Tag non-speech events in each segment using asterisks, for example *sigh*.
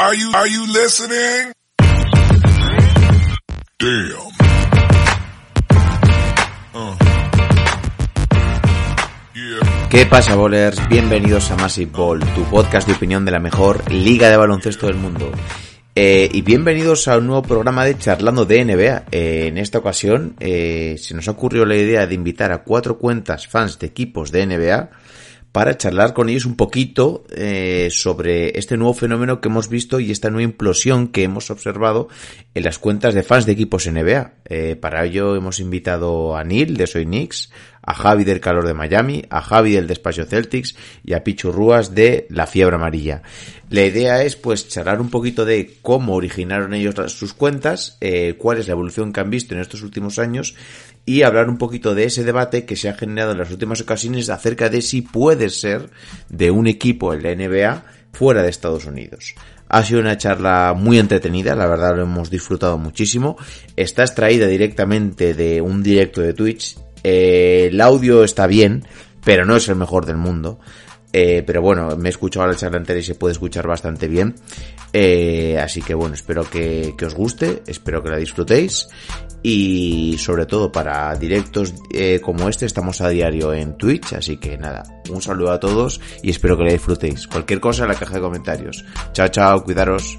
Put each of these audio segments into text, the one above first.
Are you? Damn. Uh. ¿Qué pasa, bowlers? Bienvenidos a Massive Ball, tu podcast de opinión de la mejor liga de baloncesto del mundo. Eh, y bienvenidos a un nuevo programa de Charlando de NBA. Eh, en esta ocasión eh, se nos ha ocurrido la idea de invitar a cuatro cuentas fans de equipos de NBA para charlar con ellos un poquito eh, sobre este nuevo fenómeno que hemos visto y esta nueva implosión que hemos observado en las cuentas de fans de equipos NBA. Eh, para ello hemos invitado a Neil de Soy Knicks, a Javi del Calor de Miami, a Javi del Despacio Celtics y a Pichu Rúas de La Fiebre Amarilla. La idea es pues charlar un poquito de cómo originaron ellos sus cuentas, eh, cuál es la evolución que han visto en estos últimos años y hablar un poquito de ese debate que se ha generado en las últimas ocasiones acerca de si puede ser de un equipo en la NBA fuera de Estados Unidos. Ha sido una charla muy entretenida, la verdad lo hemos disfrutado muchísimo. Está extraída directamente de un directo de Twitch. Eh, el audio está bien, pero no es el mejor del mundo. Eh, pero bueno, me he escuchado la charla entera y se puede escuchar bastante bien. Eh, así que bueno, espero que, os guste, espero que la disfrutéis. Y sobre todo para directos eh, como este estamos a diario en Twitch. Así que nada, un saludo a todos y espero que la disfrutéis. Cualquier cosa en la caja de comentarios. Chao, chao, cuidaros.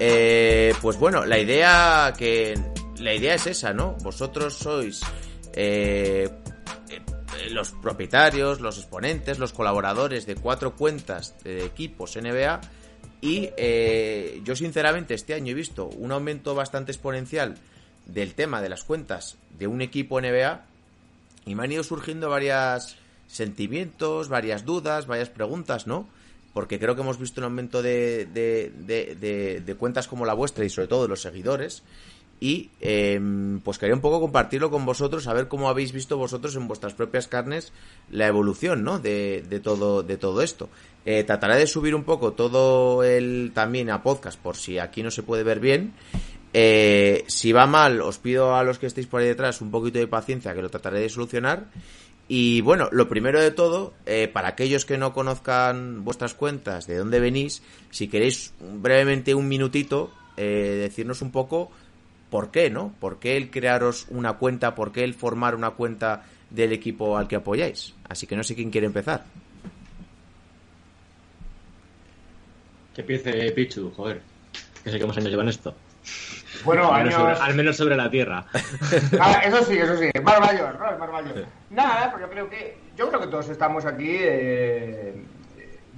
Eh, pues bueno, la idea que la idea es esa, ¿no? Vosotros sois eh, eh, los propietarios, los exponentes, los colaboradores de cuatro cuentas de equipos NBA y eh, yo sinceramente este año he visto un aumento bastante exponencial del tema de las cuentas de un equipo NBA y me han ido surgiendo varios sentimientos, varias dudas, varias preguntas, ¿no? Porque creo que hemos visto un aumento de, de, cuentas como la vuestra y sobre todo de los seguidores. Y eh, pues quería un poco compartirlo con vosotros, a ver cómo habéis visto vosotros en vuestras propias carnes la evolución, ¿no? De, de todo, de todo esto. Eh, trataré de subir un poco todo el también a podcast, por si aquí no se puede ver bien. Eh, si va mal, os pido a los que estéis por ahí detrás un poquito de paciencia, que lo trataré de solucionar. Y bueno, lo primero de todo, eh, para aquellos que no conozcan vuestras cuentas, de dónde venís, si queréis brevemente un minutito, eh, decirnos un poco por qué, ¿no? ¿Por qué el crearos una cuenta? ¿Por qué el formar una cuenta del equipo al que apoyáis? Así que no sé quién quiere empezar. Que empiece Pichu, joder. Que sé que más años llevan esto. Bueno, al, menos años... sobre, al menos sobre la Tierra. *laughs* Ah, eso sí, eso sí. Mar mayor, ¿no? El mar mayor. Nada, porque creo que. Yo creo que todos estamos aquí eh,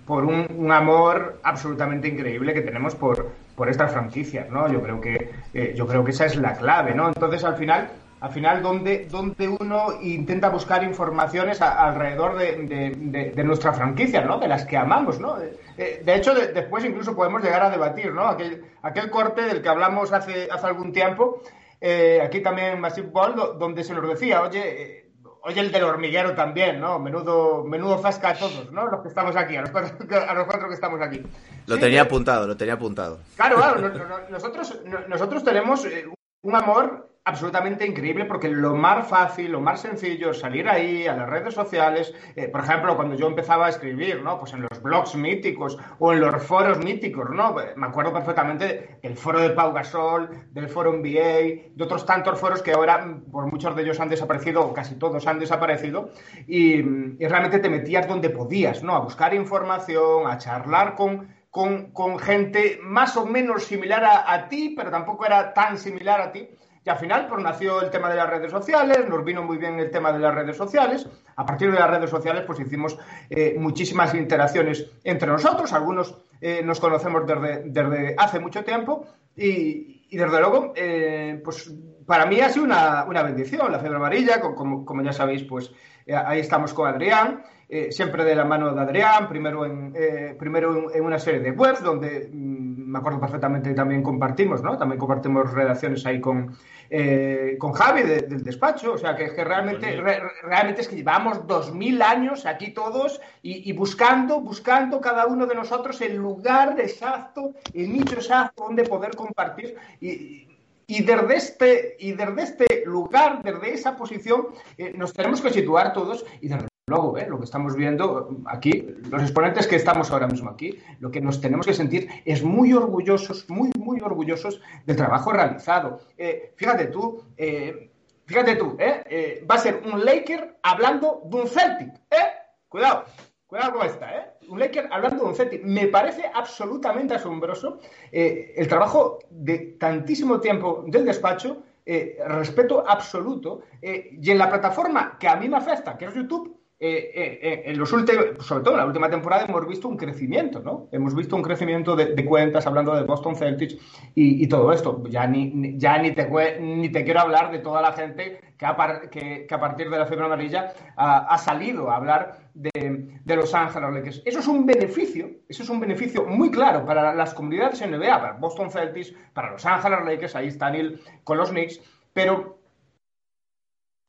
por un, un, amor absolutamente increíble que tenemos por, por estas franquicias, ¿no? Yo creo que eh, yo creo que esa es la clave, ¿no? Entonces, al final, al final, donde, donde uno intenta buscar informaciones a, alrededor de, de, de, de, nuestra franquicia, ¿no? De las que amamos, ¿no? De, hecho, después incluso podemos llegar a debatir, ¿no? Aquel, aquel corte del que hablamos hace, hace algún tiempo, eh, aquí también en Massive Ball, donde se nos decía, oye, oye el del hormiguero también, ¿no? Menudo, menudo fasca a todos, ¿no? Los que estamos aquí, a los cuatro, *laughs* a los cuatro que estamos aquí. Lo sí, tenía apuntado, lo tenía apuntado. Claro, claro, nosotros, nosotros tenemos un amor absolutamente increíble porque lo más fácil, lo más sencillo es salir ahí a las redes sociales. Eh, por ejemplo, cuando yo empezaba a escribir, ¿no? Pues en los blogs míticos o en los foros míticos, ¿no? Me acuerdo perfectamente del foro de Pau Gasol, del foro NBA, de otros tantos foros que ahora, por muchos de ellos han desaparecido, o casi todos han desaparecido, y, y realmente te metías donde podías, ¿no? A buscar información, a charlar con con, con, gente más o menos similar a, a, ti, pero tampoco era tan similar a ti. Y al final, pues nació el tema de las redes sociales, nos vino muy bien el tema de las redes sociales. A partir de las redes sociales, pues hicimos eh, muchísimas interacciones entre nosotros. Algunos eh, nos conocemos desde, desde, hace mucho tiempo y, y desde luego, eh, pues para mí ha sido una, una bendición la fiebre amarilla. Como, como, ya sabéis, pues ahí estamos con Adrián. Eh, siempre de la mano de Adrián, primero en, eh, primero en, una serie de webs donde mmm, me acuerdo perfectamente también compartimos, ¿no? También compartimos redacciones ahí con, eh, con Javi de, del despacho, o sea que, que realmente, re, realmente es que llevamos dos mil años aquí todos y, y, buscando, buscando cada uno de nosotros el lugar exacto, el nicho exacto donde poder compartir y, y desde este, y desde este lugar, desde esa posición, eh, nos tenemos que situar todos y desde luego, ¿eh? lo que estamos viendo aquí, los exponentes que estamos ahora mismo aquí, lo que nos tenemos que sentir es muy orgullosos, muy, muy orgullosos del trabajo realizado. Eh, fíjate tú, eh, fíjate tú, ¿eh? va a ser un Laker hablando de un Celtic, ¿eh? Cuidado. Cuidado con esta, ¿eh? Un Laker hablando de un Celtic. Me parece absolutamente asombroso eh, el trabajo de tantísimo tiempo del despacho, eh, respeto absoluto, eh, y en la plataforma que a mí me afecta, que es YouTube, eh, eh, en los últimos, sobre todo en la última temporada, hemos visto un crecimiento, ¿no? Hemos visto un crecimiento de, de cuentas hablando de Boston Celtics y, y todo esto. Ya, ni, ya ni, te, ni te quiero hablar de toda la gente que a, par, que, que a partir de la fiebre amarilla ha, ha salido a hablar de, de, Los Ángeles Lakers. Eso es un beneficio, eso es un beneficio muy claro para las comunidades NBA, para Boston Celtics, para Los Ángeles Lakers, ahí está Neil con los Knicks, pero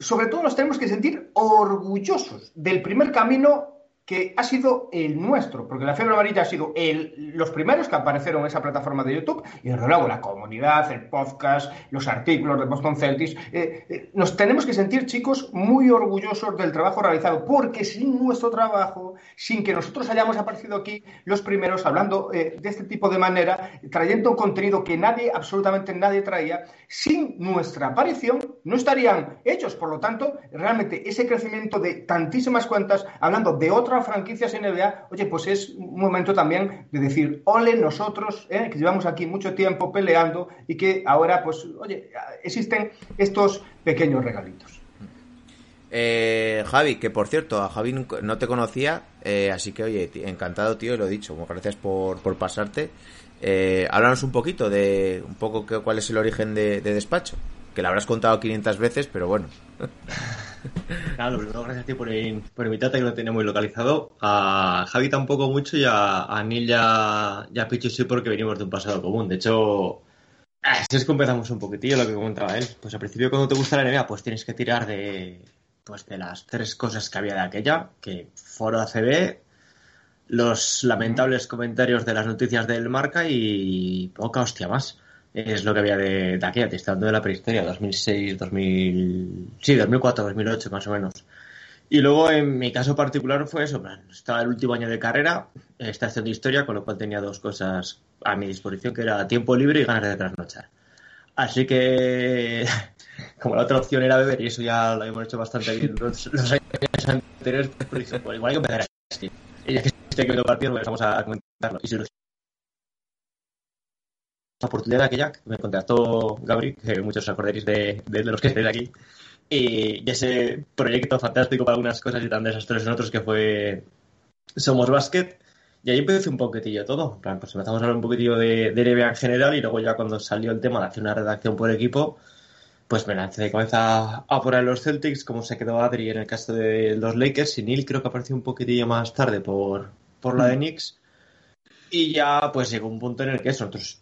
sobre todo nos tenemos que sentir orgullosos del primer camino que ha sido el nuestro, porque la fiebre amarilla ha sido el, los primeros que aparecieron en esa plataforma de YouTube, y desde luego la comunidad, el podcast, los artículos de Boston Celtics. Eh, eh, nos tenemos que sentir, chicos, muy orgullosos del trabajo realizado, porque sin nuestro trabajo, sin que nosotros hayamos aparecido aquí los primeros hablando eh, de este tipo de manera, trayendo un contenido que nadie, absolutamente nadie traía, sin nuestra aparición no estarían hechos. Por lo tanto, realmente ese crecimiento de tantísimas cuentas, hablando de franquicias NBA, oye, pues es un momento también de decir, ole nosotros, eh, que llevamos aquí mucho tiempo peleando y que ahora, pues, oye, existen estos pequeños regalitos. Eh, Javi, que por cierto, a Javi no te conocía, eh, así que oye, encantado, tío, lo he dicho, gracias por, por pasarte. Eh, háblanos un poquito de un poco que, cuál es el origen de, de despacho, que lo habrás contado 500 veces, pero bueno. *laughs* *laughs* Claro, primero gracias a ti por, por invitarte, que lo tenía muy localizado. A Javi tampoco mucho y a, a Neil y a, y a Pichu sí porque venimos de un pasado común. De hecho, así es que empezamos un poquitillo lo que comentaba él. Pues al principio cuando te gusta la NBA, pues tienes que tirar de, pues de las tres cosas que había de aquella, que foro ACB, los lamentables comentarios de las noticias del marca y poca hostia más es lo que había de, de aquella, te está de la prehistoria, 2006, 2000, sí, 2004, 2008 más o menos. Y luego en mi caso particular fue eso, estaba el último año de carrera, estación de historia, con lo cual tenía dos cosas a mi disposición, que era tiempo libre y ganas de trasnochar. Así que, *laughs* como la otra opción era beber, y eso ya lo habíamos hecho bastante bien los, años anteriores, pues, pues igual hay que empezar así. Y ya que estoy que pues vamos a comentarlo. Y la oportunidad aquella que me contactó Gabri, que muchos os acordaréis de, de, de los que estáis aquí, y, y, ese proyecto fantástico para algunas cosas y tan desastroso en otros que fue Somos Basket. Y ahí empecé un poquitillo todo. En plan, pues empezamos a hablar un poquitillo de, de NBA en general y luego ya cuando salió el tema de hacer una redacción por equipo, pues me lancé de cabeza a por ahí los Celtics, como se quedó Adri en el caso de los Lakers, y Neil creo que apareció un poquitillo más tarde por, por la de Knicks. Y ya pues llegó un punto en el que eso, nosotros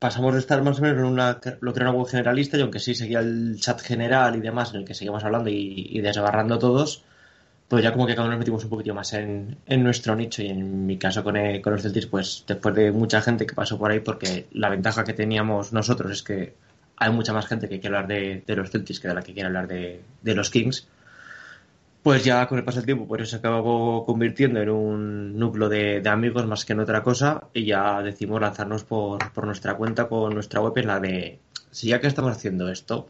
pasamos de estar más o menos en una, lo que era una web generalista y aunque sí seguía el chat general y demás en el que seguimos hablando y, y desbarrando todos, pues ya como que cada uno nos metimos un poquito más en, en nuestro nicho. Y en mi caso con, el, con los Celtics, pues después de mucha gente que pasó por ahí, porque la ventaja que teníamos nosotros es que hay mucha más gente que quiere hablar de, de los Celtics que de la que quiere hablar de, de los Kings pues ya con el paso del tiempo pues se acabó convirtiendo en un núcleo de, amigos más que en otra cosa y ya decidimos lanzarnos por, por, nuestra cuenta con nuestra web en la de si ya que estamos haciendo esto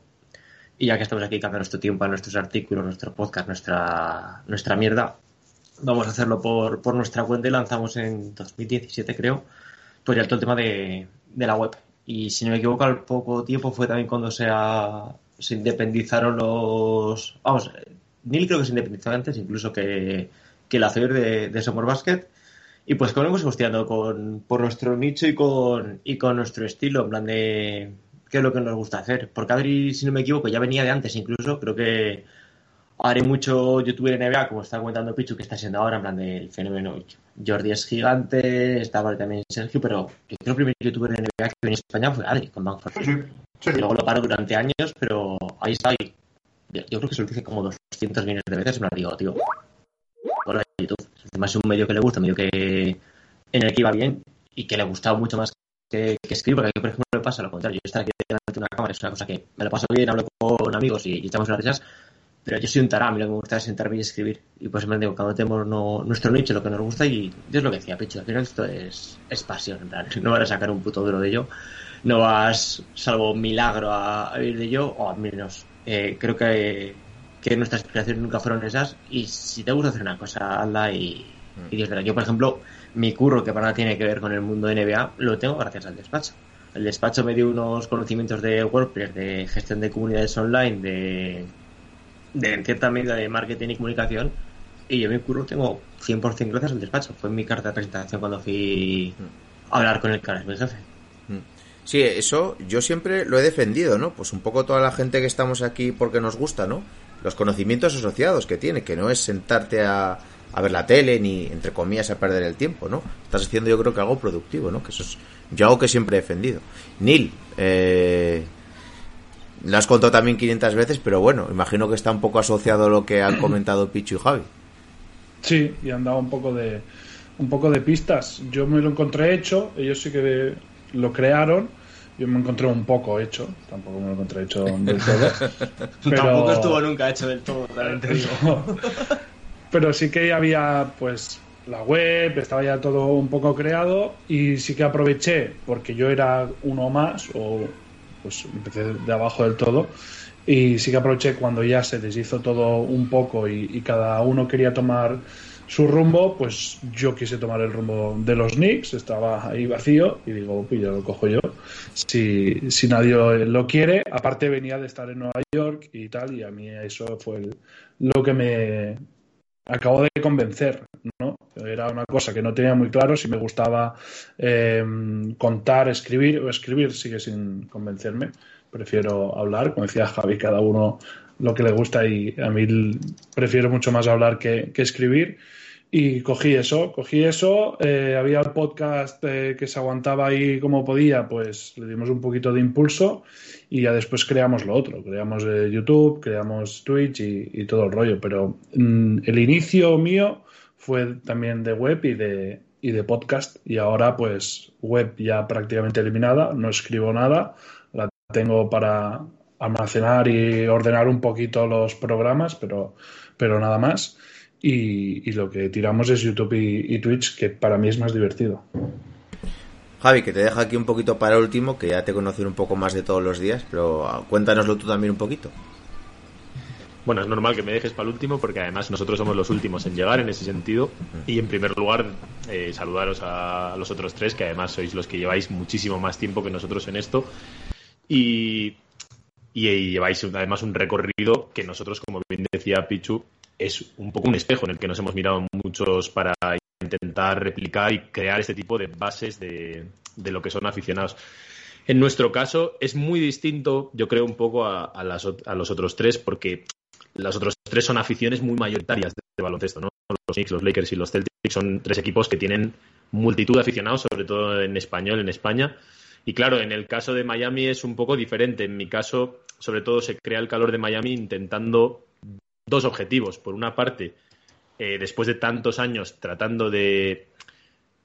y ya que estamos aquí cambiando nuestro tiempo a nuestros artículos, nuestro podcast, nuestra, nuestra mierda, vamos a hacerlo por, por nuestra cuenta y lanzamos en 2017 creo, pues ya todo el tema de, de la web Y si no me equivoco, al poco tiempo fue también cuando se, se independizaron los. Vamos, Neil creo que se independizó antes, incluso que, que el hacer de, de Summer Basket. Y pues como hemos gusteando con, por nuestro nicho y con, y con nuestro estilo, en plan de qué es lo que nos gusta hacer. Porque Adri, si no me equivoco, ya venía de antes incluso, creo que haré mucho youtuber NBA, como está comentando Pichu, que está siendo ahora, en plan del fenómeno. Jordi es gigante, estaba también Sergio, pero yo creo que el primer youtuber de NBA que vino a España fue Adri, con Bank for Sí, sí. sí, Y luego lo paro durante años, pero ahí está. Yo, yo creo que se lo dije como 200 millones de veces. Me lo digo, tío. Por la YouTube. Además, es un medio que le gusta, un medio que en el que iba bien y que le gustaba mucho más que, escribir. Porque, aquí, por ejemplo, me pasa lo contrario. Yo estar aquí delante de una cámara es una cosa que me lo paso bien, hablo con amigos y, y echamos unas risas. Pero yo soy un tará, a mí lo que me gusta es sentarme y escribir. Y pues me digo, cuando tenemos no- nuestro nicho, lo que nos gusta, y yo es lo que decía, Picho, al final esto es, es pasión, en. *laughs* No vas a sacar un puto duro de ello no vas, salvo milagro, a, a vivir de ello, o al menos eh, creo que, nuestras aspiraciones nunca fueron esas. Y si te gusta hacer una cosa, hazla y, Dios verá. Yo, por ejemplo, mi curro, que para nada tiene que ver con el mundo de NBA, lo tengo gracias al despacho. El despacho me dio unos conocimientos de WordPress, de gestión de comunidades online, de, de en cierta medida de marketing y comunicación. Y yo mi curro tengo 100% gracias al despacho. Fue mi carta de presentación cuando fui a hablar con el cara, mi jefe. Sí, eso yo siempre lo he defendido, ¿no? Pues un poco toda la gente que estamos aquí porque nos gusta, ¿no? Los conocimientos asociados que tiene, que no es sentarte a, ver la tele ni, entre comillas, a perder el tiempo, ¿no? Estás haciendo yo creo que algo productivo, ¿no? Que eso es yo algo que siempre he defendido. Neil, eh, lo has contado también 500 veces, pero bueno, imagino que está un poco asociado a lo que han comentado *clears throat* Pichu y Javi. Sí, y han dado un poco de un poco de pistas. Yo me lo encontré hecho, ellos sí que lo crearon. Yo me encontré un poco hecho, tampoco me lo encontré hecho del todo. *laughs* Pero- Tampoco estuvo nunca hecho del todo, también te digo. *laughs* Pero sí que había, pues, la web, estaba ya todo un poco creado y sí que aproveché, porque yo era uno más, o pues empecé de abajo del todo, y sí que aproveché cuando ya se deshizo todo un poco y, y cada uno quería tomar su rumbo, pues yo quise tomar el rumbo de los Knicks, estaba ahí vacío y digo, pues ya lo cojo yo. Si, si nadie lo quiere, aparte venía de estar en Nueva York y tal, y a mí eso fue el- lo que me acabó de convencer, ¿no? Era una cosa que no tenía muy claro si me gustaba eh, contar, escribir, o escribir sigue sin convencerme. Prefiero hablar, como decía Javi, cada uno lo que le gusta y a mí prefiero mucho más hablar que, que escribir. Y cogí eso, cogí eso, eh, había el podcast eh, que se aguantaba ahí como podía, pues le dimos un poquito de impulso y ya después creamos lo otro, creamos eh, YouTube, creamos Twitch y, todo el rollo, pero mm, el inicio mío fue también de web y de, y de podcast y ahora pues web ya prácticamente eliminada, no escribo nada, la tengo para almacenar y ordenar un poquito los programas, pero, pero nada más. Y, y lo que tiramos es YouTube y, y Twitch, que para mí es más divertido. Javi, que te dejo aquí un poquito para último, que ya te conocí un poco más de todos los días, pero cuéntanoslo tú también un poquito. Bueno, es normal que me dejes para el último porque además nosotros somos los últimos en llegar en ese sentido. Y en primer lugar, eh, saludaros a los otros tres, que además sois los que lleváis muchísimo más tiempo que nosotros en esto. Y, y, y lleváis además un recorrido que nosotros, como bien decía Pichu, es un poco un espejo en el que nos hemos mirado muchos para intentar replicar y crear este tipo de bases de, de lo que son aficionados. En nuestro caso es muy distinto, yo creo, un poco a, a las los otros tres, porque los otros tres son aficiones muy mayoritarias de, de baloncesto, ¿no? Los Knicks, los Lakers y los Celtics son tres equipos que tienen multitud de aficionados, sobre todo en español, en España. Y claro, en el caso de Miami es un poco diferente. En mi caso, sobre todo, se crea el calor de Miami intentando dos objetivos. Por una parte, eh, después de tantos años tratando de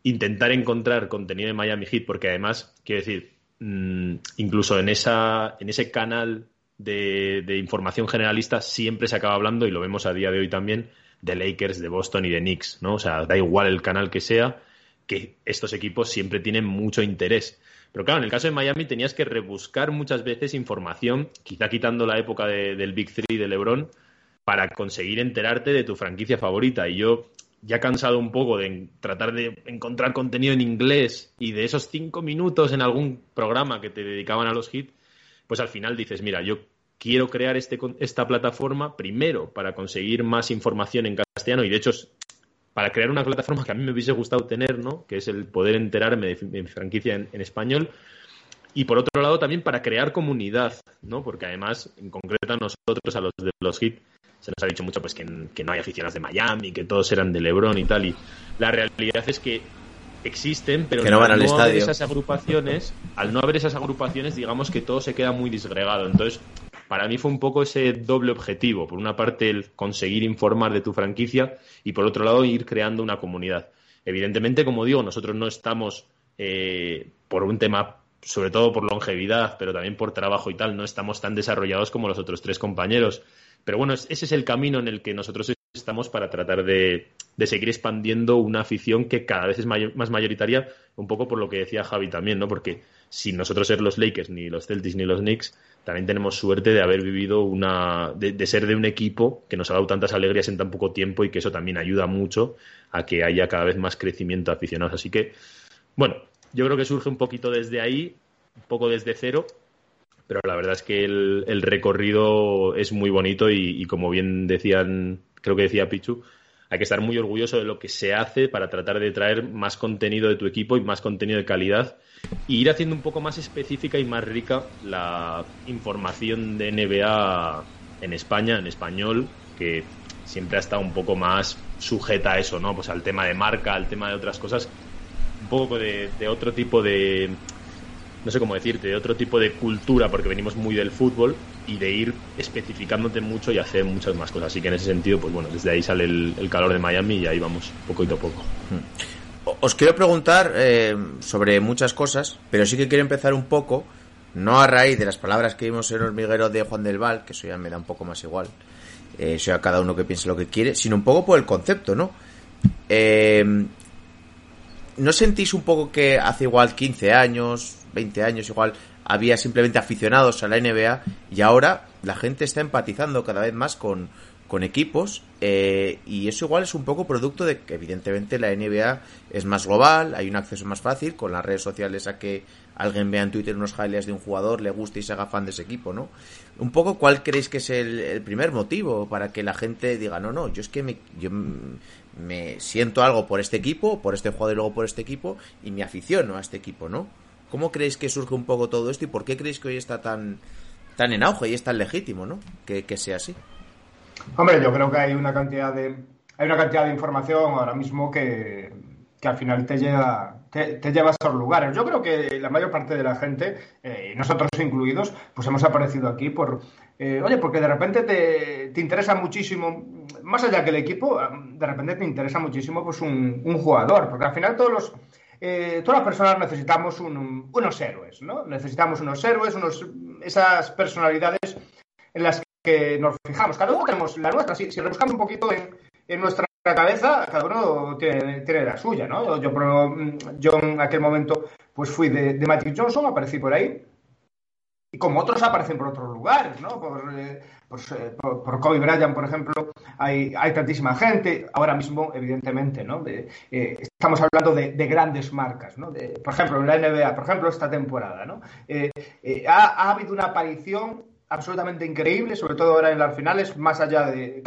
intentar encontrar contenido de Miami Heat, porque además, quiero decir, mm, incluso en, esa, en ese canal de, información generalista siempre se acaba hablando, y lo vemos a día de hoy también, de Lakers, de Boston y de Knicks, ¿no? O sea, da igual el canal que sea, que estos equipos siempre tienen mucho interés. Pero claro, en el caso de Miami tenías que rebuscar muchas veces información, quizá quitando la época de- del Big Three de LeBron, para conseguir enterarte de tu franquicia favorita. Y yo ya cansado un poco de tratar de encontrar contenido en inglés y de esos cinco minutos en algún programa que te dedicaban a los hits, pues al final dices, mira, yo quiero crear este, esta plataforma primero para conseguir más información en castellano y de hecho para crear una plataforma que a mí me hubiese gustado tener, ¿no? que es el poder enterarme de, mi franquicia en, español y por otro lado también para crear comunidad, ¿no? porque además en concreto a nosotros, a los de los hits, se nos ha dicho mucho pues que, no hay aficionados de Miami, que todos eran de LeBron y tal y la realidad es que existen, pero que no, van al estadio. haber esas agrupaciones, al no haber esas agrupaciones, digamos que todo se queda muy disgregado. Entonces, para mí fue un poco ese doble objetivo. Por una parte, el conseguir informar de tu franquicia y por otro lado, ir creando una comunidad. Evidentemente, como digo, nosotros no estamos eh, por un tema, sobre todo por longevidad, pero también por trabajo y tal, no estamos tan desarrollados como los otros tres compañeros. Pero bueno, ese es el camino en el que nosotros estamos para tratar de, seguir expandiendo una afición que cada vez es más mayoritaria, un poco por lo que decía Javi también, ¿no? Porque sin nosotros ser los Lakers, ni los Celtics, ni los Knicks, también tenemos suerte de haber vivido una. De, ser de un equipo que nos ha dado tantas alegrías en tan poco tiempo y que eso también ayuda mucho a que haya cada vez más crecimiento de aficionados. Así que, bueno, yo creo que surge un poquito desde ahí, un poco desde cero, pero la verdad es que el, recorrido es muy bonito y, como bien decían, creo que decía Pichu, hay que estar muy orgulloso de lo que se hace para tratar de traer más contenido de tu equipo y más contenido de calidad y ir haciendo un poco más específica y más rica la información de NBA en España, en español, que siempre ha estado un poco más sujeta a eso, ¿no? Pues al tema de marca, al tema de otras cosas, un poco de, otro tipo de, no sé cómo decirte, de otro tipo de cultura, porque venimos muy del fútbol y de ir especificándote mucho y hacer muchas más cosas. Así que en ese sentido, pues bueno, desde ahí sale el, calor de Miami y ahí vamos, poquito a poco. Hmm. Os quiero preguntar eh, sobre muchas cosas, pero sí que quiero empezar un poco, no a raíz de las palabras que vimos en hormiguero de Juan del Val, que eso ya me da un poco más igual, eh, sea cada uno que piense lo que quiere, sino un poco por el concepto, ¿no? Eh, ¿No sentís un poco que hace igual 15 años, 20 años igual, había simplemente aficionados a la NBA y ahora la gente está empatizando cada vez más con, con equipos eh, y eso igual es un poco producto de que evidentemente la NBA es más global, hay un acceso más fácil con las redes sociales a que alguien vea en Twitter unos highlights de un jugador, le guste y se haga fan de ese equipo, ¿no? Un poco cuál creéis que es el, primer motivo para que la gente diga, no, no, yo es que me, yo me siento algo por este equipo, por este jugador y luego por este equipo y me aficiono a este equipo, ¿no? ¿Cómo creéis que surge un poco todo esto y por qué creéis que hoy está tan, tan en auge y es tan legítimo, ¿no? que sea así. Hombre, yo creo que hay una cantidad de, hay una cantidad de información ahora mismo que, que al final te lleva, te, lleva a esos lugares. Yo creo que la mayor parte de la gente, eh, nosotros incluidos, pues hemos aparecido aquí por, eh, oye, porque de repente te, te, interesa muchísimo, más allá que el equipo, de repente te interesa muchísimo pues un jugador, porque al final todos los, eh, todas las personas necesitamos unos héroes, ¿no? Necesitamos unos héroes, unos, esas personalidades en las que nos fijamos. Cada uno tenemos la nuestra. Si, si rebuscamos un poquito en, nuestra cabeza, cada uno tiene, tiene, la suya, ¿no? Yo, yo, en aquel momento pues fui de, de Johnson, aparecí por ahí. Y como otros aparecen por otros lugares, ¿no? Por, eh, pues, eh, por, Kobe Bryant, por ejemplo, hay, hay, tantísima gente. Ahora mismo, evidentemente, ¿no? Eh, estamos hablando de, grandes marcas, ¿no? por ejemplo, en la NBA, por ejemplo, esta temporada, ¿no? Ha, ha, habido una aparición absolutamente increíble, sobre todo ahora en las finales, más allá de.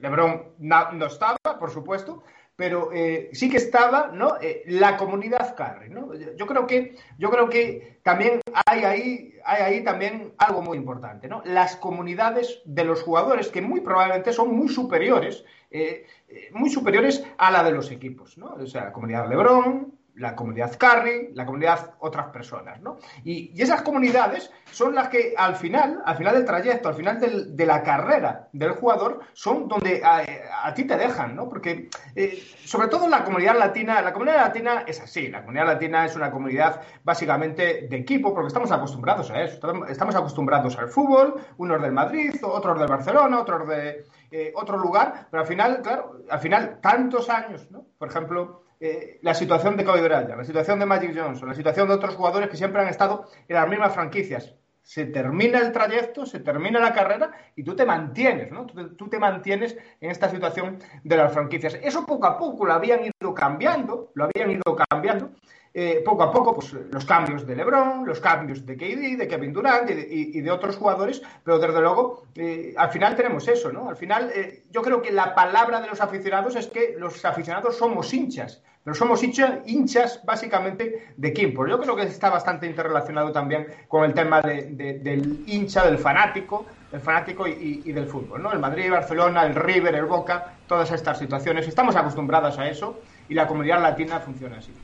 LeBron no, estaba, por supuesto, pero eh, sí que estaba ¿no? Eh, la comunidad Carry. ¿no? Yo, creo que, yo creo que también hay ahí, hay ahí también algo muy importante. ¿no? Las comunidades de los jugadores que muy probablemente son muy superiores, eh, muy superiores a la de los equipos. ¿no? O sea, la comunidad LeBron, la comunidad Carry, la comunidad otras personas, ¿no? Y, esas comunidades son las que al final, al final del trayecto, al final de la carrera del jugador, son donde a, ti te dejan, ¿no? Porque eh, sobre todo la comunidad latina, la comunidad latina es así, la comunidad latina es una comunidad básicamente de equipo, porque estamos acostumbrados a eso, estamos acostumbrados al fútbol, unos del Madrid, otros del Barcelona, otros de eh, otro lugar, pero al final, claro, al final tantos años, ¿no? Por ejemplo, eh, la situación de Kobe Bryant, la situación de Magic Johnson, la situación de otros jugadores que siempre han estado en las mismas franquicias. se termina el trayecto, se termina la carrera y tú te mantienes, ¿no? Tú te, tú te mantienes en esta situación de las franquicias. Eso poco a poco lo habían ido cambiando, lo habían ido cambiando. Eh, poco a poco, pues los cambios de LeBron, los cambios de KD, de Kevin Durant y de, y- y de otros jugadores, pero desde luego, eh, al final tenemos eso, ¿no? Al final, eh, yo creo que la palabra de los aficionados es que los aficionados somos hinchas, pero somos hincha- hinchas básicamente de equipo. Yo creo que está bastante interrelacionado también con el tema de- de- del hincha, del fanático, del fanático y, y- del fútbol, ¿no? El Madrid, Barcelona, el River, el Boca, todas estas situaciones. Estamos acostumbrados a eso y la comunidad latina funciona así.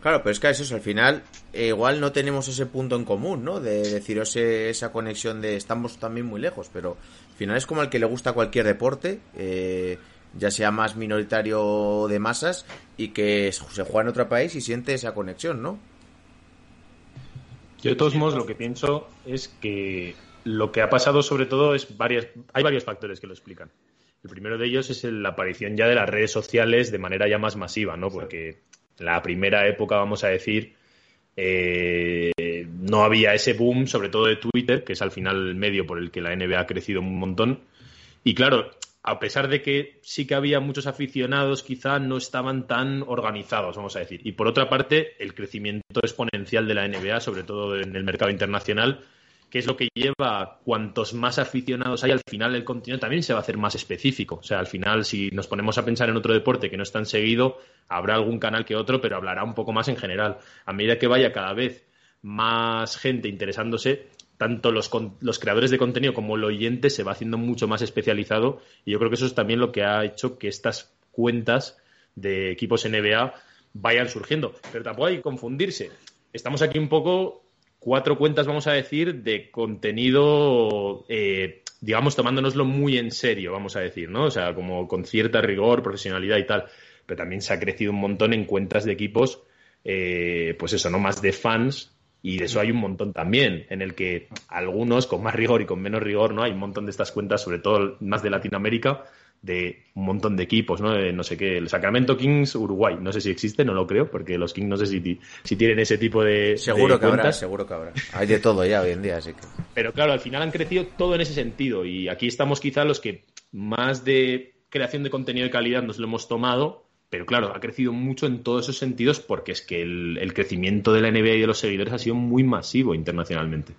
Claro, pero es que eso, al final, eh, igual no tenemos ese punto en común, ¿no? De decir ese- esa conexión de estamos también muy lejos, pero al final es como al que le gusta cualquier deporte, eh, ya sea más minoritario de masas, y que se juega en otro país y siente esa conexión, ¿no? Yo de todos modos lo que pienso es que lo que ha pasado sobre todo es varias, hay varios factores que lo explican. El primero de ellos es la aparición ya de las redes sociales de manera ya más masiva, ¿no? Porque en la primera época, vamos a decir, eh, no había ese boom, sobre todo de Twitter, que es al final el medio por el que la NBA ha crecido un montón. Y claro, a pesar de que sí que había muchos aficionados, quizá no estaban tan organizados, vamos a decir. Y por otra parte, el crecimiento exponencial de la NBA, sobre todo en el mercado internacional, que es lo que lleva cuantos más aficionados hay, al final el contenido también se va a hacer más específico. O sea, al final, si nos ponemos a pensar en otro deporte que no es tan seguido, habrá algún canal que otro, pero hablará un poco más en general. A medida que vaya cada vez más gente interesándose, tanto los, los creadores de contenido como el oyente se va haciendo mucho más especializado y yo creo que eso es también lo que ha hecho que estas cuentas de equipos NBA vayan surgiendo. Pero tampoco hay que confundirse. Estamos aquí un poco cuatro cuentas, vamos a decir, de contenido, eh, digamos, tomándonoslo muy en serio, vamos a decir, ¿no? O sea, como con cierta rigor, profesionalidad y tal. Pero también se ha crecido un montón en cuentas de equipos, eh, pues eso, ¿no? Más de fans. Y de eso hay un montón también, en el que algunos con más rigor y con menos rigor, ¿no? Hay un montón de estas cuentas, sobre todo más de Latinoamérica, de un montón de equipos, ¿no? De no sé qué, el Sacramento Kings Uruguay, no sé si existe, no lo creo, porque los Kings no sé si, si tienen ese tipo de, Seguro de que habrá, cuentas. seguro que habrá. Hay de todo ya hoy en día, así que... Pero claro, al final han crecido todo en ese sentido y aquí estamos quizá los que más de creación de contenido de calidad nos lo hemos tomado, pero claro, ha crecido mucho en todos esos sentidos porque es que el, el crecimiento de la NBA y de los seguidores ha sido muy masivo internacionalmente.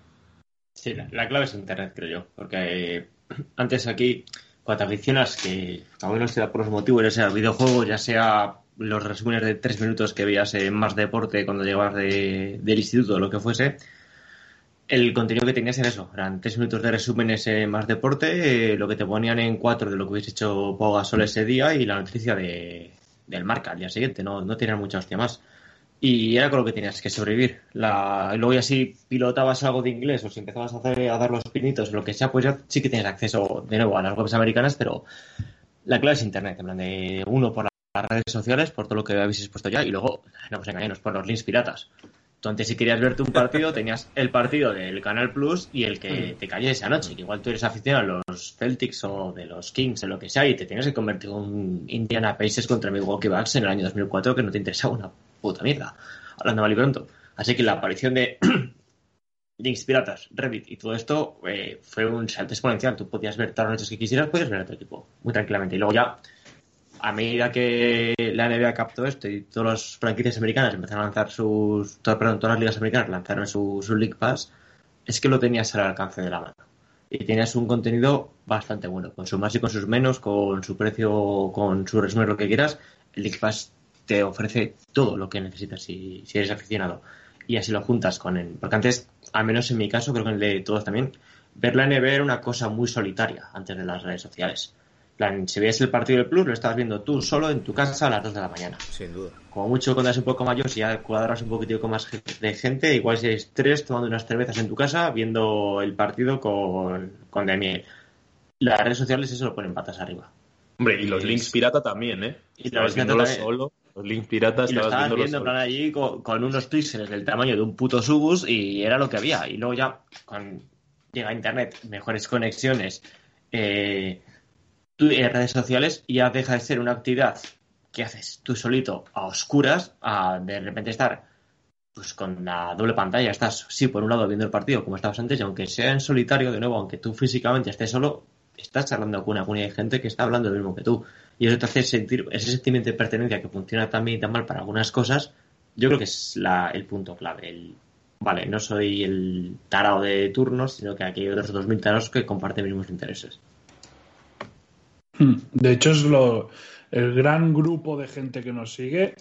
Sí, la, la clave es Internet, creo yo. Porque eh, *clears throat* antes aquí, cuando aficionas, que cada uno sea por los motivos, ya sea videojuegos, ya sea los resúmenes de tres minutos que veías en Más Deporte cuando llegabas de- del instituto o lo que fuese, el contenido que tenías era eso. Eran tres minutos de resúmenes en Más Deporte, eh, lo que te ponían en cuatro de lo que hubiese hecho Pau Gasol ese día y la noticia de, del marca al día siguiente. No, no tenían mucha hostia más. Y era con lo que tenías que sobrevivir. La... Luego ya si pilotabas algo de inglés o si empezabas a, hacer, a dar los pinitos, lo que sea, pues ya sí que tienes acceso de nuevo a las webs americanas, pero la clave es internet, en plan de uno por las redes sociales, por todo lo que habéis expuesto ya, y luego, no pues engañemos, por los links piratas. Tú antes si querías verte un partido, *laughs* tenías el partido del Canal Plus y el que te cayó esa noche. Que igual tú eres aficionado a los Celtics o de los Kings o lo que sea y te tienes que convertir en un Indiana Pacers contra Milwaukee Bucks en el año 2004 que no te interesaba una puta mierda. Hablando mal y pronto. Así que la aparición de *clears throat* links piratas, Reddit y todo esto eh, fue un salto exponencial. Tú podías ver todas las noches que quisieras, podías ver a tu equipo muy tranquilamente. Y luego ya, a medida que la NBA captó esto y todas las franquicias americanas empezaron a lanzar sus. todas- perdón, todas las ligas americanas lanzaron su, League Pass, es que lo tenías al alcance de la mano. Y tenías un contenido bastante bueno, con sus más y con sus menos, con su precio, con su resumen, lo que quieras. El League Pass te ofrece todo lo que necesitas si, si eres aficionado. Y así lo juntas con el. Porque antes, al menos en mi caso, creo que en el de todos también, ver la NBA era una cosa muy solitaria antes de las redes sociales. Plan, si veías el partido del Plus, lo estabas viendo tú solo en tu casa a las 2 de la mañana. Sin duda. Como mucho cuando eres un poco mayor, si ya cuadras un poquitito con más de gente, igual si eres tres tomando unas cervezas en tu casa, viendo el partido con, con Demiel. Las redes sociales eso lo ponen patas arriba. Hombre, y los links pirata también, ¿eh? Y Estabas los también. solo, los links piratas Y lo estabas estabas viéndolo viendo en solo. plan allí con, con unos píxeles del tamaño de un puto subus y era lo que había. Y luego ya con llega internet, mejores conexiones, eh, redes sociales, ya deja de ser una actividad que haces tú solito a oscuras, a de repente estar pues con la doble pantalla estás, sí, por un lado viendo el partido como estabas antes, y aunque sea en solitario, de nuevo, aunque tú físicamente estés solo, estás charlando con una comunidad de gente que está hablando lo mismo que tú. Y eso te hace sentir ese sentimiento de pertenencia que funciona tan bien y tan mal para algunas cosas, yo creo que es la, el punto clave. El, vale, no soy el tarao de turnos, sino que aquí hay otros 2.000 taraos que comparten mismos intereses. Hmm. De hecho, es lo, el gran grupo de gente que nos sigue,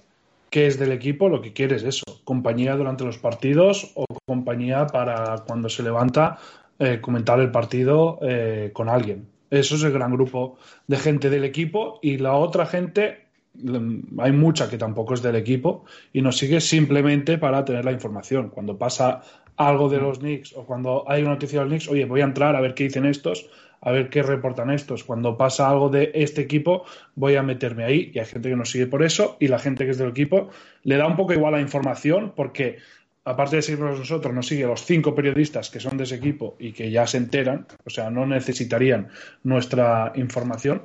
que es del equipo, lo que quiere es eso, compañía durante los partidos o compañía para cuando se levanta eh, comentar el partido eh, con alguien. Eso es el gran grupo de gente del equipo y la otra gente, mm, hay mucha que tampoco es del equipo y nos sigue simplemente para tener la información. Cuando pasa algo de los Knicks o cuando hay una noticia de los Knicks, oye, voy a entrar a ver qué dicen estos, a ver qué reportan estos. Cuando pasa algo de este equipo, voy a meterme ahí y hay gente que nos sigue por eso y la gente que es del equipo le da un poco igual la información porque aparte de seguirnos nosotros, nos sigue los cinco periodistas que son de ese equipo y que ya se enteran, o sea, no necesitarían nuestra información,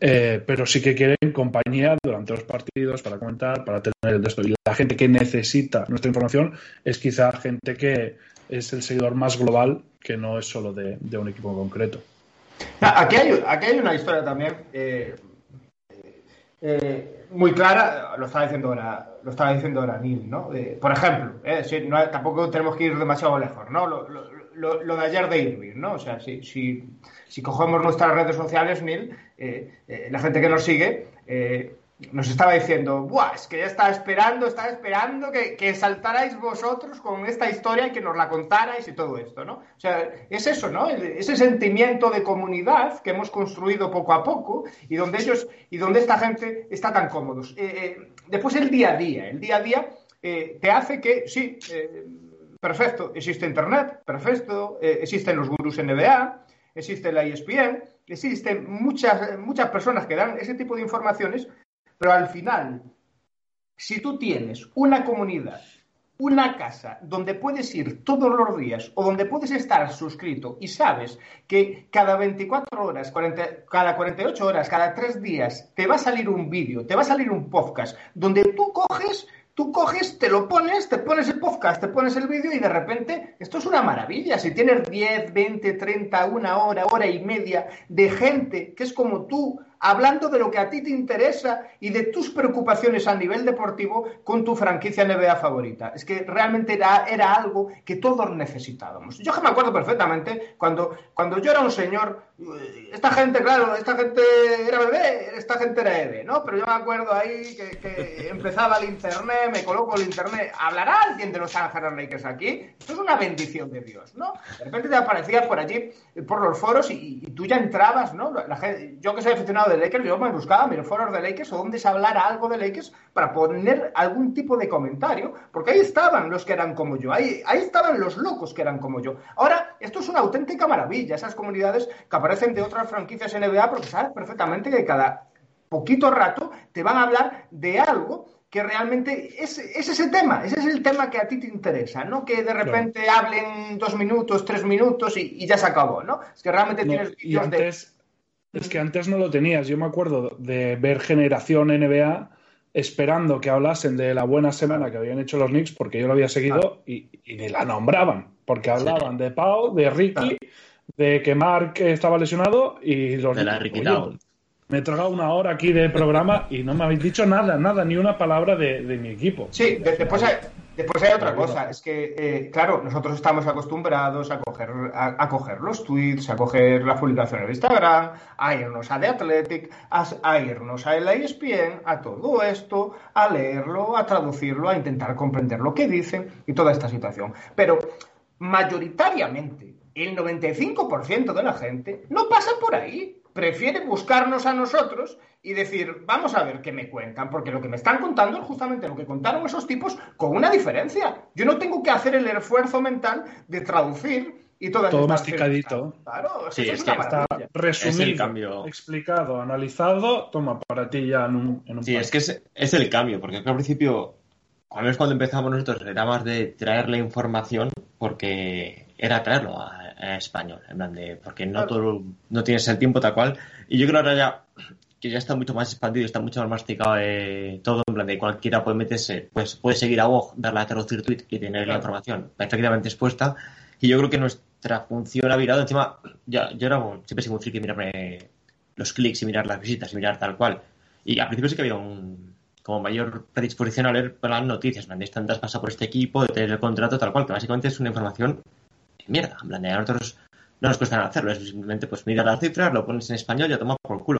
eh, pero sí que quieren compañía durante los partidos para comentar, para tener el texto. Y la gente que necesita nuestra información es quizá gente que es el seguidor más global, que no es solo de, de un equipo concreto. Aquí hay, aquí hay una historia también. Eh, eh, muy clara, lo estaba diciendo ahora, lo estaba diciendo ahora Neil, ¿no? Eh, por ejemplo, eh, tampoco tenemos que ir demasiado lejos, ¿no? Lo de ayer de Irving, ¿no? O sea, si, si, si cogemos nuestras redes sociales, Neil, la gente que nos sigue, nos estaba diciendo, Buah, es que ya estaba esperando, estaba esperando que, que, saltarais vosotros con esta historia y que nos la contarais y todo esto, ¿no? O sea, es eso, ¿no? Ese sentimiento de comunidad que hemos construido poco a poco y donde ellos, y donde esta gente está tan cómodos. Eh, eh, después el día a día, el día a día eh, te hace que, sí, perfecto, existe Internet, perfecto, existen los gurús NBA, existe la ESPN, existen muchas, muchas personas que dan ese tipo de informaciones, pero al final, si tú tienes una comunidad, una casa donde puedes ir todos los días o donde puedes estar suscrito y sabes que cada 24 horas, 40, cada 48 horas, cada 3 días te va a salir un vídeo, te va a salir un podcast donde tú coges tú coges, te lo pones, te pones el podcast, te pones el vídeo y de repente esto es una maravilla. Si tienes 10, 20, 30, una hora, hora y media de gente que es como tú, hablando de lo que a ti te interesa y de tus preocupaciones a nivel deportivo con tu franquicia NBA favorita. Es que realmente era, era algo que todos necesitábamos. Yo que me acuerdo perfectamente cuando, cuando yo era un señor, esta gente, claro, esta gente era bebé, esta gente era bebé, ¿no? Pero yo me acuerdo ahí que, que empezaba el internet, me coloco el internet. ¿Hablará alguien de los Ángeles Lakers aquí? Esto es una bendición de Dios, ¿no? De repente te aparecías por allí, por los foros y, y tú ya entrabas, ¿no? La gente, yo que soy aficionado de Lakers, yo me buscaba mis foros de Lakers o donde se hablara algo de Lakers para poner algún tipo de comentario, porque ahí estaban los que eran como yo, ahí, ahí estaban los locos que eran como yo. Ahora, esto es una auténtica maravilla, esas comunidades que aparecen de otras franquicias NBA, porque sabes perfectamente que cada poquito rato te van a hablar de algo que realmente es, es, ese tema, ese es el tema que a ti te interesa, no que de repente claro. hablen dos minutos, tres minutos y, y, ya se acabó, ¿no? Es que realmente no, tienes de... Es que antes no lo tenías, yo me acuerdo de ver Generación NBA esperando que hablasen de la buena semana que habían hecho los Knicks, porque yo lo había seguido y, y ni la nombraban, porque hablaban sí. de Pau, de Ricky, de que Mark estaba lesionado y los de la Ricky Down me he tragado una hora aquí de programa y no me habéis dicho nada, nada, ni una palabra de, de mi equipo. Sí, de, después, hay, después hay otra cosa, es que, eh, claro, nosotros estamos acostumbrados a coger, a, a, coger los tweets, a coger las publicaciones de Instagram, a irnos a The Athletic, a, a irnos a la ESPN, a todo esto, a leerlo, a traducirlo, a intentar comprender lo que dicen y toda esta situación. Pero mayoritariamente, el 95% de la gente no pasa por ahí prefiere buscarnos a nosotros y decir, vamos a ver qué me cuentan, porque lo que me están contando es justamente lo que contaron esos tipos con una diferencia. Yo no tengo que hacer el esfuerzo mental de traducir y todas todo masticadito. Claro, sí, es, es que está resumido, cambio. explicado, analizado, toma para ti ya en un, en un Sí, es que es, es, el cambio, porque al principio, al menos cuando empezamos nosotros, era más de traer la información porque era traerlo a, a español, en plan de, porque no todo, no tienes el tiempo tal cual. Y yo creo que ahora ya que ya está mucho más expandido, está mucho más masticado eh, todo, en plan de cualquiera puede meterse, pues puede seguir a vos, darle a traducir tweet y tener la Claro. información perfectamente expuesta. Y yo creo que nuestra función ha virado encima, ya, yo era un- siempre sido muy friki mirarme los clics y mirar las visitas y mirar tal cual. Y al principio sí que había un como mayor predisposición a leer las noticias, plan de tantas pasa por este equipo, de tener el contrato, tal cual, que básicamente es una información mierda, en plan a nosotros no nos cuesta nada hacerlo, es simplemente pues mirar las cifras, lo pones en español y a tomar por culo.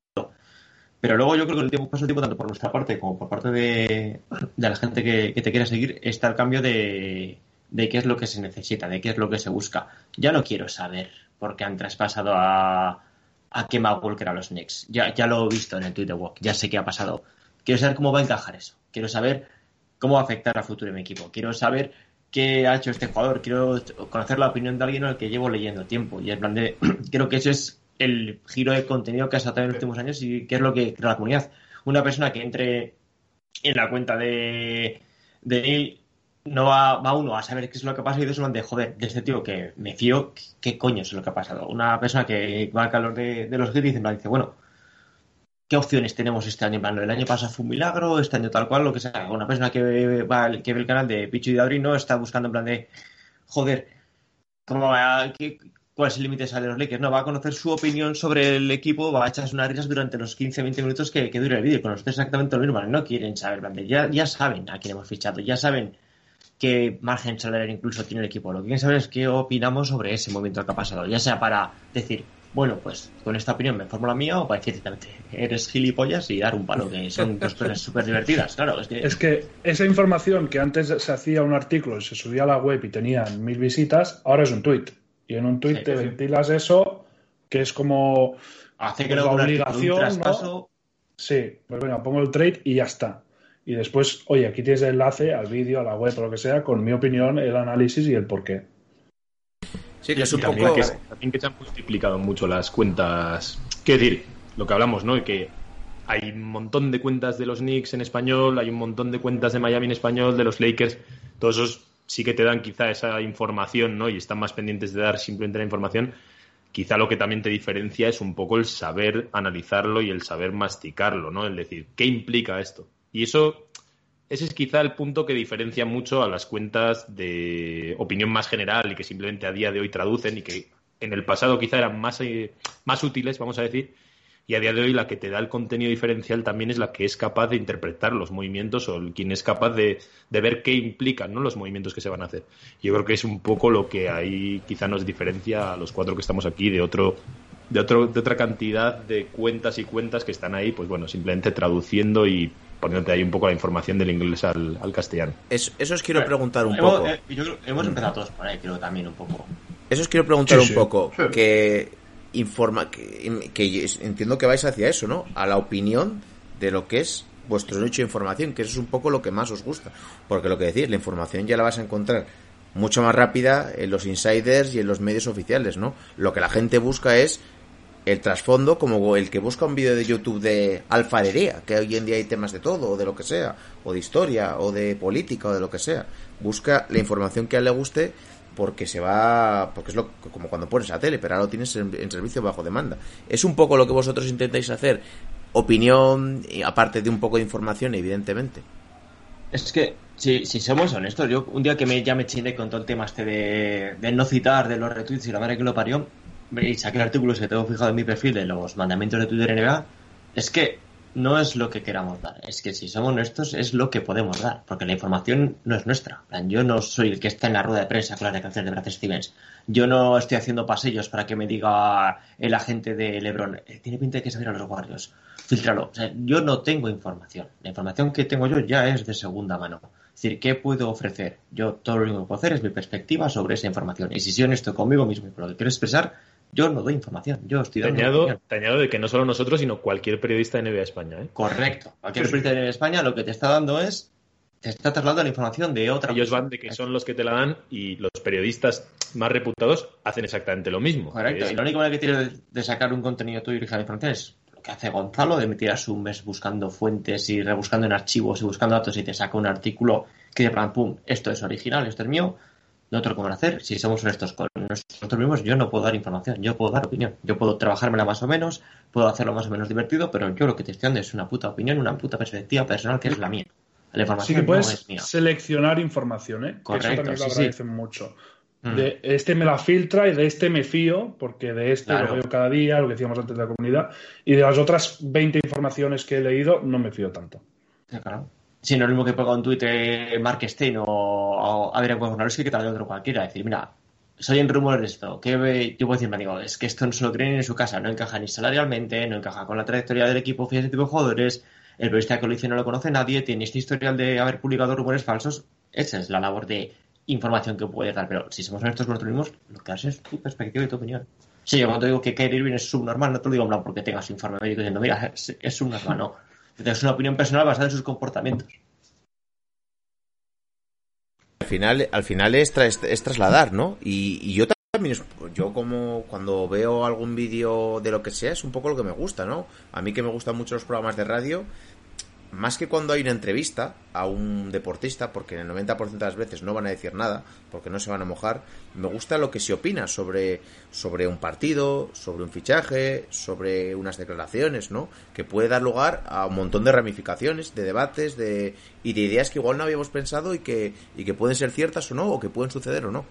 Pero luego yo creo que el tiempo pasa el tiempo tanto por nuestra parte como por parte de, de la gente que, que te quiere seguir está el cambio de, de qué es lo que se necesita, de qué es lo que se busca. Ya no quiero saber por qué han traspasado a, a Kemba Walker a los Knicks. Ya, ya lo he visto en el Twitter Walk, ya sé qué ha pasado. Quiero saber cómo va a encajar eso. Quiero saber cómo va a afectar al futuro mi equipo. Quiero saber qué ha hecho este jugador. Quiero conocer la opinión de alguien al que llevo leyendo tiempo. Y en plan de, *clears throat* creo que eso es el giro de contenido que ha estado en los últimos años y qué es lo que crea la comunidad. Una persona que entre en la cuenta de, de Neil no va, va uno a saber qué es lo que pasa y dos van de joder, de este tío que me fío, ¿qué coño es lo que ha pasado? Una persona que va al calor de, de los gritos y plan dice, bueno, ¿qué opciones tenemos este año? Plan, el año pasado fue un milagro, este año tal cual, lo que sea. Una persona que ve, el canal de Pichu y de no está buscando en plan de, joder, ¿cómo va qué- ¿cuál es el límite de los Lakers? No, va a conocer su opinión sobre el equipo, va a echarse unas risas durante los 15-20 minutos que, que dure el vídeo. Con exactamente lo mismo, no quieren saber, plan ya, ya saben a quién hemos fichado, ya saben qué margen salarial incluso tiene el equipo. Lo que quieren saber es qué opinamos sobre ese momento que ha pasado, ya sea para decir, bueno, pues con esta opinión me formo la mía o para decir directamente, eres gilipollas y dar un palo, que son *laughs* dos cosas súper divertidas. Claro, es que... Es que esa información que antes se hacía un artículo y se subía a la web y tenían mil visitas, ahora es un tweet. Y en un tweet Sí, te sí. ventilas eso, que es como Hace que pues, la un obligación, ¿no? Sí, pues venga, pongo el trade y ya está. Y después, oye, aquí tienes el enlace al vídeo, a la web o lo que sea, con mi opinión, el análisis y el porqué. Sí, que es Y un también, poco... que, también que se han multiplicado mucho las cuentas. Quiero decir, lo que hablamos, ¿no? Que hay un montón de cuentas de los Knicks en español, hay un montón de cuentas de Miami en español, de los Lakers. Todos esos sí que te dan quizá esa información, ¿no? Y están más pendientes de dar simplemente la información. Quizá lo que también te diferencia es un poco el saber analizarlo y el saber masticarlo, ¿no? El decir, ¿qué implica esto? Y eso ese es quizá el punto que diferencia mucho a las cuentas de opinión más general y que simplemente a día de hoy traducen y que en el pasado quizá eran más, eh, más útiles, vamos a decir, y a día de hoy la que te da el contenido diferencial también es la que es capaz de interpretar los movimientos o el- quien es capaz de, de ver qué implican ¿no? los movimientos que se van a hacer. Yo creo que es un poco lo que ahí quizá nos diferencia a los cuatro que estamos aquí de otro de, otro, de otra cantidad de cuentas y cuentas que están ahí, pues bueno, simplemente traduciendo y poniéndote ahí un poco la información del inglés al, al castellano. Es- eso os quiero preguntar un hemos, poco. eh, yo creo- hemos empezado todos por ahí, creo también un poco. Eso os quiero preguntar Sí, un sí. poco. Sí. Que informa, que, que entiendo que vais hacia eso, ¿no? A la opinión de lo que es vuestro nicho de información, que eso es un poco lo que más os gusta. Porque lo que decís, la información ya la vas a encontrar mucho más rápida en los insiders y en los medios oficiales, ¿no? Lo que la gente busca es el trasfondo como el que busca un vídeo de YouTube de alfarería, que hoy en día hay temas de todo, o de lo que sea, o de historia, o de política, o de lo que sea. Busca la información que a él le guste porque se va, porque es lo como cuando pones la tele, pero ahora lo tienes en, servicio bajo demanda. Es un poco lo que vosotros intentáis hacer, opinión, aparte de un poco de información, evidentemente. Es que, si, si somos honestos, yo un día que me, ya me chile con todo el tema este de, de no citar, de los retweets y la madre que lo parió, y saqué el artículo que tengo fijado en mi perfil de los mandamientos de Twitter NBA, es que no es lo que queramos dar, es que si somos honestos es lo que podemos dar, porque la información no es nuestra. Yo no soy el que está en la rueda de prensa con las declaraciones de Brad Stevens. Yo no estoy haciendo pasillos para que me diga el agente de LeBron, "Eh, tiene pinta de que se a los Warriors, filtralo. O yo no tengo información. La información que tengo yo ya es de segunda mano. Es decir, ¿qué puedo ofrecer? Yo todo lo único que puedo hacer es mi perspectiva sobre esa información. Y si soy honesto conmigo mismo y por lo que quiero expresar, yo no doy información. Yo estoy Te dando añado, te añado de que no solo nosotros, sino cualquier periodista de NBA España. ¿eh? Correcto. Cualquier periodista en España lo que te está dando es, te está trasladando la información de otra Ellos persona. van de que son los que te la dan y los periodistas más reputados hacen exactamente lo mismo. Correcto. Es- Y la única manera que tienes de- de sacar un contenido tuyo y de información es lo que hace Gonzalo, de tirarse un mes buscando fuentes y rebuscando en archivos y buscando datos y te saca un artículo que de plan, pum, esto es original, esto es mío. Nosotros cómo hacer. Si somos honestos con nosotros mismos, yo no puedo dar información, yo puedo dar opinión. Yo puedo trabajármela más o menos, puedo hacerlo más o menos divertido, pero yo lo que te estoy dando es una puta opinión, una puta perspectiva personal que es la mía. La Sí información que no puedes es mía. seleccionar información, ¿eh? Que Correcto, Eso también lo sí, sí. mucho. Mm. De este me la filtra y de este me fío, porque de este Claro. lo veo cada día, lo que decíamos antes de la comunidad, y de las otras 20 informaciones que he leído no me fío tanto. Sí, claro. Si no es lo mismo que ponga un tuit eh, Mark Stein o, o Adrián Wojnarowski que tal otro cualquiera. Decir, mira, soy en rumores de esto. ¿Qué ve- yo puedo decir, me digo, es que esto no se lo creen en su casa, no encaja ni salarialmente, no encaja con la trayectoria del equipo, fíjate tipo de jugadores, el periodista que lo no lo conoce nadie, tiene este historial de haber publicado rumores falsos. Esa es la labor de información que puede dar. Pero si somos honestos con nosotros mismos, lo que haces es tu perspectiva y tu opinión. Sí, yo cuando digo que Kyrie Irving es subnormal, no te lo digo en porque tengas informe médico diciendo, mira, es subnormal, no. Es una opinión personal basada en sus comportamientos. Al final, al final es, tras- es trasladar, ¿no? Y, y yo también, yo como cuando veo algún vídeo de lo que sea, es un poco lo que me gusta, ¿no? A mí que me gustan mucho los programas de radio, más que cuando hay una entrevista a un deportista, porque en el 90% de las veces no van a decir nada, porque no se van a mojar, me gusta lo que se opina sobre, sobre un partido, sobre un fichaje, sobre unas declaraciones, ¿no? Que puede dar lugar a un montón de ramificaciones, de debates, de, y de ideas que igual no habíamos pensado y que, y que pueden ser ciertas o no, o que pueden suceder o no.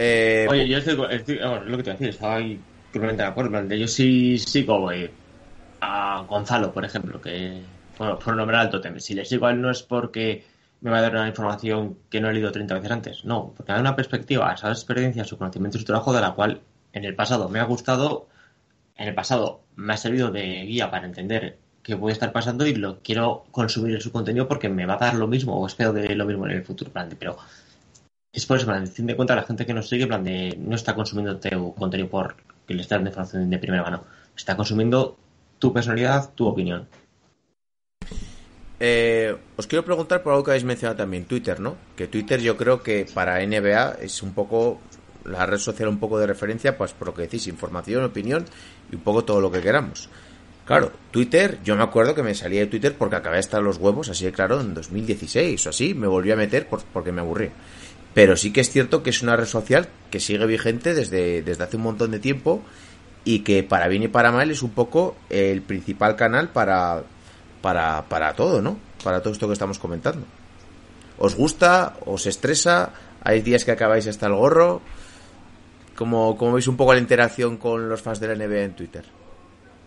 Eh, Oye, yo estoy, estoy- lo que te voy a decir, estaba ahí completamente de acuerdo. Yo sí sigo eh, a Gonzalo, por ejemplo, que, bueno, por nombrar al Totem. Si le sigo a él no es porque me va a dar una información que no he leído 30 veces antes, no, porque da una perspectiva, esa experiencia, su conocimiento y su trabajo de la cual en el pasado me ha gustado, en el pasado me ha servido de guía para entender qué puede estar pasando y lo quiero consumir en su contenido porque me va a dar lo mismo o espero de lo mismo en el futuro. plan de, Pero es por eso, en fin de cuentas, la gente que nos sigue, plan de, no está consumiendo tu contenido por que le estás dando información de primera mano. Está consumiendo tu personalidad, tu opinión. Eh, os quiero preguntar por algo que habéis mencionado también, Twitter, ¿no? Que Twitter yo creo que para NBA es un poco la red social un poco de referencia, pues por lo que decís, información, opinión y un poco todo lo que queramos. Claro, Twitter, yo me acuerdo que me salía de Twitter porque acabé hasta los huevos, así de claro, en 2016 o así, me volví a meter por- porque me aburrí. Pero sí que es cierto que es una red social que sigue vigente desde, desde hace un montón de tiempo y que para bien y para mal es un poco el principal canal para, para, para todo, ¿no? Para todo esto que estamos comentando. ¿Os gusta? ¿Os estresa? ¿Hay días que acabáis hasta el gorro? ¿Cómo, cómo veis un poco la interacción con los fans de la NBA en Twitter?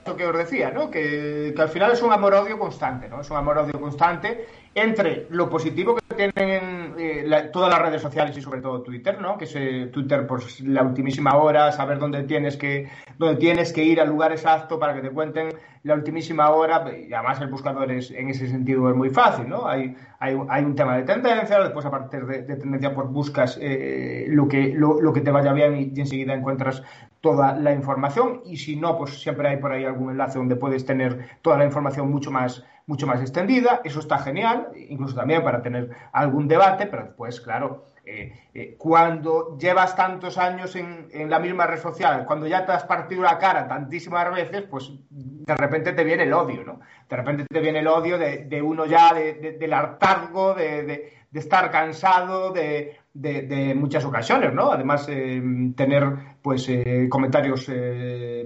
Lo que os decía, ¿no? Que, que al final es un amor-odio constante, ¿no? Es un amor-odio constante entre lo positivo que tienen eh, todas las redes sociales y sobre todo Twitter, ¿no? Que es eh, Twitter, pues la ultimísima hora, saber dónde tienes que dónde tienes que ir al lugar exacto para que te cuenten la ultimísima hora. Y además el buscador es, en ese sentido es muy fácil, ¿no? Hay, hay, hay un tema de tendencia, después a partir de, de tendencia pues buscas eh, lo, que, lo que te vaya bien y, y enseguida encuentras toda la información y si no, pues siempre hay por ahí algún enlace donde puedes tener toda la información mucho más, mucho más extendida. Eso está genial, incluso también para tener algún debate, pero después, claro, eh, eh, cuando llevas tantos años en, la misma red social, cuando ya te has partido la cara tantísimas veces, pues de repente te viene el odio, ¿no? De repente te viene el odio de, uno ya, de- de- del hartazgo, de, estar cansado, de, muchas ocasiones, ¿no? Además, eh, tener pues eh, comentarios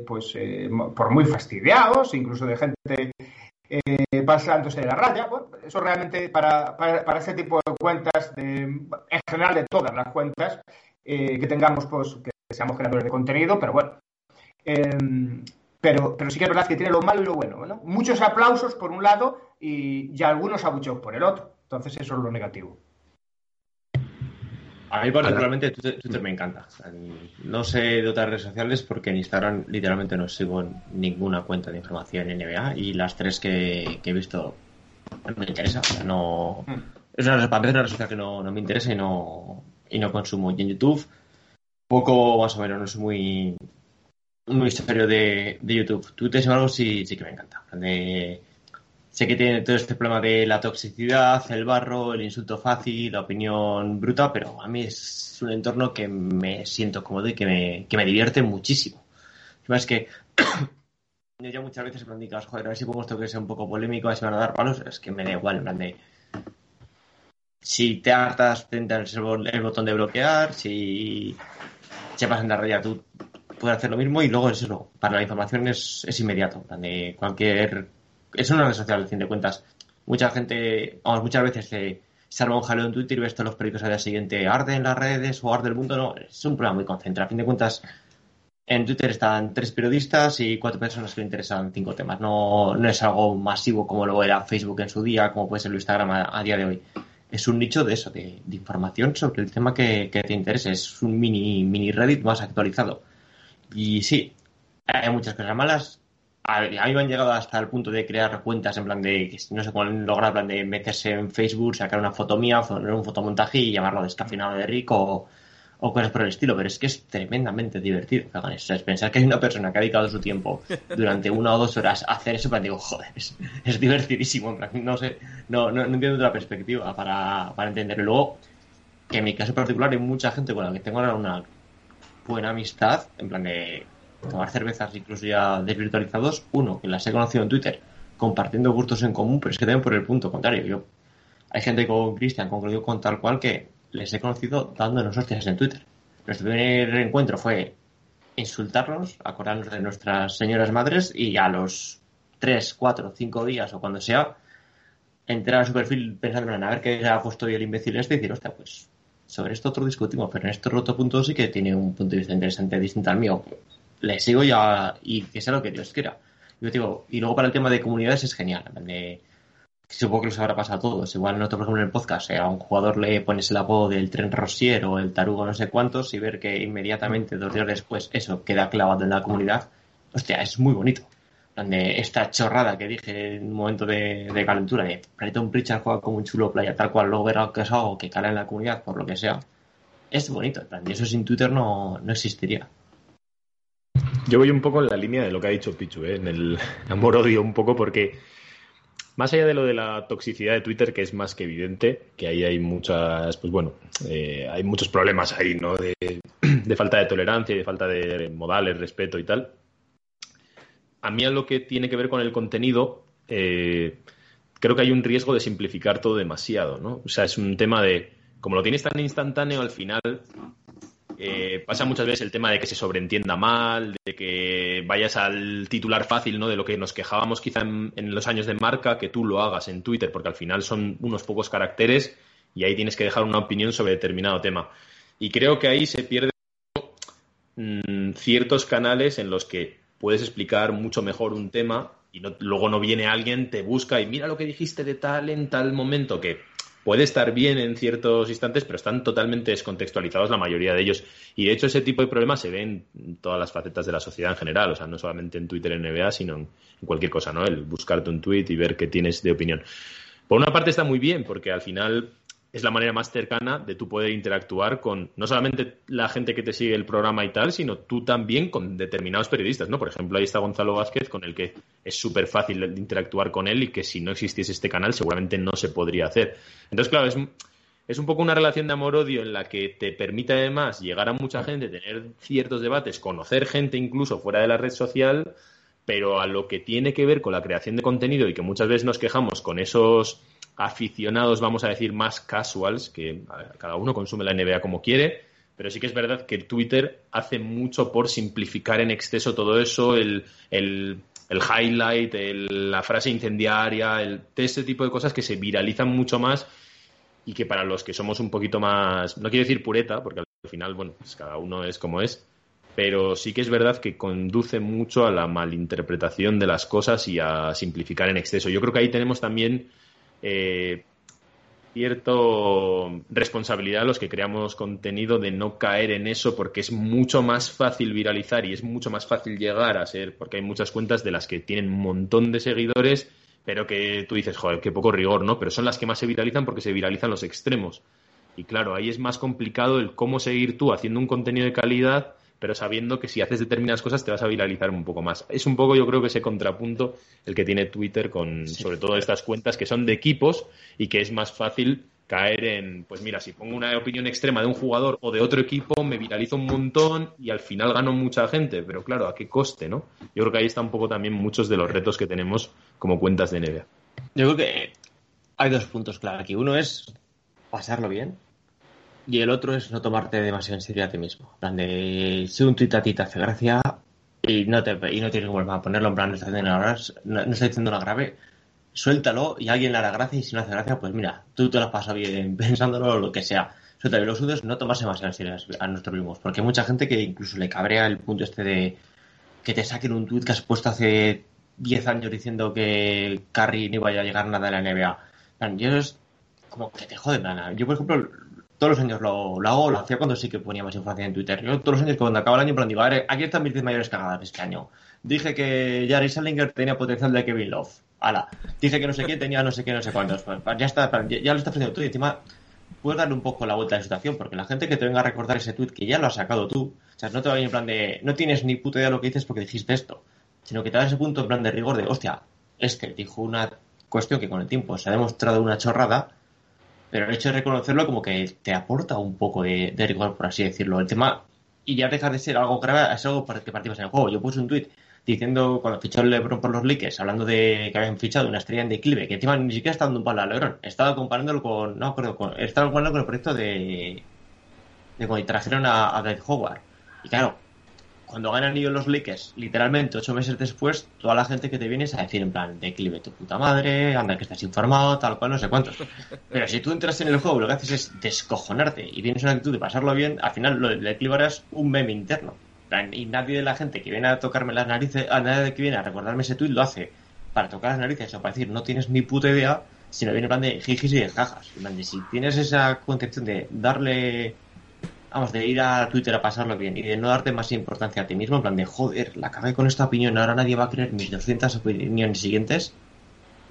pues por muy fastidiados, incluso de gente eh, pasándose de la raya. Bueno, eso realmente para, para, para ese tipo de cuentas, de- en general de todas las cuentas eh, que tengamos, pues que seamos creadores de contenido, pero bueno. Eh, pero, pero sí que es verdad que tiene lo malo y lo bueno. ¿no? Muchos aplausos por un lado y, y algunos abucheos por el otro. Entonces eso es lo negativo. A mí particularmente Twitter, Twitter me encanta. No sé de otras redes sociales porque en Instagram literalmente no sigo ninguna cuenta de información NBA y las tres que, que he visto no me interesa. O sea, no, es una, para mí es una red social que no, no me interesa y no, y no consumo. Y en YouTube, poco más o menos, no soy muy, muy serio de, de YouTube. Twitter, sin embargo, sí, sí que me encanta. De- sé que tiene todo este problema de la toxicidad, el barro, el insulto fácil, la opinión bruta, pero a mí es un entorno que me siento cómodo y que me, que me divierte muchísimo. Además que *coughs* yo ya muchas veces me dicho, joder, a ver si pongo esto que sea un poco polémico, a ver si van a dar palos, es que me da igual, en plan de... si te hartas, te entras el, el botón de bloquear, si se pasan la raya, tú puedes hacer lo mismo y luego es eso, para la información es, es inmediato. en plan de cualquier... Es una red social, al fin de cuentas. Mucha gente, vamos, muchas veces se, se arma un jaleo en Twitter y ves todos los periódicos al día siguiente, arde en las redes o arde el mundo, no, es un problema muy concentrado. A fin de cuentas, en Twitter están tres periodistas y cuatro personas que le interesan cinco temas. No, no es algo masivo como lo era Facebook en su día, como puede ser Instagram a, día de hoy. Es un nicho de eso, de, de información sobre el tema que, que te interese. Es un mini, mini Reddit más actualizado. Y sí, hay muchas cosas malas. A, mí me han llegado hasta el punto de crear cuentas en plan de, no sé cómo lograr, en plan de meterse en Facebook, sacar una foto mía, poner un fotomontaje y llamarlo descafeinado de rico o, cosas por el estilo, pero es que es tremendamente divertido que hagan eso. Es pensar que hay una persona que ha dedicado su tiempo durante una o dos horas a hacer eso, pero digo, joder, es, es divertidísimo. en plan, No sé, no, no, no entiendo otra perspectiva para, para entenderlo. Luego, que en mi caso particular hay mucha gente con la que tengo ahora una buena amistad, en plan de tomar cervezas incluso ya desvirtualizados. Uno, que las he conocido en Twitter, compartiendo gustos en común, pero es que también por el punto contrario. Yo, hay gente con Cristian, concluido con tal cual, que les he conocido dándonos hostias en Twitter. Nuestro primer encuentro fue insultarnos, acordarnos de nuestras señoras madres y a los 3, 4, 5 días o cuando sea, entrar a su perfil pensando en a ver qué ha puesto hoy el imbécil este y decir, hostia, pues sobre esto otro discutimos, pero en este otro punto sí que tiene un punto de vista interesante distinto al mío. Le sigo ya y que sea lo que Dios quiera. Yo digo, y luego para el tema de comunidades es genial. de- supongo que los habrá pasado a todos. Igual nosotros, por ejemplo, en el podcast, eh, a un jugador le pones el apodo del tren rosier o el tarugo no sé cuántos y ver que inmediatamente, dos días después, eso queda clavado en la comunidad. Hostia, es muy bonito. En plan de esta chorrada que dije en un momento de, de calentura de Preton Pritchard juega como un chulo playa, tal cual, luego verá que es algo que cala en la comunidad, por lo que sea. Es bonito, eso sin Twitter no, no existiría. Yo voy un poco en la línea de lo que ha dicho Pichu, ¿eh? en el *laughs* amor-odio un poco, porque más allá de lo de la toxicidad de Twitter, que es más que evidente, que ahí hay muchas, pues bueno, eh, hay muchos problemas ahí, ¿no? De, *clears throat* de falta de tolerancia y de falta de modales, respeto y tal. A mí a lo que tiene que ver con el contenido, eh, creo que hay un riesgo de simplificar todo demasiado, ¿no? O sea, es un tema de, como lo tienes tan instantáneo, al final eh, pasa muchas veces el tema de que se sobreentienda mal, de que vayas al titular fácil, ¿no? De lo que nos quejábamos quizá en, los años de marca, que tú lo hagas en Twitter, porque al final son unos pocos caracteres y ahí tienes que dejar una opinión sobre determinado tema. Y creo que ahí se pierde mm, ciertos canales en los que puedes explicar mucho mejor un tema y luego no viene alguien, te busca y mira lo que dijiste de tal en tal momento, que puede estar bien en ciertos instantes, pero están totalmente descontextualizados la mayoría de ellos. Y de hecho ese tipo de problemas se ven en todas las facetas de la sociedad en general, o sea, no solamente en Twitter, en NBA, sino en, cualquier cosa, ¿no? El buscarte un tweet y ver qué tienes de opinión. Por una parte está muy bien, porque al final es la manera más cercana de tú poder interactuar con no solamente la gente que te sigue el programa y tal, sino tú también con determinados periodistas, ¿no? Por ejemplo, ahí está Gonzalo Vázquez, con el que es súper fácil interactuar con él y que si no existiese este canal seguramente no se podría hacer. Entonces, claro, es, es un poco una relación de amor-odio en la que te permite además llegar a mucha gente, tener ciertos debates, conocer gente incluso fuera de la red social, pero a lo que tiene que ver con la creación de contenido y que muchas veces nos quejamos con esos aficionados, vamos a decir, más casuals, que cada uno consume la NBA como quiere, pero sí que es verdad que Twitter hace mucho por simplificar en exceso todo eso, el, el, el highlight, el- la frase incendiaria, el, ese tipo de cosas que se viralizan mucho más y que para los que somos un poquito más, no quiero decir pureta, porque al final, bueno, pues cada uno es como es, pero sí que es verdad que conduce mucho a la malinterpretación de las cosas y a simplificar en exceso. Yo creo que ahí tenemos también eh, cierto responsabilidad los que creamos contenido de no caer en eso porque es mucho más fácil viralizar y es mucho más fácil llegar a ser, porque hay muchas cuentas de las que tienen un montón de seguidores, pero que tú dices, joder, qué poco rigor, ¿no? Pero son las que más se viralizan porque se viralizan los extremos. Y claro, ahí es más complicado el cómo seguir tú haciendo un contenido de calidad, pero sabiendo que si haces determinadas cosas te vas a viralizar un poco más. Es un poco, yo creo que ese contrapunto el que tiene Twitter con, sobre todo estas cuentas que son de equipos y que es más fácil caer en, pues mira, si pongo una opinión extrema de un jugador o de otro equipo, me viralizo un montón y al final gano mucha gente, pero claro, ¿a qué coste, no? Yo creo que ahí está un poco también muchos de los retos que tenemos como cuentas de NBA. Yo creo que hay dos puntos clave aquí. Uno es pasarlo bien. Y el otro es no tomarte demasiado en serio a ti mismo. En plan de, si un tuit a ti te hace gracia y no, te, y no tienes que volver a ponerlo, en plan, no está diciendo nada, no, diciendo nada grave, suéltalo y alguien le hará gracia y si no hace gracia, pues mira, tú te lo has pasado bien *laughs* pensándolo o lo que sea. Suéltalo. Y los suyos no tomarse demasiado en serio a nuestros mismos, porque hay mucha gente que incluso le cabrea el punto este de que te saquen un tuit que has puesto hace 10 años diciendo que Curry no iba a llegar nada a la NBA. Yo es como que te jode, nada. Yo, por ejemplo, todos los años lo, lo hago, lo hacía cuando sí que ponía más información en Twitter. Yo todos los años cuando acaba el año, plan, digo, a ver, aquí están mis 10 mayores cagadas de este año. Dije que Jerry Salinger tenía potencial de Kevin Love. Ala. Dije que no sé quién tenía no sé qué, no sé cuántos. Pues, pues, ya está, ya, lo estás haciendo tú y encima puedes darle un poco la vuelta a la situación, porque la gente que te venga a recordar ese tweet que ya lo has sacado tú, o sea, no te va a ir en plan de, no tienes ni puta idea de lo que dices porque dijiste esto, sino que te da ese punto en plan de rigor de, hostia, este dijo una cuestión que con el tiempo se ha demostrado una chorrada, pero el hecho de reconocerlo como que te aporta un poco de, rigor, por así decirlo. El tema, y ya deja de ser algo grave, es algo para que partimos en el juego. Yo puse un tweet diciendo cuando fichó el LeBron por los Lakers, hablando de que habían fichado una estrella en declive, que encima ni siquiera está dando un palo a LeBron, estaba comparándolo con, no acuerdo, con, estaba comparándolo con el proyecto de, de cuando trajeron a, a Howard. Y claro, cuando ganan ellos los Lakers, literalmente ocho meses después, toda la gente que te viene es a decir en plan, declive tu puta madre, anda que estás informado, tal cual, no sé cuántos. *laughs* Pero si tú entras en el juego, lo que haces es descojonarte y tienes una actitud de pasarlo bien, al final lo es un meme interno. Y nadie de la gente que viene a tocarme las narices, a nadie que viene a recordarme ese tweet lo hace para tocar las narices o para decir no tienes ni puta idea, sino viene en plan de jijis y de jajas. En plan de si tienes esa concepción de darle vamos, de ir a Twitter a pasarlo bien y de no darte más importancia a ti mismo, en plan de joder, la cagué con esta opinión, ahora nadie va a creer mis 200 opiniones siguientes,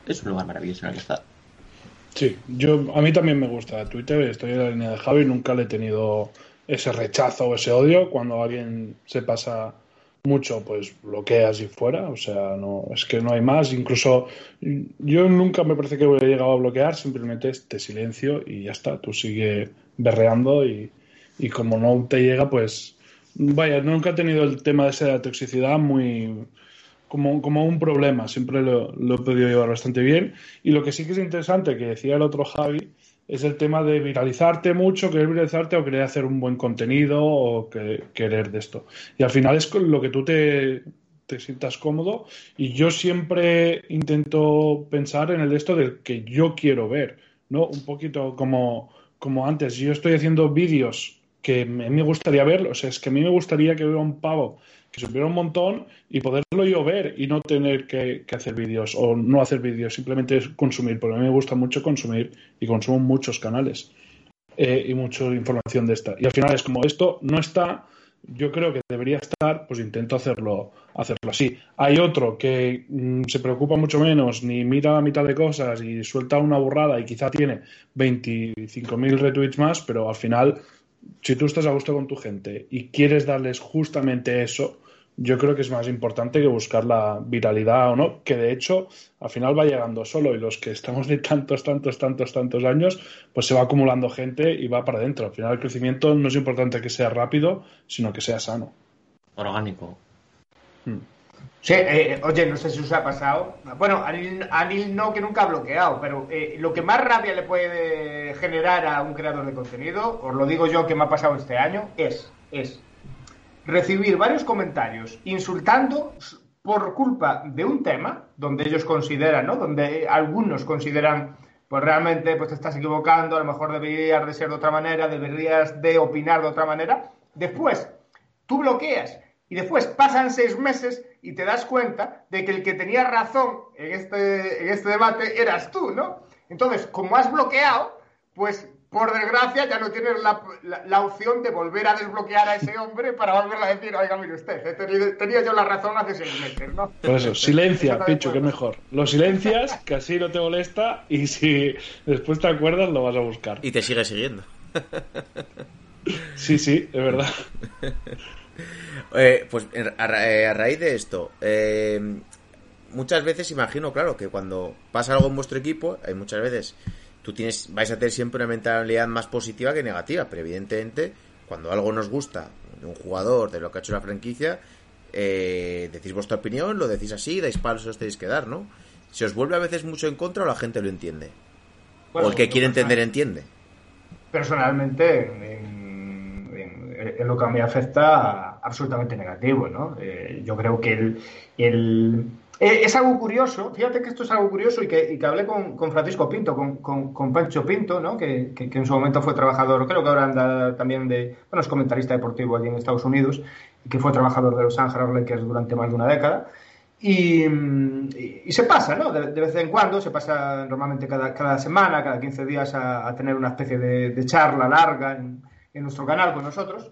es un lugar maravilloso en el que estar. Sí, yo a mí también me gusta Twitter, estoy en la línea de Javi, nunca le he tenido ese rechazo o ese odio. Cuando alguien se pasa mucho, pues bloqueas y fuera, o sea, no es que no hay más. Incluso yo nunca me parece que he llegado a bloquear, simplemente te silencio y ya está, tú sigue berreando y, y como no te llega, pues vaya, nunca he tenido el tema de esa toxicidad muy como, como un problema, siempre lo, lo, he podido llevar bastante bien. Y lo que sí que es interesante, que decía el otro Javi, es el tema de viralizarte mucho, querer viralizarte o querer hacer un buen contenido o que, querer de esto. Y al final es lo que tú te, te sientas cómodo y yo siempre intento pensar en el de esto del que yo quiero ver, ¿no? Un poquito como, como antes, yo estoy haciendo vídeos que a mí me gustaría ver, o sea, es que a mí me gustaría que hubiera un pavo que supiera un montón y poderlo yo ver y no tener que, hacer vídeos o no hacer vídeos, simplemente consumir, porque a mí me gusta mucho consumir y consumo muchos canales eh, y mucha información de esta. Y al final es como esto no está, yo creo que debería estar, pues intento hacerlo, hacerlo así. Hay otro que mmm, se preocupa mucho menos, ni mira la mitad de cosas y suelta una burrada y quizá tiene 25.000 retweets más, pero al final si tú estás a gusto con tu gente y quieres darles justamente eso, yo creo que es más importante que buscar la viralidad o no, que de hecho al final va llegando solo y los que estamos de tantos, tantos, tantos, tantos años, pues se va acumulando gente y va para adentro. Al final el crecimiento no es importante que sea rápido, sino que sea sano. Orgánico. Hmm. Sí, eh, oye, no sé si os ha pasado. Bueno, a Neil no, que nunca ha bloqueado, pero eh, lo que más rabia le puede generar a un creador de contenido, os lo digo yo que me ha pasado este año, es, es recibir varios comentarios insultando por culpa de un tema donde ellos consideran, ¿no? Donde algunos consideran, pues realmente pues te estás equivocando, a lo mejor deberías de ser de otra manera, deberías de opinar de otra manera. Después, tú bloqueas y después pasan seis meses y te das cuenta de que el que tenía razón en este, en este debate eras tú, ¿no? Entonces, como has bloqueado, pues por desgracia ya no tienes la, la, la, opción de volver a desbloquear a ese *laughs* hombre para volverle a decir, oiga, mire usted, he tenido, tenía yo la razón hace seis meses, ¿no? Por eso, silencia, Picho, que es mejor. Lo silencias, que así no te molesta, y si después te acuerdas, lo vas a buscar. Y te sigue siguiendo. Sí, sí, es verdad. *laughs* *laughs* Eh, pues a, ra a, raíz de esto, eh, muchas veces imagino, claro, que cuando pasa algo en vuestro equipo, hay muchas veces tú tienes, vais a tener siempre una mentalidad más positiva que negativa, pero evidentemente cuando algo nos gusta de un jugador, de lo que ha hecho la franquicia, eh, decís vuestra opinión, lo decís así, dais palos, os tenéis que dar, ¿no? Se os vuelve a veces mucho en contra o la gente lo entiende. Bueno, o el que quiere entender entiende. personalmente en- en lo que a mí afecta absolutamente negativo, ¿no? Eh, yo creo que el, el- eh, es algo curioso, fíjate que esto es algo curioso y que, y que hablé con, con Francisco Pinto, con, con, con Pancho Pinto, ¿no? Que, que- que en su momento fue trabajador, creo que ahora anda también de, bueno, es comentarista deportivo allí en Estados Unidos, y que fue trabajador de Los Ángeles Lakers durante más de una década. Y, y- y se pasa, ¿no? De, de vez en cuando, se pasa normalmente cada, cada semana, cada 15 días a, a tener una especie de, de charla larga en, en nuestro canal con nosotros.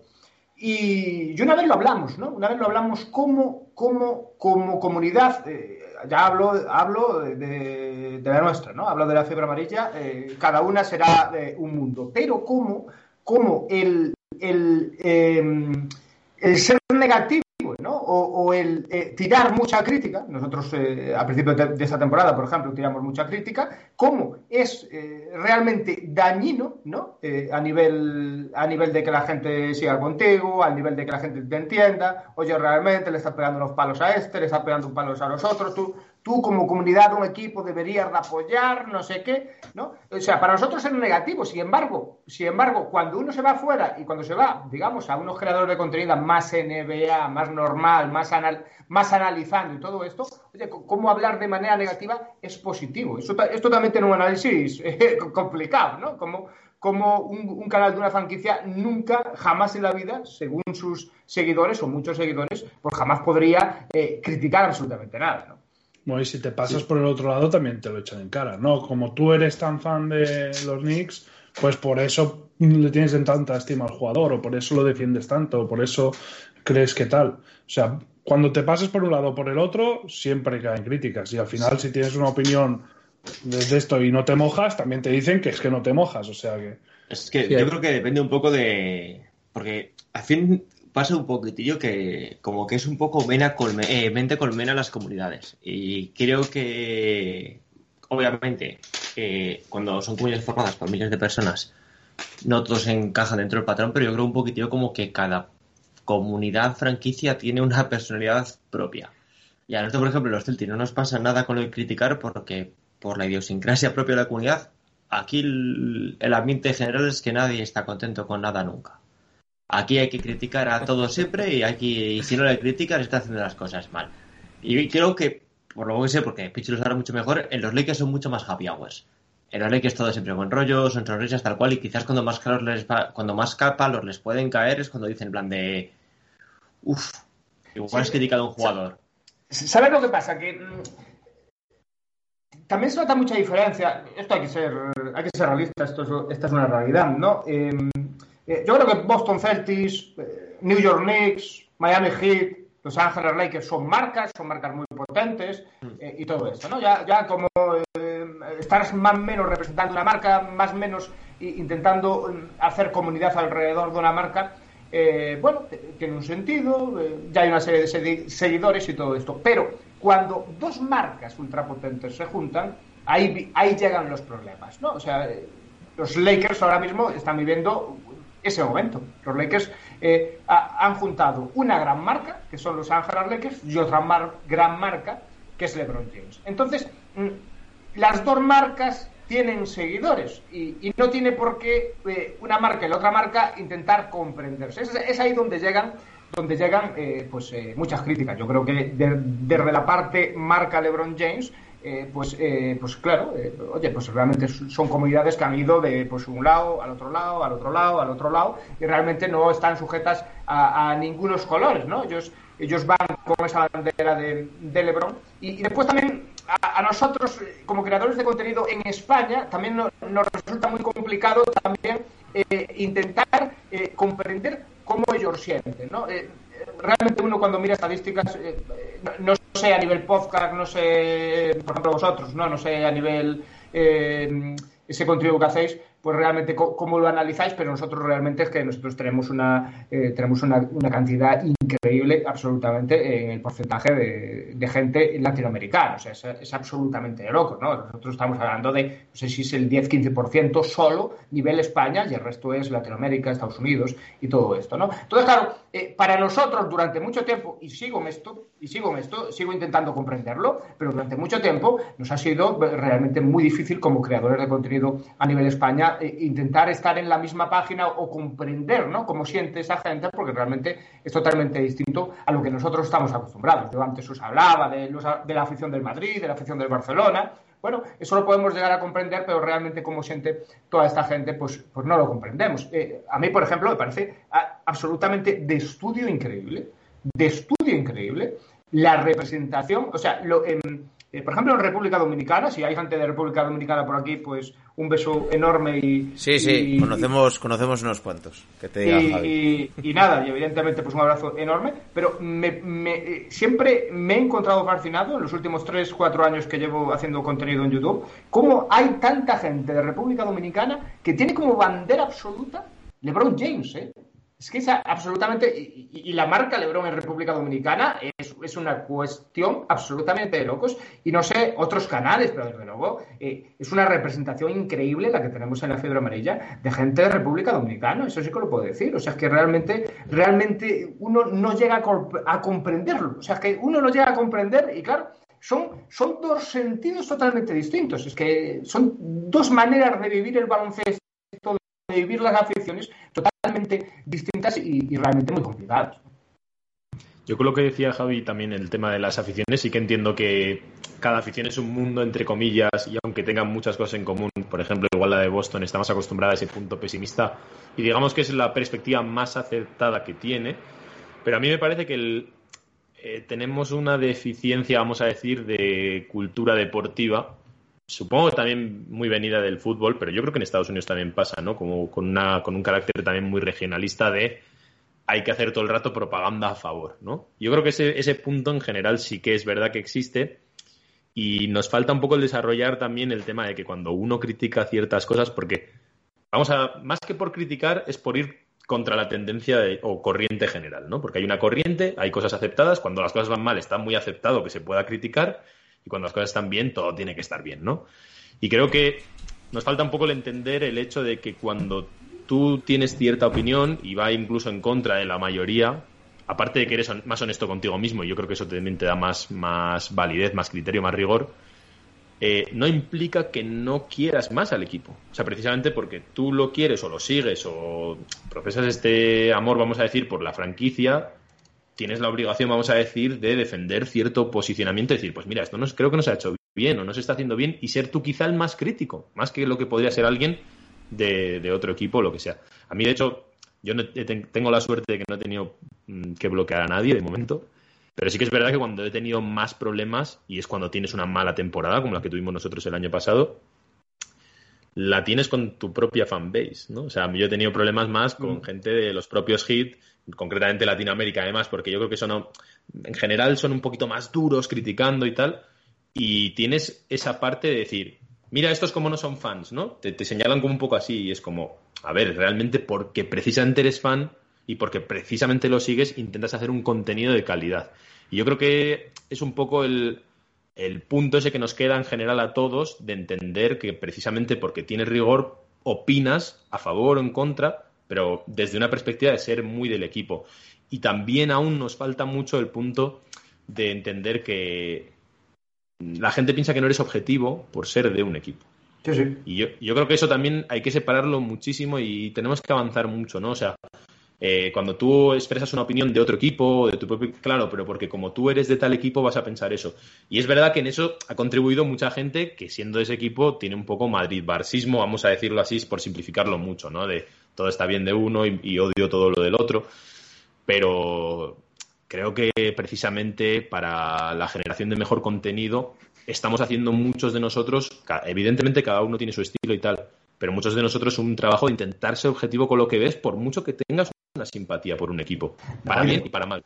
Y, y una vez lo hablamos, ¿no? Una vez lo hablamos como, comunidad, eh, ya hablo, hablo de, la nuestra, ¿no? Hablo de la fiebre amarilla, eh, cada una será eh, un mundo, pero como, como el, el, el ser negativo, O, el eh, tirar mucha crítica, nosotros eh, a principios de, esta temporada, por ejemplo, tiramos mucha crítica, cómo es eh, realmente dañino, ¿no? A, nivel, a nivel de que la gente siga contigo, al nivel de que la gente te entienda, oye, realmente le estás pegando los palos a este, le estás pegando palos a los otros, tú, tú como comunidad, un equipo, deberías de apoyar, no sé qué, ¿no? O sea, para nosotros es negativo, sin embargo, sin embargo, cuando uno se va afuera y cuando se va, digamos, a unos creadores de contenido más NBA, más normal, más, anal, más analizando y todo esto, oye, cómo hablar de manera negativa es positivo. Eso, ta- esto también tiene un análisis *laughs* eh, complicado, ¿no? Como, como un, un canal de una franquicia nunca, jamás en la vida, según sus seguidores o muchos seguidores, pues jamás podría eh, criticar absolutamente nada, ¿no? Bueno, y si te pasas por el otro lado también te lo echan en cara, ¿no? Como tú eres tan fan de los Knicks, pues por eso le tienes en tanta estima al jugador, o por eso lo defiendes tanto, o por eso crees que tal. O sea, cuando te pases por un lado o por el otro, siempre caen críticas. Y al final, si tienes una opinión de de esto y no te mojas, también te dicen que es que no te mojas. O sea que. Es que Sí. yo creo que depende un poco de. Porque al fin pasa un poquitillo que como que es un poco vena eh, mente colmena las comunidades. Y creo que, obviamente, cuando son comunidades formadas por miles de personas, no todos encajan dentro del patrón, pero yo creo un poquitillo como que cada comunidad franquicia tiene una personalidad propia. Y a nosotros, por ejemplo, los Celtics no nos pasa nada con lo de criticar porque por la idiosincrasia propia de la comunidad, aquí el ambiente general es que nadie está contento con nada nunca. Aquí hay que criticar a todos siempre y aquí y si no le critican está haciendo las cosas mal. Y creo que, por lo que sé, porque Pichi lo sabrá mucho mejor, en los Lakers son mucho más happy hours. En los Lakers todo siempre buen rollo, son sonrisas tal cual y quizás cuando más calor les va- cuando más palos les pueden caer es cuando dicen en plan de uff, igual Sí. has criticado a un jugador. ¿Sabes lo que pasa? Que mm, también se nota mucha diferencia. Esto hay que ser, hay que ser realista, esto es, esta es una realidad, ¿no? Eh, eh, yo creo que Boston Celtics, eh, New York Knicks, Miami Heat, Los Ángeles Lakers son marcas, son marcas muy potentes eh, y todo esto, ¿no? Ya, ya como eh, estás más o menos representando una marca, más o menos intentando mm, hacer comunidad alrededor de una marca, eh, bueno, tiene un sentido, eh, ya hay una serie de segui- seguidores y todo esto. Pero cuando dos marcas ultrapotentes se juntan, ahí, ahí llegan los problemas, ¿no? O sea, eh, los Lakers ahora mismo están viviendo ese momento. Los Lakers eh, ha- han juntado una gran marca, que son los Ángeles Lakers, y otra mar- gran marca, que es LeBron James. Entonces, mm, las dos marcas tienen seguidores y, no tiene por qué eh, una marca y la otra marca intentar comprenderse. Es, es ahí donde llegan donde llegan eh, pues eh, muchas críticas. Yo creo que de- desde la parte marca LeBron James, eh, pues, eh, pues claro, eh, oye, pues realmente son comunidades que han ido de pues un lado al otro lado, al otro lado, al otro lado, y realmente no están sujetas a, ningunos colores, ¿no? Ellos, ellos van con esa bandera de, LeBron. Y, después también a, nosotros, eh, como creadores de contenido en España, también no- nos resulta muy complicado también eh, intentar comprender cómo ellos sienten, ¿no? Realmente uno cuando mira estadísticas, eh, eh, no, no sé a nivel podcast, no sé, por ejemplo vosotros, no, no sé a nivel eh, ese contenido que hacéis, pues realmente cómo lo analizáis, pero nosotros realmente es que nosotros tenemos una eh, tenemos una, una cantidad increíble absolutamente en el porcentaje de, de gente latinoamericana, o sea, es, es absolutamente loco, ¿no? Nosotros estamos hablando de, no sé si es el 10-15% solo nivel España y el resto es Latinoamérica, Estados Unidos y todo esto, ¿no? Entonces, claro, eh, para nosotros durante mucho tiempo, y sigo en esto, y sigo en esto, sigo intentando comprenderlo, pero durante mucho tiempo nos ha sido realmente muy difícil como creadores de contenido a nivel España eh, intentar estar en la misma página o comprender ¿no? cómo siente esa gente, porque realmente es totalmente distinto a lo que nosotros estamos acostumbrados. Yo antes os hablaba de, la afición del Madrid, de la afición del Barcelona. Bueno, eso lo podemos llegar a comprender, pero realmente cómo siente toda esta gente, pues, pues no lo comprendemos. Eh, a mí, por ejemplo, me parece absolutamente de estudio increíble, de estudio increíble, la representación, o sea, lo, en, eh, por ejemplo, en República Dominicana, si hay gente de República Dominicana por aquí, pues un beso enorme y... Sí, sí, y- conocemos, conocemos unos cuantos. Que te diga y, Javi. y- y nada, y evidentemente pues un abrazo enorme, pero me, me- eh, siempre me he encontrado fascinado en los últimos 3, 4 años que llevo haciendo contenido en YouTube, cómo hay tanta gente de República Dominicana que tiene como bandera absoluta LeBron James, ¿eh? Es que es absolutamente. Y, la marca LeBron en República Dominicana es, es una cuestión absolutamente de locos. Y no sé, otros canales, pero desde luego eh, es una representación increíble la que tenemos en la fiebre amarilla de gente de República Dominicana. Eso sí que lo puedo decir. O sea, es que realmente, realmente uno no llega a, comp- a comprenderlo. O sea, que uno no llega a comprender y claro. Son, son dos sentidos totalmente distintos. Es que son dos maneras de vivir el baloncesto, vivir las aficiones totalmente distintas y, realmente muy complicadas. Yo con lo que decía Javi también el tema de las aficiones, sí que entiendo que cada afición es un mundo entre comillas y aunque tengan muchas cosas en común, por ejemplo, igual la de Boston está más acostumbrada a ese punto pesimista y digamos que es la perspectiva más acertada que tiene, pero a mí me parece que eh, tenemos una deficiencia, vamos a decir, de cultura deportiva. Supongo que también muy venida del fútbol, pero yo creo que en Estados Unidos también pasa, ¿no? Como con, una, con un carácter también muy regionalista de hay que hacer todo el rato propaganda a favor, ¿no? Yo creo que ese, ese punto en general sí que es verdad que existe y nos falta un poco el desarrollar también el tema de que cuando uno critica ciertas cosas, porque vamos a, más que por criticar, es por ir contra la tendencia de- o corriente general, ¿no? Porque hay una corriente, hay cosas aceptadas, cuando las cosas van mal está muy aceptado que se pueda criticar y cuando las cosas están bien todo tiene que estar bien, ¿no? Y creo que nos falta un poco el entender el hecho de que cuando tú tienes cierta opinión y va incluso en contra de la mayoría, aparte de que eres más honesto contigo mismo, y yo creo que eso también te da más, más validez, más criterio, más rigor, eh, no implica que no quieras más al equipo. O sea, precisamente porque tú lo quieres o lo sigues o profesas este amor, vamos a decir, por la franquicia, tienes la obligación, vamos a decir, de defender cierto posicionamiento y decir, pues mira, esto no, creo que no se ha hecho bien o no se está haciendo bien y ser tú quizá el más crítico, más que lo que podría ser alguien de, de otro equipo o lo que sea. A mí, de hecho, yo no tengo la suerte de que no he tenido mm, que bloquear a nadie de momento, pero sí que es verdad que cuando he tenido más problemas, y es cuando tienes una mala temporada, como la que tuvimos nosotros el año pasado, la tienes con tu propia fanbase, ¿no? O sea, yo he tenido problemas más con gente de los propios hit, concretamente Latinoamérica, además, porque yo creo que son, en general, son un poquito más duros criticando y tal, y tienes esa parte de decir, mira, estos como no son fans, ¿no? Te, te señalan como un poco así, y es como, a ver, realmente porque precisamente eres fan y porque precisamente lo sigues, intentas hacer un contenido de calidad. Y yo creo que es un poco el, el punto ese que nos queda en general a todos de entender que precisamente porque tienes rigor opinas a favor o en contra, pero desde una perspectiva de ser muy del equipo. Y también aún nos falta mucho el punto de entender que la gente piensa que no eres objetivo por ser de un equipo. Sí, sí. Y yo, yo creo que eso también hay que separarlo muchísimo y tenemos que avanzar mucho, ¿no? O sea, eh, cuando tú expresas una opinión de otro equipo, de tu propio, claro, pero porque como tú eres de tal equipo vas a pensar eso. Y es verdad que en eso ha contribuido mucha gente que siendo de ese equipo tiene un poco Madrid-Barsismo, vamos a decirlo así, por simplificarlo mucho, ¿no? De todo está bien de uno y, y odio todo lo del otro. Pero creo que precisamente para la generación de mejor contenido estamos haciendo muchos de nosotros, evidentemente cada uno tiene su estilo y tal, pero muchos de nosotros un trabajo de intentar ser objetivo con lo que ves, por mucho que tengas una simpatía por un equipo, para bien y para mal.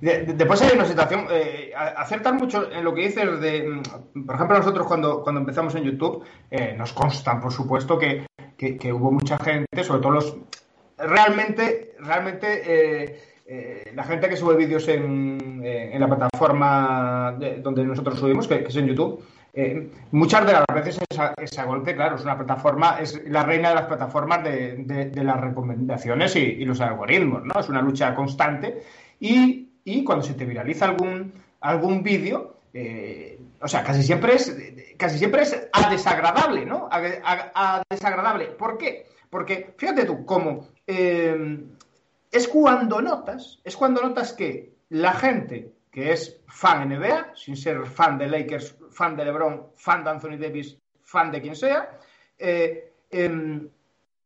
De- de- después hay una situación, eh, a- acertan mucho en lo que dices de, mm, por ejemplo, nosotros cuando, cuando empezamos en YouTube, eh, nos constan, por supuesto, que, que- hubo mucha gente, sobre todo los, realmente, realmente, eh, eh, la gente que sube vídeos en, eh, en la plataforma de- donde nosotros subimos, que, es en YouTube, muchas de las veces esa, esa golpe, claro, es una plataforma, es la reina de las plataformas de, de- las recomendaciones y, los algoritmos, ¿no? Es una lucha constante y, y cuando se te viraliza algún, algún vídeo, o sea, casi siempre es, casi siempre es a desagradable, ¿no? A, desagradable. ¿Por qué? Porque, fíjate tú, como eh, es cuando notas, es cuando notas que la gente que es fan NBA, sin ser fan de Lakers, fan de LeBron, fan de Anthony Davis, fan de quien sea, eh, em,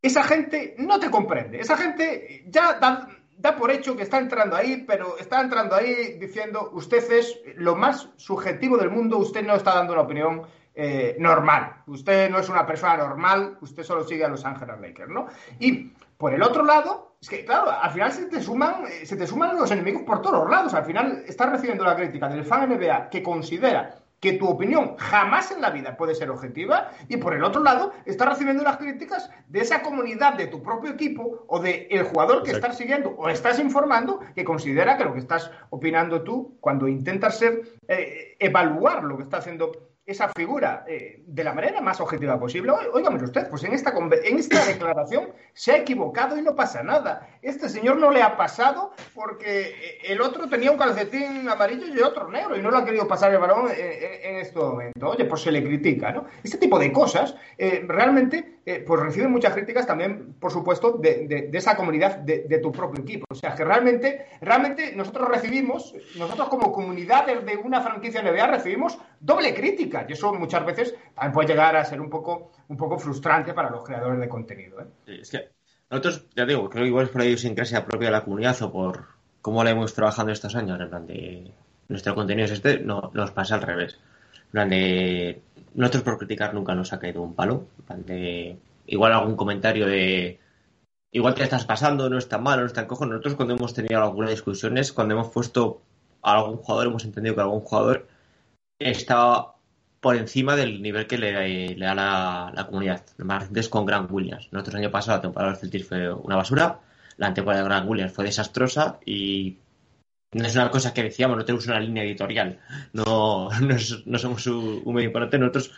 esa gente no te comprende. Esa gente ya da, da por hecho que está entrando ahí, pero está entrando ahí diciendo usted es lo más subjetivo del mundo, usted no está dando una opinión eh, normal. Usted no es una persona normal, usted solo sigue a Los Ángeles Lakers, ¿no? Y por el otro lado, es que, claro, al final se te suman, eh, se te suman los enemigos por todos lados. Al final estás recibiendo la crítica del fan NBA que considera que tu opinión jamás en la vida puede ser objetiva y por el otro lado estás recibiendo las críticas de esa comunidad de tu propio equipo o de el jugador que Exacto. estás siguiendo o estás informando que considera que lo que estás opinando tú cuando intentas ser eh, evaluar lo que está haciendo esa figura eh, de la manera más objetiva posible. Óigame usted, pues en esta, en esta declaración se ha equivocado y no pasa nada. Este señor no le ha pasado porque eh, el otro tenía un calcetín amarillo y otro negro y no le ha querido pasar el balón en, en- este momento. Oye, pues se le critica, ¿no? Este tipo de cosas eh, realmente eh, pues reciben muchas críticas también, por supuesto, de, de- esa comunidad de, de tu propio equipo. O sea, que realmente, realmente nosotros recibimos, nosotros como comunidad de, una franquicia NBA recibimos doble crítica y eso muchas veces también puede llegar a ser un poco, un poco frustrante para los creadores de contenido. ¿eh? Es que nosotros, ya digo, creo que igual es por la idiosincrasia propia de la comunidad o por cómo la hemos trabajado estos años, en plan de nuestro contenido es este, no, nos pasa al revés. En plan de nosotros por criticar nunca nos ha caído un palo. Igual algún comentario de igual te estás pasando, no es tan malo, no es tan cojo. Nosotros cuando hemos tenido algunas discusiones, cuando hemos puesto a algún jugador, hemos entendido que algún jugador está por encima del nivel que le, da la, comunidad. Más reciente es con Grant Williams. Nosotros año pasado la temporada de los Celtics fue una basura, la temporada de Grant Williams fue desastrosa y no es una cosa que decíamos, no tenemos una línea editorial, no, *laughs* no, somos un, medio importante, nosotros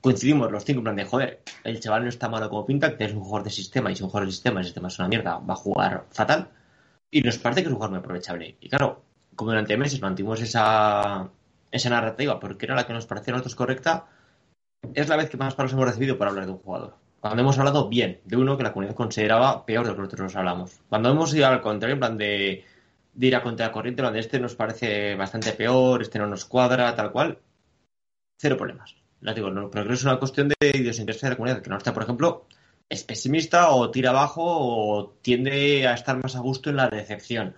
coincidimos los cinco en plan de joder, el chaval no está malo como pinta, que es un jugador de sistema y si un jugador de sistema, el sistema es una mierda, va a jugar fatal y nos parece que es un jugador muy aprovechable. Y claro, como durante meses mantuvimos esa, esa narrativa porque era la que nos parecía a nosotros correcta, es la vez que más palos hemos recibido por hablar de un jugador. Cuando hemos hablado bien de uno que la comunidad consideraba peor de lo que nosotros nos hablamos. Cuando hemos ido al contrario, en plan de, de ir a contra la corriente, en plan de este nos parece bastante peor, este no nos cuadra, tal cual, cero problemas. Ya digo, no, pero creo que es una cuestión de idiosincrasia de la comunidad, que no está, por ejemplo, es pesimista o tira abajo o tiende a estar más a gusto en la decepción.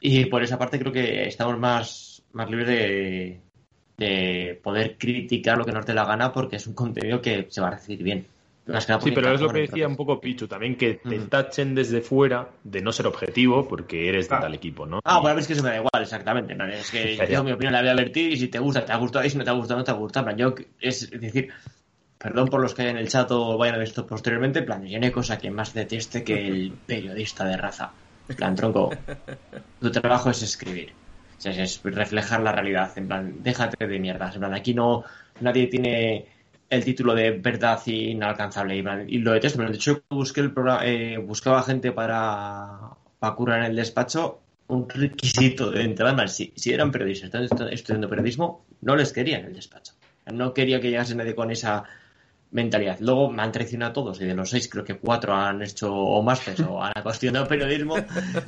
Y por esa parte creo que estamos más, más libres de, de poder criticar lo que nos dé la gana porque es un contenido que se va a recibir bien. Que Sí, pero es lo que decía un poco Pichu también, que te Mm. tachen desde fuera de no ser objetivo porque eres de Claro. tal equipo, ¿no? Ah, Y- bueno, es que eso me da igual, exactamente. ¿no? Es que *laughs* Ya, ya. yo mi opinión la voy a vertir y si te gusta, te ha gustado, y si no te ha gustado, no te ha gustado. Plan, Yo, es decir, perdón por los que en el chat o vayan a ver esto posteriormente, en plan, yo no hay cosa que más deteste que el periodista de raza. En plan, tronco, *laughs* tu trabajo es escribir. O sea, es reflejar la realidad. En plan, déjate de mierdas. En plan, aquí no, nadie tiene el título de verdad inalcanzable. Y, lo detesto. Pero de hecho, busqué el programa, eh, buscaba gente para, para currar en el despacho. Un requisito de entrada. Si, si eran periodistas, están estu- estudiando periodismo, no les quería en el despacho. No quería que llegase nadie con esa mentalidad. Luego me han traicionado a todos y de los seis creo que cuatro han hecho o másteres *laughs* o han acostumbrado periodismo,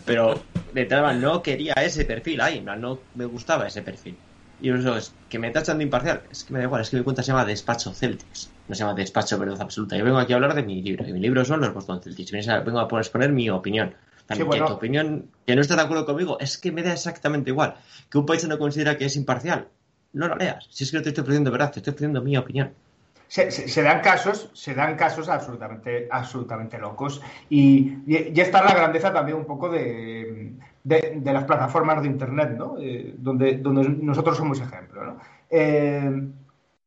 pero de entrada no quería ese perfil ahí, no me gustaba ese perfil. Y eso es que me tachan de imparcial, es que me da igual, es que mi cuenta se llama Despacho Celtics, no se llama Despacho Verdad Absoluta. Yo vengo aquí a hablar de mi libro, y mi libro son los Boston Celtics, vengo a poner- exponer mi opinión. Sí, que bueno. tu opinión, que no estás de acuerdo conmigo, es que me da exactamente igual. Que un país no considera que es imparcial, no lo leas. Si es que no te estoy ofreciendo verdad, te estoy ofreciendo mi opinión. Se, se- se dan casos, se dan casos absolutamente, absolutamente locos. Y, y, y esta es la grandeza también un poco de, de- de las plataformas de internet, ¿no? Eh, donde, donde nosotros somos ejemplo, ¿no? Eh,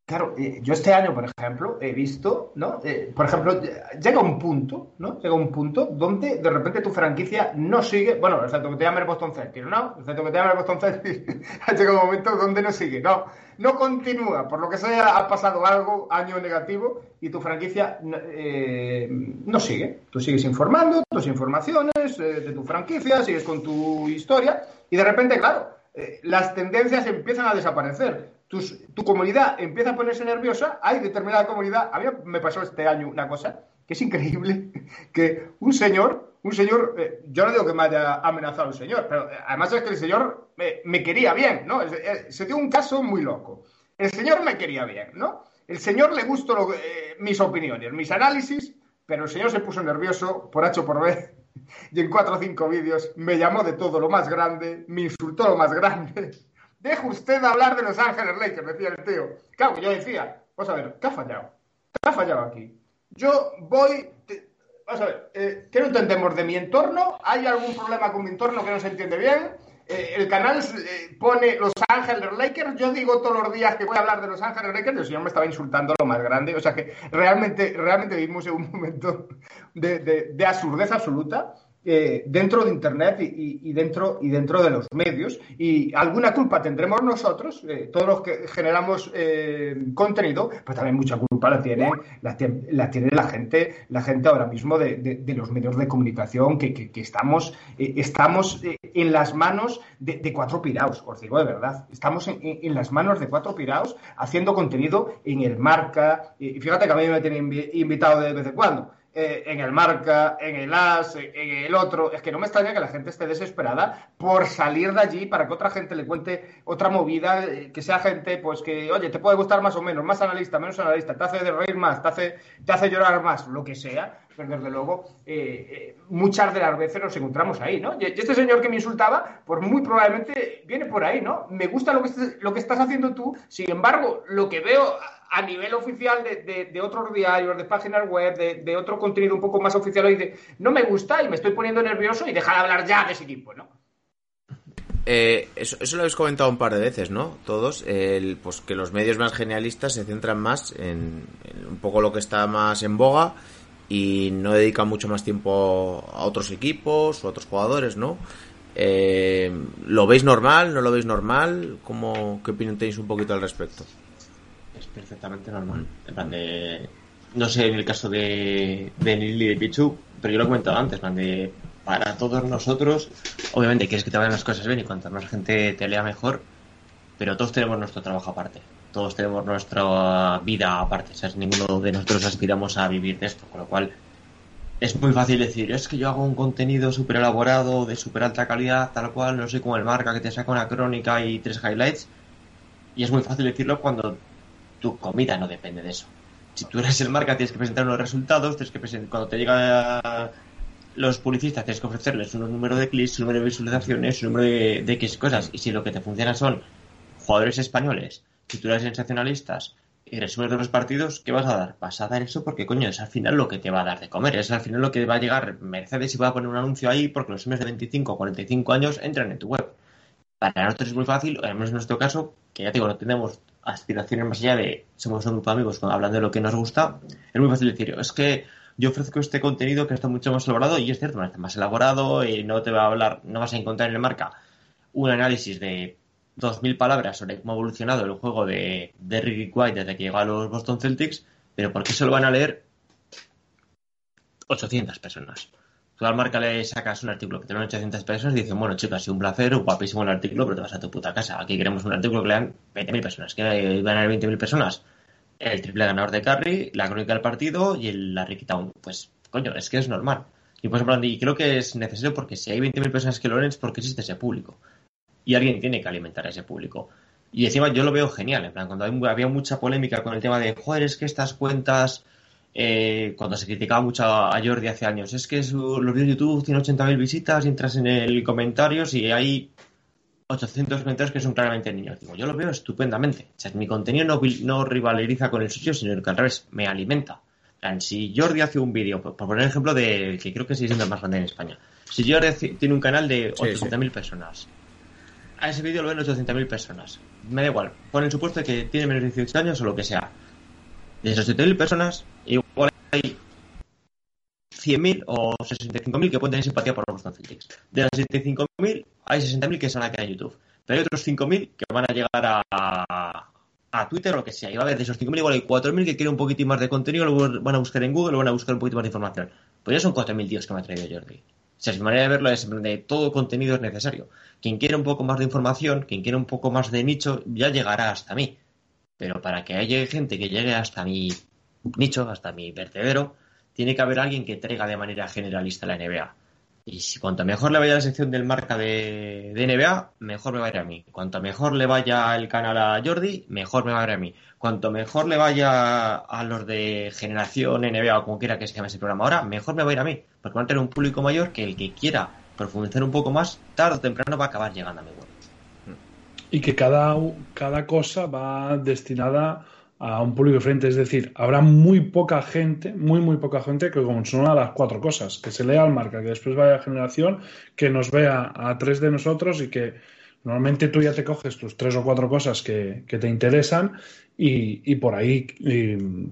claro, eh, yo este año, por ejemplo, he visto, ¿no? Eh, por ejemplo, llega un punto, ¿no? Llega un punto donde de repente tu franquicia no sigue, bueno, excepto que te llames Boston Celtics, ¿no? Excepto que te llames Boston Celtics, *laughs* ha llegado un momento donde no sigue, no, no continúa, por lo que sea, ha pasado algo, año negativo, y tu franquicia no, eh, sigue. Tú sigues informando tus informaciones de tu franquicia, sigues con tu historia, y de repente, claro, las tendencias empiezan a desaparecer. Tu comunidad empieza a ponerse nerviosa, hay determinada comunidad. A mí me pasó este año una cosa que es increíble, *laughs* que un señor, un señor, eh, yo no digo que me haya amenazado un señor, pero eh, además es que el señor me, quería bien, ¿no? Eh, Se dio un caso muy loco. El señor me quería bien, ¿no? El señor le gustó mis opiniones, mis análisis, pero el señor se puso nervioso por H por B *laughs* y en cuatro o cinco vídeos me llamó de todo lo más grande, me insultó lo más grande. Deje usted hablar de Los Ángeles Lakers, decía el tío. Claro, yo decía, vamos a ver, ¿qué ha fallado? ¿Qué ha fallado aquí? Yo voy... te- Vamos a ver, eh, ¿qué no entendemos de mi entorno? ¿Hay algún problema con mi entorno que no se entiende bien? Eh, el canal eh, pone Los Ángeles Lakers. Yo digo todos los días que voy a hablar de Los Ángeles Lakers el señor me estaba insultando lo más grande. O sea que realmente, realmente vivimos en un momento de, de- de absurdez absoluta. Eh, dentro de Internet y, dentro, y dentro de los medios. Y alguna culpa tendremos nosotros, eh, todos los que generamos eh, contenido, pero también mucha culpa la tiene, la, la tiene la gente, la gente ahora mismo de, de- los medios de comunicación, que, que- estamos, eh, estamos en las manos de, cuatro piraos, os digo de verdad. Estamos en, en- las manos de cuatro piraos haciendo contenido en el marca. Y fíjate que a mí me tienen invi- invitado de vez en cuando eh, en el marca, en el as, en, el otro. Es que no me extraña que la gente esté desesperada por salir de allí para que otra gente le cuente otra movida, eh, que sea gente, pues que, oye, te puede gustar más o menos, más analista, menos analista, te hace de reír más, te hace, te hace llorar más, lo que sea. Pero desde luego, eh, eh, muchas de las veces nos encontramos ahí, ¿no? Y este señor que me insultaba, pues muy probablemente viene por ahí, ¿no? Me gusta lo que, lo que estás haciendo tú, sin embargo, lo que veo a nivel oficial de, de- de otros diarios, de páginas web, de, de otro contenido un poco más oficial, hoy no me gusta y me estoy poniendo nervioso y deja de hablar ya de ese equipo, ¿no? Eh, eso, eso lo habéis comentado un par de veces, ¿no? Todos, el, pues que los medios más genialistas se centran más en un poco lo que está más en boga y no dedican mucho más tiempo a otros equipos o a otros jugadores, ¿no? Eh, ¿Lo veis normal? ¿No lo veis normal? ¿Cómo, ¿Qué opinión un poquito al respecto? Es perfectamente normal. En plan de. No sé en el caso de, de y de Pichu, pero yo lo he comentado antes. Para todos nosotros, obviamente quieres que te vayan las cosas bien y cuanta más gente te lea mejor, pero todos tenemos nuestro trabajo aparte. Todos tenemos nuestra vida aparte. ¿sabes? Ninguno de nosotros aspiramos a vivir de esto, con lo cual es muy fácil decir, es que yo hago un contenido súper elaborado, de súper alta calidad, tal cual, no sé como el marca que te saca una crónica y tres highlights. Y es muy fácil decirlo cuando tu comida no depende de eso. Si tú eres el marca, tienes que presentar unos resultados, tienes que presentar, cuando te llega los publicistas, tienes que ofrecerles un número de clics, un número de visualizaciones, un número de, de X cosas. Y si lo que te funciona son jugadores españoles, titulares sensacionalistas y resúmenes de los partidos, ¿qué vas a dar? Vas a dar eso porque, coño, es al final lo que te va a dar de comer. Es al final lo que va a llegar Mercedes y va a poner un anuncio ahí porque los hombres de 25 o 45 años entran en tu web. Para nosotros es muy fácil, al menos en nuestro caso, que ya te digo, no tenemos aspiraciones más allá de somos un grupo de amigos hablando de lo que nos gusta, es muy fácil decir, es que yo ofrezco este contenido que está mucho más elaborado y es cierto, está más elaborado y no te va a hablar, no vas a encontrar en el marca un análisis de 2.000 palabras sobre cómo ha evolucionado el juego de, de Rick White desde que llegó a los Boston Celtics, pero ¿por qué se lo van a leer 800 personas? Tú al marca le sacas un artículo que te lo han 800 personas y dicen, bueno, chicos, ha sido un placer, guapísimo el artículo, pero te vas a tu puta casa. Aquí queremos un artículo que lean 20.000 personas. ¿Que van a leer 20.000 personas? El triple ganador de Curry, la crónica del partido y el, la Ricky Town. Pues, coño, es que es normal. Y, pues, y creo que es necesario porque si hay 20.000 personas que lo leen es porque existe ese público. Y alguien tiene que alimentar a ese público. Y encima yo lo veo genial, en plan, cuando hay- había mucha polémica con el tema de, joder, es que estas cuentas, eh, cuando se criticaba mucho a Jordi hace años, es que su- los vídeos de YouTube tienen 80.000 visitas y entras en el comentarios y hay 800 comentarios que son claramente niños. Digo, yo lo veo estupendamente. O sea, mi contenido no, no rivaleriza con el suyo, sino que al revés, me alimenta. En plan, si Jordi hace un vídeo, por, por poner el ejemplo de que creo que sigue siendo el más grande en España, si Jordi hace- tiene un canal de Sí, 800.000 personas, a ese vídeo lo ven 800.000 personas. Me da igual, pon el supuesto que tiene menos de 18 años o lo que sea. De esas 800.000 personas, igual hay 100.000 o 65.000 que pueden tener simpatía por los Boston. De las 65.000, hay 60.000 que se van a quedar en YouTube. Pero hay otros 5.000 que van a llegar a, a Twitter o lo que sea. Y va a haber de esos 5.000, igual hay 4.000 que quieren un poquitín más de contenido, lo van a buscar en Google, lo van a buscar un poquito más de información. Pues ya son 4.000 tíos que me ha traído Jordi. O sea, mi manera de verlo es de todo contenido es necesario. Quien quiera un poco más de información, quien quiera un poco más de nicho, ya llegará hasta mí. Pero para que haya gente que llegue hasta mi nicho, hasta mi vertedero, tiene que haber alguien que traiga de manera generalista la NBA. Y si cuanto mejor le vaya la sección del marca de, NBA, mejor me va a ir a mí. Cuanto mejor le vaya el canal a Jordi, mejor me va a ir a mí. Cuanto mejor le vaya a los de generación NBA o como quiera que se llame ese programa ahora, mejor me va a ir a mí. Porque van a tener un público mayor que el que quiera profundizar un poco más, tarde o temprano va a acabar llegando a mi web. Y que cada, cada cosa va destinada a un público diferente. Es decir, habrá muy poca gente, muy, muy poca gente que consuma las cuatro cosas. Que se lea al marca, que después vaya a generación, que nos vea a tres de nosotros y que normalmente tú ya te coges tus tres o cuatro cosas que, que te interesan y, y por ahí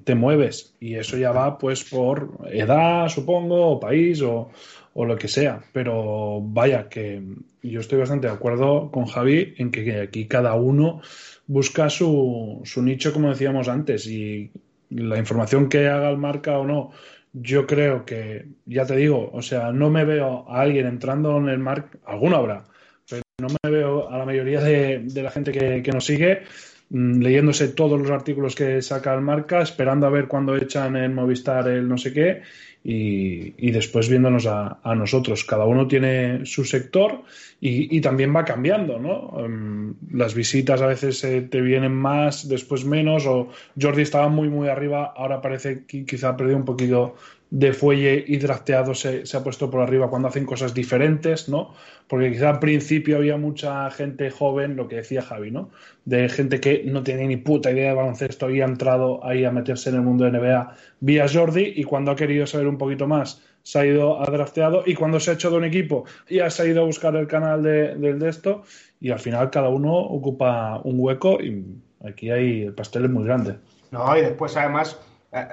te mueves. Y eso ya va pues por edad, supongo, o país o, o lo que sea. Pero vaya, que yo estoy bastante de acuerdo con Javi en que aquí cada uno busca su, su nicho, como decíamos antes, y la información que haga el marca o no, yo creo que, ya te digo, o sea, no me veo a alguien entrando en el marca, alguna habrá, pero no me veo a la mayoría de, de la gente que, que, nos sigue mmm, leyéndose todos los artículos que saca el marca, esperando a ver cuándo echan en Movistar el no sé qué y, y después viéndonos a, nosotros. Cada uno tiene su sector y, también va cambiando, ¿no? Um, las visitas a veces eh, te vienen más, después menos, o Jordi estaba muy, muy arriba, ahora parece que quizá ha perdido un poquito de fuelle y drafteado se, se, ha puesto por arriba cuando hacen cosas diferentes, ¿no? Porque quizá al principio había mucha gente joven, lo que decía Javi, ¿no? De gente que no tenía ni puta idea de baloncesto y ha entrado ahí a meterse en el mundo de NBA vía Jordi y cuando ha querido saber un poquito más se ha ido a drafteado y cuando se ha hecho de un equipo ya se ha ido a buscar el canal de, del de esto y al final cada uno ocupa un hueco y aquí hay el pastel es muy grande. No, y después además... Eh,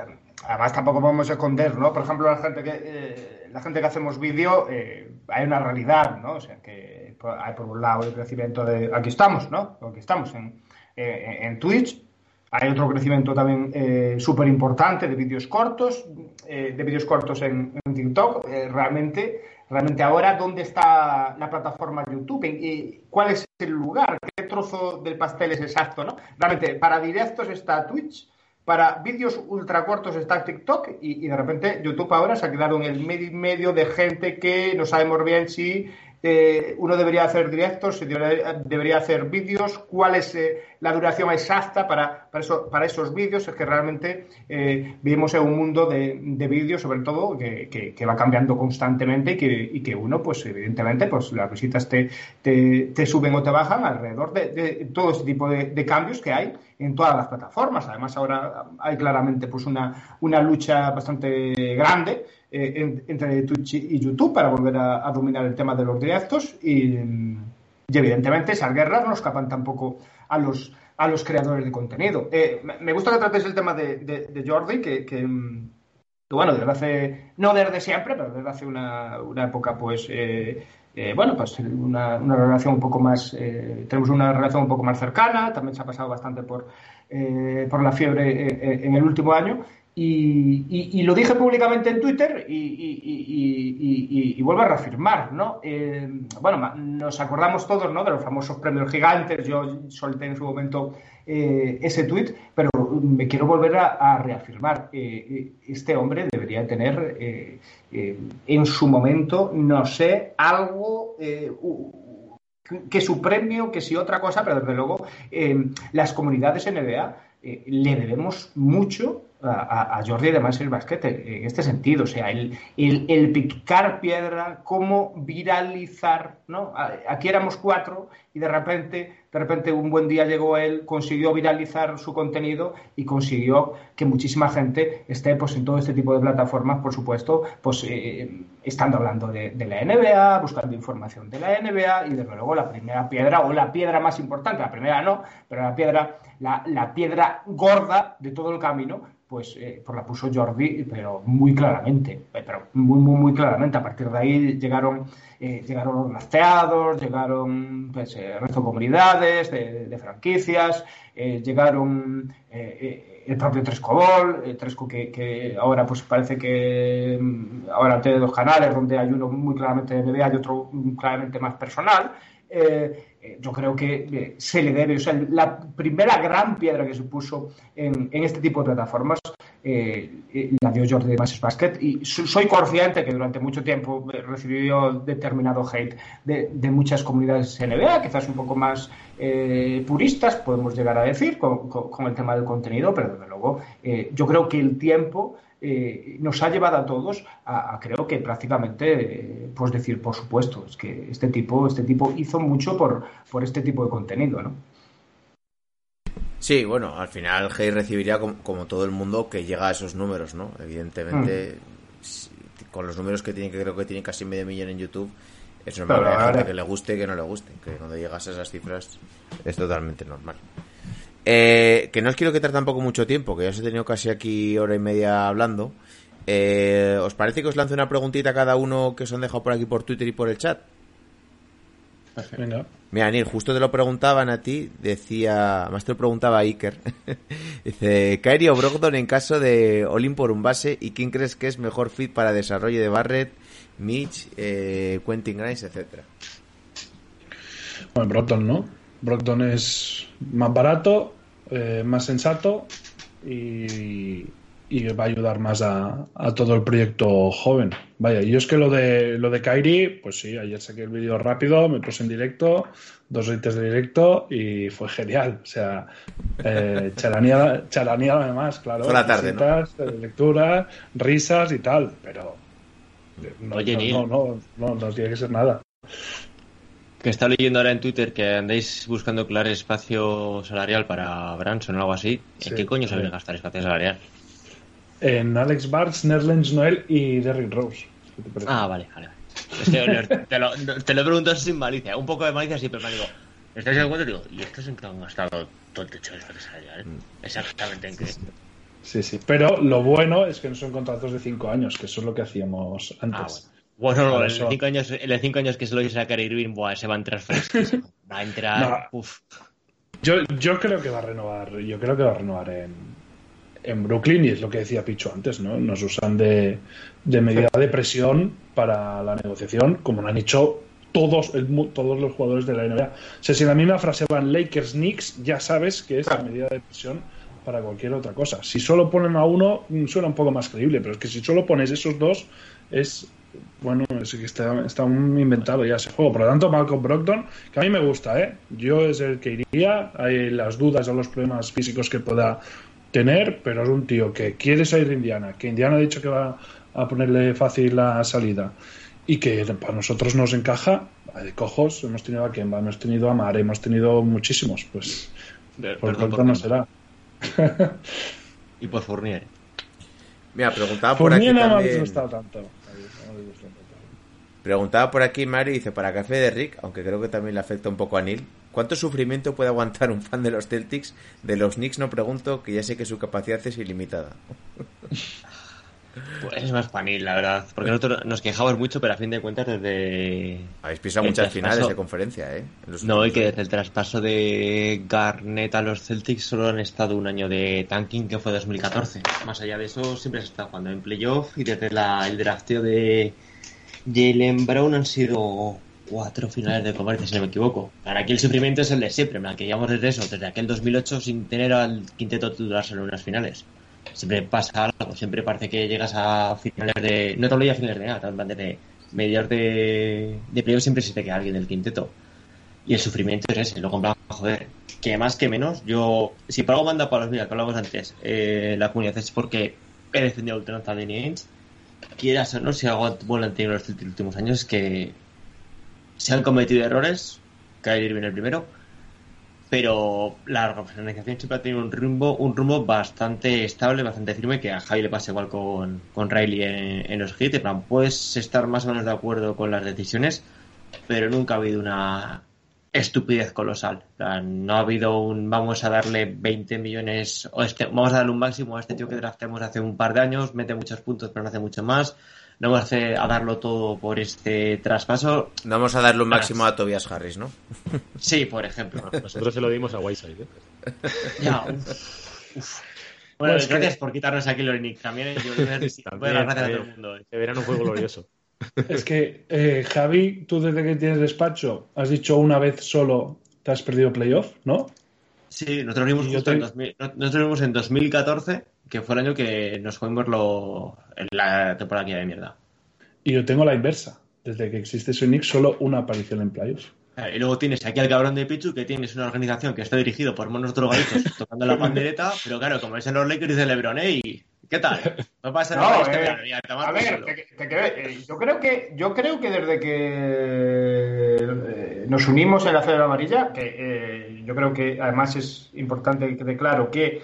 además tampoco podemos esconder, ¿no? Por ejemplo, la gente que, eh, la gente que hacemos vídeo, eh, hay una realidad, ¿no? O sea, que hay por un lado el crecimiento de... Aquí estamos, ¿no? Aquí estamos en, eh, en Twitch. Hay otro crecimiento también súper importante de vídeos cortos, de vídeos cortos en, TikTok. realmente, realmente ahora, ¿dónde está la plataforma YouTube? ¿Y ¿Cuál es el lugar? ¿Qué trozo del pastel es exacto, no? Realmente, para directos está Twitch, para vídeos ultra cortos está TikTok y, de repente YouTube ahora se ha quedado en el medio, medio de gente que no sabemos bien si eh, uno debería hacer directos, si debería, hacer vídeos, cuál es eh, la duración exacta para, para, eso, para esos vídeos. Es que realmente eh, vivimos en un mundo de, de vídeos, sobre todo, que, que, va cambiando constantemente y que, y que uno, pues evidentemente, pues las visitas te, te, suben o te bajan alrededor de, de todo este tipo de cambios que hay en todas las plataformas. Además, ahora hay claramente pues una, una lucha bastante grande eh, en, entre Twitch y YouTube para volver a, dominar el tema de los directos y, y, evidentemente esas guerras no escapan tampoco a los, a los creadores de contenido. Eh, me gusta que trates el tema de, de, de Jordi, que, que, que, bueno, desde hace, no desde siempre, pero desde hace una, una época pues... Eh, eh, bueno, pues una, relación un poco más, eh, tenemos una relación un poco más cercana, también se ha pasado bastante por, eh, por la fiebre en el último año. Y, lo dije públicamente en Twitter y, y vuelvo a reafirmar, ¿no? Bueno, nos acordamos todos, ¿no? De los famosos premios gigantes. Yo solté en su momento eh, ese tweet, pero me quiero volver a, reafirmar. Eh, este hombre debería tener eh, en su momento, no sé, algo que su premio, que si otra cosa, pero desde luego las comunidades NBA le debemos mucho a, a, Jordi además el basquete en este sentido, o sea, el, el, el, picar piedra, cómo viralizar, ¿no? Aquí éramos cuatro y de repente, de repente un buen día llegó él, consiguió viralizar su contenido y consiguió que muchísima gente esté pues en todo este tipo de plataformas, por supuesto, pues eh, estando hablando de, de, la NBA, buscando información de la NBA y desde luego la primera piedra o la piedra más importante, la primera no, pero la piedra, la, la piedra gorda de todo el camino pues, eh, pues la puso Jordi, pero muy claramente, pero muy, muy, muy claramente. A partir de ahí llegaron, eh, llegaron los lasteados, llegaron pues, eh, resto de comunidades, de, franquicias, eh, llegaron eh, el propio Trescobol, Tresco que, ahora pues parece que mm, ahora tiene dos canales donde hay uno muy claramente de NBA y otro claramente más personal. eh, eh, yo creo que eh, se le debe, o sea, la primera gran piedra que se puso en, este tipo de plataformas eh, eh, la dio Jordi de Masses Basket. Y so- soy consciente que durante mucho tiempo eh, recibió determinado hate de, muchas comunidades NBA, quizás un poco más eh, puristas, podemos llegar a decir, con, el tema del contenido, pero desde luego eh, yo creo que el tiempo eh, nos ha llevado a todos a, a creo que prácticamente eh, pues decir por supuesto es que este tipo este tipo hizo mucho por, por este tipo de contenido ¿no? Sí, bueno, al final Hey recibiría como, como todo el mundo que llega a esos números, ¿no? Evidentemente, si- con los números que tiene, que creo que tiene casi medio millón en YouTube, es normal que gente que le guste y que no le guste. Que cuando llegas a esas cifras es totalmente normal. Eh, que no os quiero quitar tampoco mucho tiempo, que ya os he tenido casi aquí hora y media hablando. Eh, ¿Os parece que os lance una preguntita a cada uno que os han dejado por aquí por Twitter y por el chat? Venga. Mira, Neil, justo te lo preguntaban a ti, decía, además te lo preguntaba a Iker. *laughs* Dice, Kyrie o Brogdon en caso de Olin por un base, ¿y quién crees que es mejor fit para desarrollo de Barrett, Mitch, eh, Quentin Grimes, etcétera? Bueno, Brockton, ¿no? Brockton es más barato, eh, más sensato y, y va a ayudar más a, a todo el proyecto joven. Vaya, yo es que lo de lo de Kairi, pues sí, ayer saqué el vídeo rápido, me puse en directo, dos retes de directo y fue genial. O sea, eh, charaneada además, claro. Fue la tarde, ¿no? visitas, eh, lectura, risas y tal, pero eh, no, Oye, no, Neil. no, no, no, no tiene que ser nada. Que está leyendo ahora en Twitter que andáis buscando claro espacio salarial para Branson o algo así. Sí. ¿En qué coño se viene a gastar espacio salarial? En Alex Barnes, Nerlens Noel y Derrick Rose. Ah, vale, vale. vale. Es que te lo, te lo he preguntado sin malicia. Un poco de malicia siempre me digo. ¿Estáis de acuerdo? Digo, ¿y estos en qué han gastado todo el techo de espacio salarial? Exactamente en qué. Sí, sí. Pero lo bueno es que no son contratos de 5 años, que eso es lo que hacíamos Ah, antes. bueno. Bueno, no, en eso- cinco años, en los cinco años que se lo hice a Kyrie Irving, buah, ese va a entrar fresquísimo. *laughs* Va a entrar. No. Uf. Yo, yo creo que va a renovar, yo creo que va a renovar en, en Brooklyn y es lo que decía Picho antes, ¿no? Nos usan de, de medida de presión para la negociación, como lo han hecho todos, el todos los jugadores de la NBA. O sea, si en la misma frase van Lakers, Knicks, ya sabes que es la medida de presión para cualquier otra cosa. Si solo ponen a uno, mm, suena un poco más creíble, pero es que si solo pones esos dos, es bueno, es que está, está un inventado ya ese juego. Por lo tanto, Malcolm Brogdon, que a mí me gusta, ¿eh? Yo es el que iría. Hay las dudas o los problemas físicos que pueda tener, pero es un tío que quiere salir de Indiana, que Indiana ha dicho que va a ponerle fácil la salida y que para nosotros nos encaja. De cojos, hemos tenido a Kemba, hemos tenido a Mar, hemos tenido muchísimos. Pues por no será. *laughs* Y por Fournier. Mira, preguntaba por Por aquí mí No me ha gustado tanto. Preguntaba por aquí Mario, dice, para Café de Rick, aunque creo que también le afecta un poco a Neil, ¿cuánto sufrimiento puede aguantar un fan de los Celtics? De los Knicks no pregunto, que ya sé que su capacidad es ilimitada. Pues es más panil, la verdad. Porque nosotros nos quejamos mucho, pero a fin de cuentas, desde. Habéis pisado muchas traspaso- finales de conferencia, ¿eh? No, y que desde el traspaso de Garnett a los Celtics solo han estado un año de tanking, que fue 2014. Más allá de eso, siempre se está jugando en playoff y desde la, el drafteo de Jalen Brown han sido cuatro finales de conferencia, si no me equivoco. Ahora aquí el sufrimiento es el de siempre, que llevamos desde eso, desde aquel 2008 sin tener al quinteto titular en unas finales. Siempre pasa algo, siempre parece que llegas a finales de... No te hablo a finales de nada, desde mediados de, de playoff siempre se te queda alguien del quinteto. Y el sufrimiento es ese, en plan, joder, que más que menos, yo, si por algo manda para los mira, que hablamos antes, eh, la comunidad es porque he defendido ultranza Danny Ainge, quieras o no, si algo bueno han tenido los últimos años es que se han cometido errores, Kyrie Irving el primero, pero la organización siempre ha tenido un rumbo, un rumbo bastante estable, bastante firme, que a Javi le pasa igual con, con Riley en, en los hits, en puedes estar más o menos de acuerdo con las decisiones, pero nunca ha habido una estupidez colosal. No ha habido un vamos a darle 20 millones o este, vamos a darle un máximo a este tío que draftemos hace un par de años, mete muchos puntos pero no hace mucho más. No vamos a, hacer- a darlo todo por este traspaso. No vamos a darle un máximo a Tobias Harris, ¿no? *laughs* Sí, por ejemplo. Nosotros se lo dimos a Whiteside. ¿eh? *laughs* Ya, uf, uf. Bueno, Pues que- gracias por quitarnos aquí los Nick. También yo *laughs* voy a dar También, voy a dar gracias a todo el mundo. eh. Ese verano fue glorioso. Es que, eh, Javi, tú desde que tienes despacho has dicho una vez solo te has perdido playoff, ¿no? Sí, nosotros vimos justo te- en, 2000 nosotros vimos en 2014, que fue el año que nos jugamos lo, en la temporada de mierda. Y yo tengo la inversa. Desde que existe Sonic, solo una aparición en playoffs. Eh, Y luego tienes aquí al cabrón de Pichu, que tienes una organización que está dirigido por monos drogaditos *laughs* tocando la pandereta, pero claro, como es en los Lakers dice LeBron, ¡Ey! ¿Qué tal? No pasa *laughs* No, nada este eh, verano, ya, tomar a ver, culo. te, te creo- eh, yo creo que yo creo que desde que eh, nos unimos en la Célula Amarilla, que yo creo que además es importante que quede claro que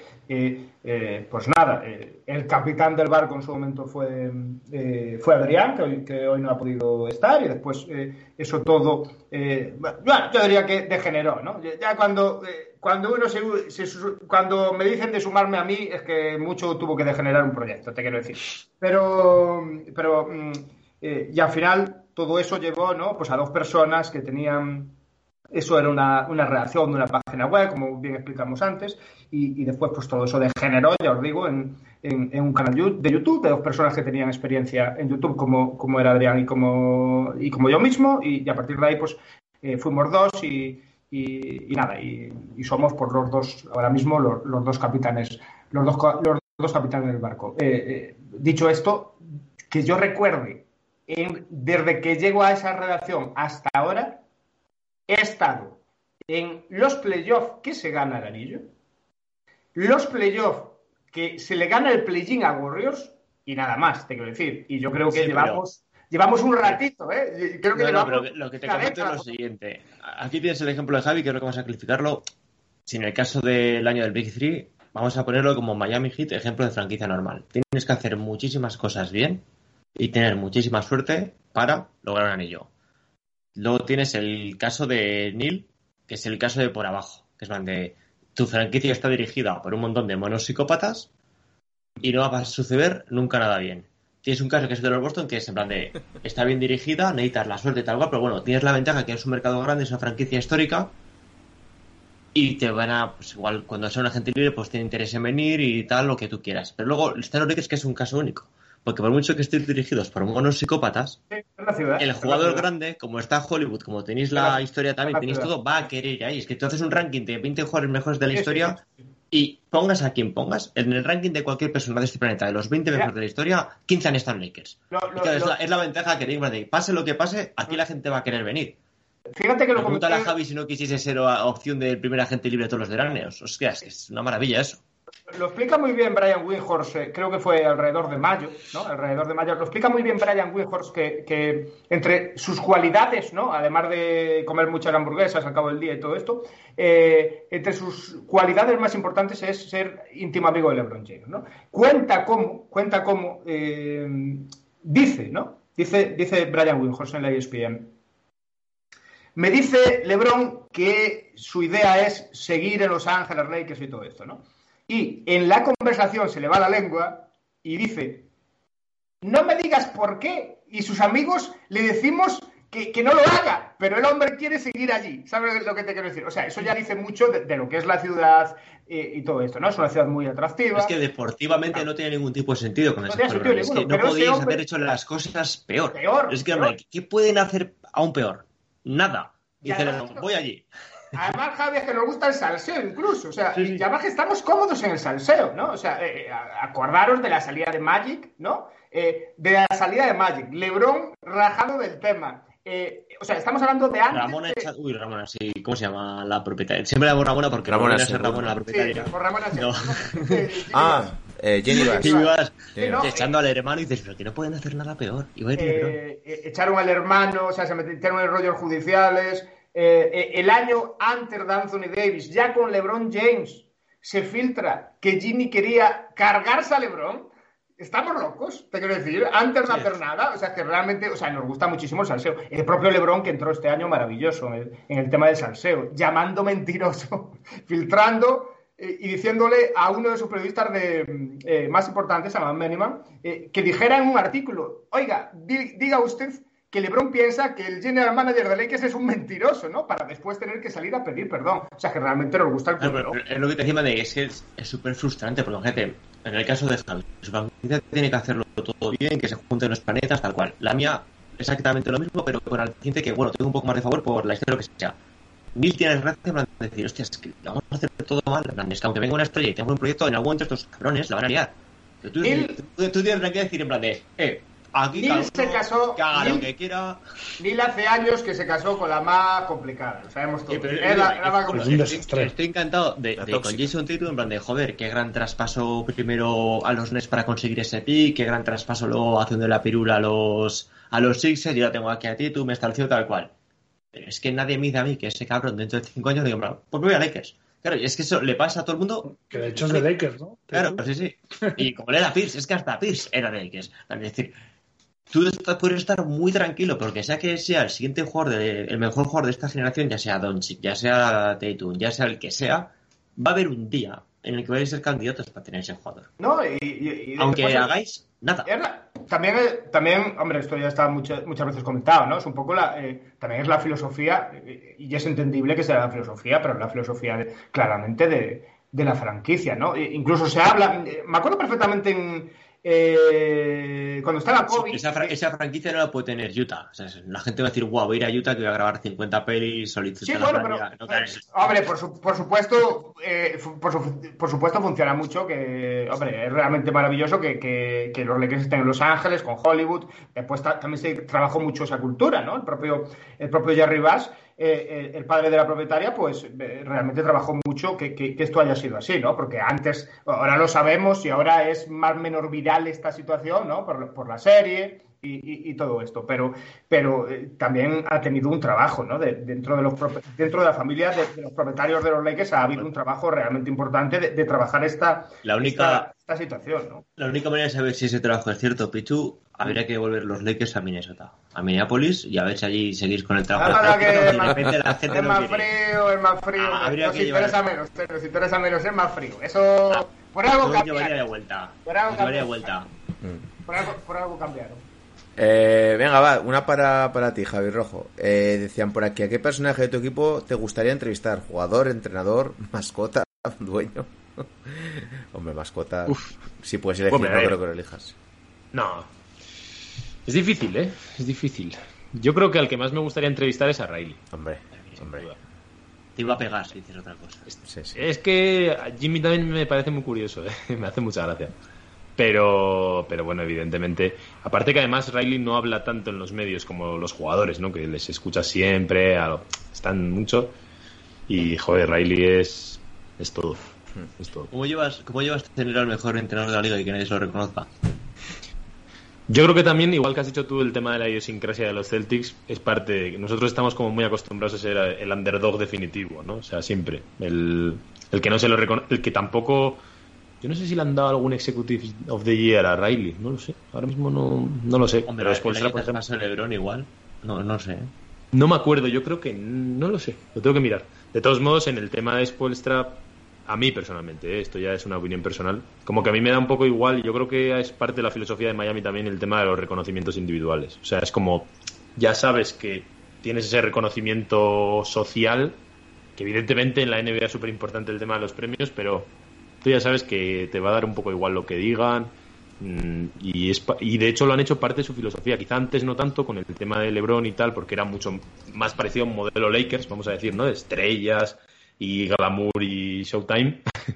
pues nada, el capitán del barco en su momento fue fue Adrián, que hoy, que hoy no ha podido estar, y después eso todo, eh, bueno, yo diría que degeneró, ¿no? Ya cuando cuando uno se, cuando me dicen de sumarme a mí es que mucho tuvo que degenerar un proyecto, te quiero decir. Pero pero mm, eh, y al final todo eso llevó, ¿no? Pues a dos personas que tenían eso era una, una redacción de una página web, como bien explicamos antes, y, y después pues todo eso degeneró, ya os digo, en, en- un canal de YouTube de dos personas que tenían experiencia en YouTube, como, como era Adrián y como, y como yo mismo, y, y a partir de ahí pues eh, fuimos dos y, y- y nada, y, y somos por los dos, ahora mismo los, los dos capitanes, los dos, los dos capitanes del barco. Eh, eh, dicho esto, que yo recuerde, en- desde que llego a esa redacción hasta ahora, he estado en los playoffs que se gana el anillo, los playoffs que se le gana el play-in a Warriors y nada más, te quiero decir. Y yo creo que Sí, pero- llevamos, llevamos un ratito, ¿eh? Creo que No, pero lo que te comento es lo siguiente. Aquí tienes el ejemplo de Javi, que creo que vamos a calificarlo. Si en el caso del año del Big Three, vamos a ponerlo como Miami Heat, ejemplo de franquicia normal. Tienes que hacer muchísimas cosas bien y tener muchísima suerte para lograr un anillo. Luego tienes el caso de Neil, que es el caso de por abajo, que es donde tu franquicia está dirigida por un montón de monos psicópatas y no va a suceder nunca nada bien. Tienes un caso que es de los Boston, que es en plan de está bien dirigida, necesitas la suerte y tal cual, pero bueno, tienes la ventaja que es un mercado grande, es una franquicia histórica y te van a, pues igual cuando sea un agente libre, pues tiene interés en venir y tal, lo que tú quieras. Pero luego están los Lakers que es un caso único, porque por mucho que estén dirigidos por monos psicópatas, Sí, ciudad, el jugador grande, como está Hollywood, como tenéis la historia también, La tenéis todo, va a querer ir ahí. Es que tú haces un ranking de 20 jugadores mejores de la historia sí, sí. Y pongas a quien pongas, en el ranking de cualquier persona de este planeta, de los 20 Ya. mejores de la historia, 15 han estado en Lakers. Lo- lo- claro, es, lo- la, es la ventaja que de pase lo que pase, aquí la gente va a querer venir. Fíjate que lo comenté, Pregúntale a Javi si no quisiese ser opción del primer agente libre todos los veraneos. Hostia, es que es una maravilla eso. Lo explica muy bien Brian Windhorst, eh, creo que fue alrededor de mayo, ¿no? Alrededor de mayo. Lo explica muy bien Brian Windhorst que, que entre sus cualidades, ¿no? Además de comer muchas hamburguesas al cabo del día y todo esto, eh, entre sus cualidades más importantes es ser íntimo amigo de LeBron James, ¿no? Cuenta cómo, cuenta cómo, eh, dice, ¿no? Dice, dice Brian Windhorst en la ESPN. Me dice LeBron que su idea es seguir en Los Ángeles Lakers y todo esto, ¿no? Y en la conversación se le va la lengua y dice, no me digas por qué. Y sus amigos le decimos que, que no lo haga, pero el hombre quiere seguir allí. ¿Sabes lo que te quiero decir? O sea, eso ya dice mucho de, de lo que es la ciudad eh, y todo esto, ¿no? Es una ciudad muy atractiva. Es que deportivamente no tiene ningún tipo de sentido con No ese tiene juego. sentido Es que ninguno, no podíais hombre- haber hecho las cosas peor. Peor, Es que, hombre, ¿qué pueden hacer aún peor? Nada. Dicen, "No, voy allí. Además, Javi, es que nos gusta el salseo incluso. O sea, Sí, sí. y además que estamos cómodos en el salseo, ¿no? O sea, eh, eh, acordaros de la salida de Magic, ¿no? Eh, de la salida de Magic. Lebron rajado del tema. Eh, o sea, estamos hablando de antes. Ramona, de- echa- uy, Ramona, sí, ¿cómo se llama la propietaria? Siempre la llamo Ramona porque Ramona Ramona es. Ramona la Sí, propietaria. por Ramona No. Sí, *laughs* *laughs* Ah, eh, Jenny Bass. Sí, no, echando al hermano y dices, pero que no pueden hacer nada peor. Y eh, eh, echaron al hermano, o sea, se metieron en rollos judiciales. Eh, eh, el año antes de Anthony Davis, ya con LeBron James, se filtra que Jimmy quería cargarse a LeBron. Estamos locos, te quiero decir, antes de Sí. hacer nada, o sea, que realmente, o sea, nos gusta muchísimo el salseo. El propio LeBron que entró este año maravilloso en el, en el tema del salseo, llamando mentiroso, *laughs* filtrando eh, y diciéndole a uno de sus periodistas de, eh, más importantes, a Matt Meniman, eh, que dijera en un artículo, oiga, di- diga usted que LeBron piensa que el general manager de Lakers es un mentiroso, ¿no? Para después tener que salir a pedir perdón. O sea, que realmente nos gusta el pero- ¿no? pero es lo que te decía de es que es súper frustrante, porque gente, en el caso de Javi, tiene que hacerlo todo bien, que se junten los planetas, tal cual. La mía exactamente lo mismo, pero con aliciente que, bueno, tengo un poco más de favor por la historia que sea. Mil tienes gracia de decir, hostia, es que vamos a hacer todo mal. En plan, es que aunque venga una estrella y tenga un proyecto, en algún momento estos cabrones la van a liar. Que tú, Mil- tú, tú tienes que decir en plan de, eh, aquí Mil cada se uno casó- que haga lo que quiera. Neil hace años que se casó con la más complicada, lo sabemos todos. Sí, pero- Era la- era la más Es un complicada. desastre. Estoy encantado de, de con. Jason Tatum en plan de joder, qué gran traspaso primero a los Nets para conseguir ese pick, qué gran traspaso luego haciendo la pirula a los a los Sixers, yo la tengo aquí a Tatum, me estableció tal cual. Pero es que nadie me dice a mí que ese cabrón dentro de cinco años digo, "Bueno, pues me voy a Lakers. Claro, y es que eso le pasa a todo el mundo. Que de hecho es de Lakers, ¿no? Claro, sí, sí. Y como le era Pierce, es que hasta Pierce era de Lakers. Es decir, tú puedes estar muy tranquilo porque sea que sea el siguiente jugador, de- el mejor jugador de esta generación, ya sea Doncic, ya sea Tatum, ya sea el que sea, va a haber un día en el que vais a ser candidatos para tener ese jugador. No, y, y- y Aunque después- hagáis nada. También, también, hombre, esto ya está muchas, muchas veces comentado, ¿no? Es un poco la, eh, también es la filosofía, y es entendible que sea la filosofía, pero la filosofía de- claramente de, de la franquicia, ¿no? E- incluso se habla, me acuerdo perfectamente en, eh, cuando estaba COVID. Esa, fra- esa franquicia no la puede tener Utah. O sea, la gente va a decir, wow, voy a ir a Utah que voy a grabar 50 pelis solitos Sí, bueno, pero, playa". No, claro, es- hombre, por, su- por supuesto, eh, por, su- por supuesto funciona mucho, que, hombre, es realmente maravilloso que, que- que los Lakers estén en Los Ángeles, con Hollywood, después ta- también se trabajó mucho esa cultura, ¿no? El propio, el propio Jerry Bass, eh, el, padre de la propietaria, pues eh, realmente trabajó mucho que, esto haya sido así, ¿no? Porque antes, ahora lo sabemos y ahora es más menos viral esta situación, ¿no? Por, por la serie y, y- y todo esto, pero, pero eh, también ha tenido un trabajo, ¿no? De- dentro, de los, dentro de la familia de, de los propietarios de los Lakers ha habido un trabajo realmente importante de, de trabajar esta, La única- esta, esta situación, ¿no? La única manera de saber si ese trabajo es cierto, Pichu, habría que volver los Lakers a Minnesota, a Minneapolis, y a ver si allí seguís con el trabajo. Ah, que es más, repente la gente es más frío, es más frío. Ah, habría nos que llevar- interesa menos, pero nos interesa menos, es más frío. Eso, por algo de cambiaron. vuelta. Por algo cambiaron. Por algo, por algo cambiaron. Eh, venga, va, una para, para ti, Javi Rojo. Eh, decían por aquí, ¿a qué personaje de tu equipo te gustaría entrevistar? ¿Jugador, entrenador, *laughs* mascota, dueño? *laughs* Hombre, mascota. Si puedes elegir, Hombre, no creo que lo elijas. No. Es difícil, ¿eh? Es difícil. Yo creo que al que más me gustaría entrevistar es a Riley. Hombre, hombre. Te iba a pegar si dices otra cosa. Sí, sí. Es que a Jimmy también me parece muy curioso, ¿eh? *laughs* me hace mucha gracia. Pero, pero bueno, evidentemente. Aparte que además Riley no habla tanto en los medios como los jugadores, ¿no? Que les escucha siempre, a están mucho. Y joder, Riley es, es todo. Es todo. ¿Cómo llevas, ¿Cómo llevas tener al mejor entrenador de la liga y que nadie se lo reconozca? Yo creo que también, igual que has dicho tú, el tema de la idiosincrasia de los Celtics es parte de nosotros estamos como muy acostumbrados a ser el underdog definitivo, ¿no? O sea, siempre. El, el que no se lo reconoce, el que tampoco. Yo no sé si le han dado algún Executive of the Year a Riley, no lo sé. Ahora mismo no, no lo sé. Hombre, pero pasó LeBron igual. No, no sé. ¿eh? no me acuerdo, yo creo que no lo sé, lo tengo que mirar. De todos modos, en el tema de Spoelstra, a mí personalmente, ¿eh? esto ya es una opinión personal, como que a mí me da un poco igual, yo creo que es parte de la filosofía de Miami también el tema de los reconocimientos individuales. O sea, es como, ya sabes que tienes ese reconocimiento social, que evidentemente en la NBA es súper importante el tema de los premios, pero tú ya sabes que te va a dar un poco igual lo que digan. mm, Y, es, y de hecho lo han hecho parte de su filosofía. Quizá antes no tanto con el tema de LeBron y tal, porque era mucho más parecido a un modelo Lakers, vamos a decir, ¿no? De estrellas y glamour y showtime. *laughs*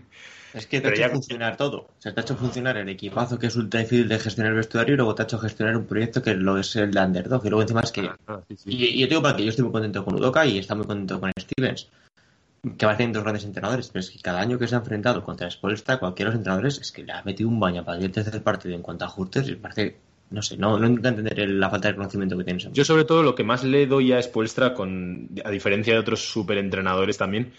Es que te ha hecho ya- funcionar todo. O sea, te ha hecho funcionar el equipazo que es ultra difícil de gestionar el vestuario y luego te ha hecho gestionar un proyecto que lo es el de Underdog. Y luego encima es que... Ah, sí, sí. Y, y yo te digo para que yo estoy muy contento con Udoka y está muy contento con Stevens. Que parecen dos grandes entrenadores, pero es que cada año que se ha enfrentado contra Spolstra, cualquiera de los entrenadores, es que le ha metido un baño para el tercer partido en cuanto a ajustes. y parece, no sé, no, no entender la falta de conocimiento que tienes. Yo sobre todo lo que más le doy a Spoelstra, con, a diferencia de otros superentrenadores también,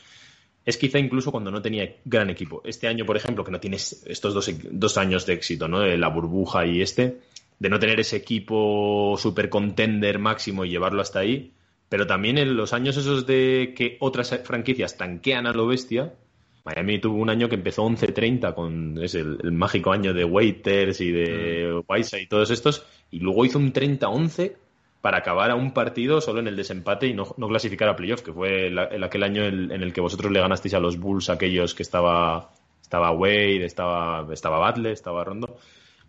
es quizá incluso cuando no tenía gran equipo. Este año, por ejemplo, que no tienes estos dos, dos años de éxito, ¿no? De la burbuja y este, de no tener ese equipo super contender máximo y llevarlo hasta ahí, pero también en los años esos de que otras franquicias tanquean a lo bestia, Miami tuvo un año que empezó 11-30 con es el, el mágico año de Waiters y de Whiteside y todos estos, y luego hizo un 30-11 para acabar a un partido solo en el desempate y no, no clasificar a playoff, que fue la- el aquel año el- en el que vosotros le ganasteis a los Bulls, aquellos que estaba, estaba Wade, estaba, estaba Butler, estaba Rondo.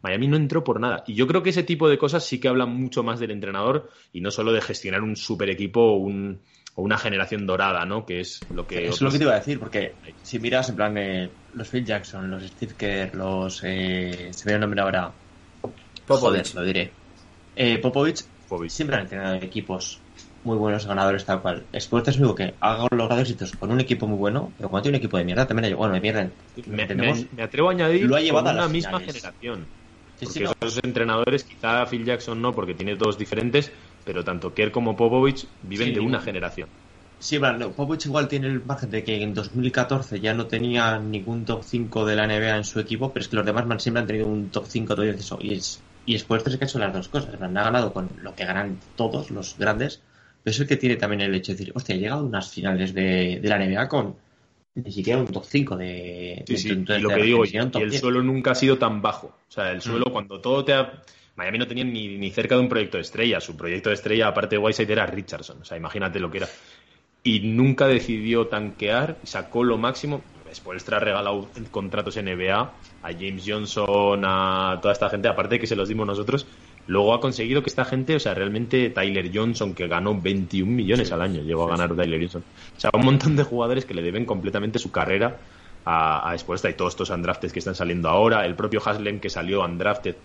Miami no entró por nada. Y yo creo que ese tipo de cosas sí que hablan mucho más del entrenador y no solo de gestionar un super equipo o, un, o una generación dorada, ¿no? Que es lo que. Es lo que te iba a decir, porque si miras en plan eh, los Phil Jackson, los Steve Kerr, los. Eh, se me el nombre ahora. Popovich. Joder, lo diré. Eh, Popovich, Popovich. siempre han entrenado equipos muy buenos, ganadores, tal cual. Después te digo que ha logrado éxitos con un equipo muy bueno, pero cuando tiene un equipo de mierda también ha Bueno, de mierda. Me, me- me atrevo a añadir lo ha llevado con a una misma finales. generación. Sí, Porque sí, no. esos entrenadores, quizá Phil Jackson no, porque tiene dos diferentes, pero tanto Kerr como Popovich viven Sí, de una generación. Sí, bueno, Popovich igual tiene el margen de que en 2014 ya no tenía ningún top 5 de la NBA en su equipo, pero es que los demás man siempre han tenido un top 5 todo eso. Y, es, y después es que ha hecho las dos cosas. plan, Ha ganado con lo que ganan todos los grandes, pero es el que tiene también el hecho de decir, hostia, ha llegado a unas finales de, de la NBA con ni siquiera un top 5 de... Sí, de- sí, de- y lo que digo, y el 10. suelo nunca ha sido tan bajo. O sea, el suelo Mm. cuando todo te ha... Miami no tenía ni, ni cerca de un proyecto de estrella. Su proyecto de estrella, aparte de Whiteside, era Richardson. O sea, imagínate lo que era. Y nunca decidió tanquear, sacó lo máximo. Spoelstra ha regalado contratos NBA a James Johnson, a toda esta gente, aparte de que se los dimos nosotros. Luego ha conseguido que esta gente, o sea, realmente Tyler Johnson, que ganó 21 millones al año, llegó a ganar Tyler Johnson. O sea, un montón de jugadores que le deben completamente su carrera a, a y todos estos undrafted que están saliendo ahora. El propio Haslem que salió undrafted,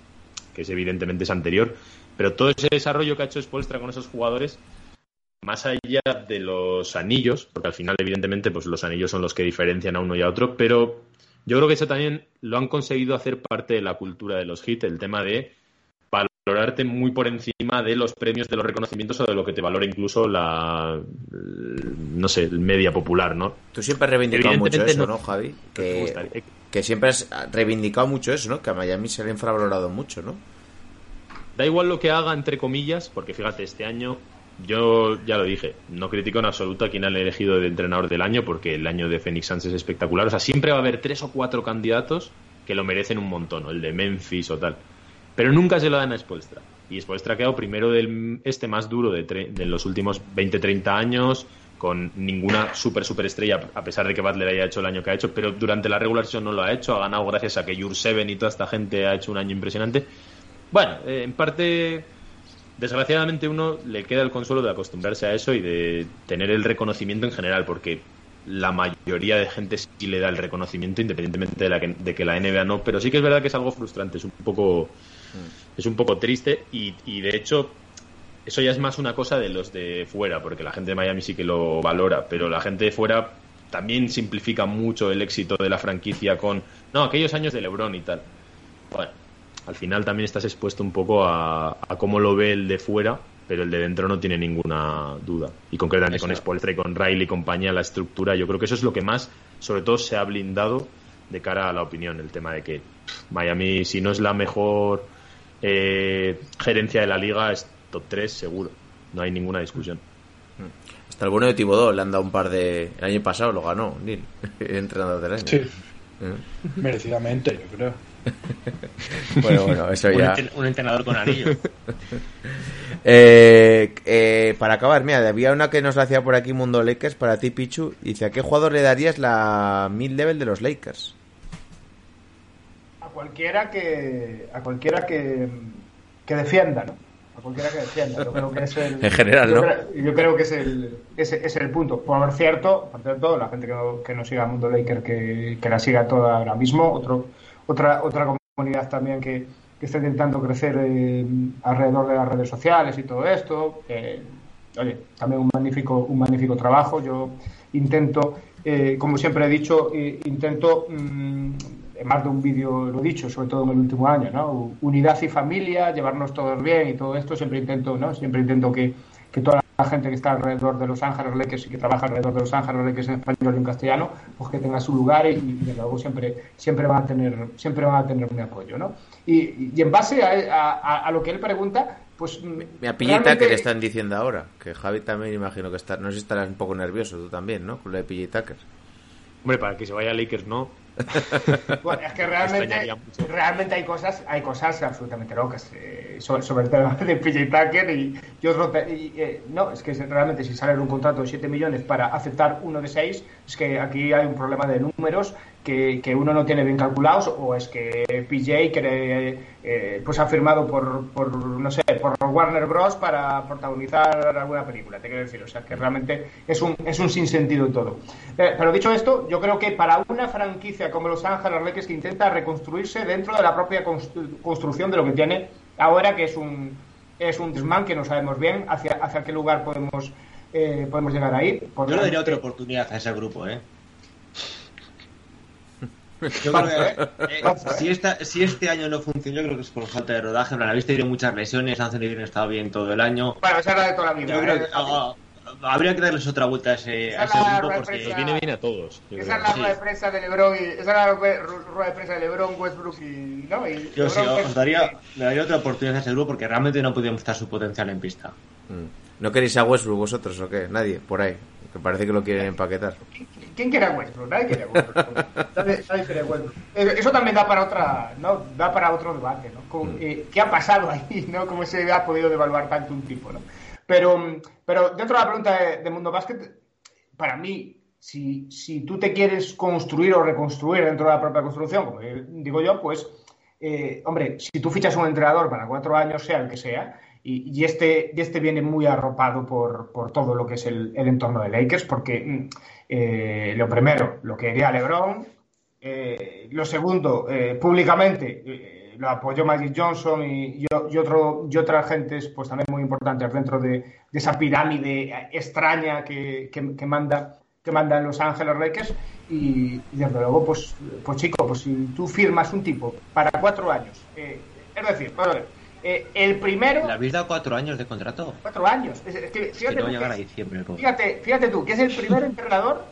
que es evidentemente es anterior. Pero todo ese desarrollo que ha hecho Spoelstra con esos jugadores, más allá de los anillos, porque al final, evidentemente, pues los anillos son los que diferencian a uno y a otro, pero yo creo que eso también lo han conseguido hacer parte de la cultura de los hits, el tema de valorarte muy por encima de los premios, de los reconocimientos o de lo que te valora incluso la, no sé, el media popular, ¿no? Tú siempre has reivindicado mucho eso, no- ¿no, Javi? Que, gustaría- que siempre has reivindicado mucho eso, ¿no? Que a Miami se le ha infravalorado mucho, ¿no? Da igual lo que haga, entre comillas, porque fíjate, este año yo ya lo dije, no critico en absoluto a quien han elegido de entrenador del año, porque el año de Phoenix Suns es espectacular. O sea, siempre va a haber tres o cuatro candidatos que lo merecen un montón, o el de Memphis o tal. Pero nunca se lo dan a Spoelstra. Y Spoelstra ha quedado primero del este más duro de, de los últimos 20-30 años, con ninguna super super estrella, a pesar de que Butler haya hecho el año que ha hecho, pero durante la regular season no lo ha hecho, ha ganado gracias a que Jur Seven y toda esta gente ha hecho un año impresionante. Bueno, eh, en parte, desgraciadamente uno le queda el consuelo de acostumbrarse a eso y de tener el reconocimiento en general, porque la mayoría de gente sí le da el reconocimiento independientemente de, la que, de que la NBA no, pero sí que es verdad que es algo frustrante, es un poco, es un poco triste y, y de hecho eso ya es más una cosa de los de fuera, porque la gente de Miami sí que lo valora, pero la gente de fuera también simplifica mucho el éxito de la franquicia con, no, aquellos años de LeBron y tal. Bueno, al final también estás expuesto un poco a, a cómo lo ve el de fuera, pero el de dentro no tiene ninguna duda. Y concretamente con Eso. Spoelstra y con Riley y compañía, la estructura, yo creo que eso es lo que más, sobre todo, se ha blindado de cara a la opinión, el tema de que Miami, si no es la mejor eh, gerencia de la liga, es top 3 seguro. No hay ninguna discusión. Hasta el bueno de Tibodó le han dado un par de... El año pasado lo ganó, Neil, *laughs* entrenador del año. Sí, Eh. merecidamente, yo creo. *laughs* Bueno, bueno, eso Un, ya... enten- un entrenador con anillo. *laughs* Eh, eh, para acabar, mira, había una que nos la hacía por aquí Mundo Lakers para ti, Pichu. Dice, ¿a qué jugador le darías la mid-level de los Lakers? Cualquiera que. A cualquiera que. que defienda, ¿no? A cualquiera que defienda. Yo creo que es el. *laughs* En general, yo ¿no? creo- Yo creo que es el, ese, es el punto. Por cierto, por cierto, la gente que no, que no siga Mundo Laker, que, que la siga toda ahora mismo. Otro, otra, otra comunidad también que, que está intentando crecer eh, alrededor de las redes sociales y todo esto. Eh, oye, también un magnífico, un magnífico trabajo. Yo intento, eh, como siempre he dicho, eh, intento, mm, en más de un vídeo lo he dicho, sobre todo en el último año, ¿no? Unidad y familia, llevarnos todos bien y todo esto, siempre intento, ¿no? Siempre intento que, que toda la gente que está alrededor de Los Ángeles Lakers y que trabaja alrededor de Los Ángeles Lakers en español y en castellano, pues que tenga su lugar y, y desde luego siempre, siempre van a tener, siempre van a tener mi apoyo, ¿no? Y, y en base a, a- a lo que él pregunta, pues Mira, Pillita realmente- que le están diciendo ahora. Que Javi también imagino que está... No sé si estarás un poco nervioso tú también, ¿no? Con lo de Tucker. Hombre, para que se vaya a Lakers no. *laughs* Bueno, es que realmente, realmente hay cosas, hay cosas absolutamente locas eh, sobre, sobre el tema de PJ Tucker y, y otro y, eh, no, es que realmente si sale un contrato de 7 millones para aceptar uno de 6, es que aquí hay un problema de números que, que uno no tiene bien calculados o es que PJ quiere, eh, pues ha firmado por, por, no sé, por Warner Bros. para protagonizar alguna película, te quiero decir. O sea, que realmente es un, es un sinsentido todo. Eh, pero dicho esto, yo creo que para una franquicia como Los Ángeles Lakers que intenta reconstruirse dentro de la propia constru- construcción de lo que tiene ahora, que es un, es un desmán que no sabemos bien hacia, hacia qué lugar podemos, eh, podemos llegar ahí. Yo le daría otra oportunidad a ese grupo, ¿eh? Yo creo que, eh, si, esta, si este año no funcionó, yo creo que es por falta de rodaje. En plan, habéis tenido muchas lesiones, Anthony Green ha estado bien todo el año. Bueno, esa era de toda la vida. Yo creo ¿eh? que ah, ah, habría que darles otra vuelta a ese, a ese grupo porque viene bien a todos. Esa es la rueda de prensa de LeBron y esa es la ru- rueda de prensa de LeBron, Westbrook y no y yo sí, os daría, le daría otra oportunidad a ese grupo porque realmente no podía mostrar su potencial en pista. Mm. ¿No queréis a Westbrook vosotros o qué? Nadie, por ahí. Que parece que lo quieren empaquetar. ¿Quién quiere a Westbrook? Nadie quiere a Westbrook. Nadie, nadie quiere a Westbrook. Eso también da para otra, ¿no? Da para otro debate, ¿no? Eh, ¿Qué ha pasado ahí, *laughs* no? ¿Cómo se ha podido devaluar tanto un tipo, no? Pero, pero dentro de la pregunta de, de Mundo Básquet, para mí, si, si tú te quieres construir o reconstruir dentro de la propia construcción, como digo yo, pues, eh, hombre, si tú fichas un entrenador para cuatro años, sea el que sea, y, y este, y este viene muy arropado por, por todo lo que es el, el entorno de Lakers, porque mm, eh, lo primero, lo que quería LeBron, eh, lo segundo, eh, públicamente eh, lo apoyó Magic Johnson y, y, otro, y otras gentes pues también muy importantes dentro de, esa pirámide extraña que, que, que manda que manda en Los Ángeles Lakers. Y, desde luego pues, pues chico, pues si tú firmas un tipo para cuatro años, eh, es decir, vamos ver, eh, el primero ¿Le habéis dado cuatro años de contrato? cuatro años, es, es que fíjate no llegar a diciembre. el. Fíjate, fíjate tú, que es el primer *laughs* entrenador,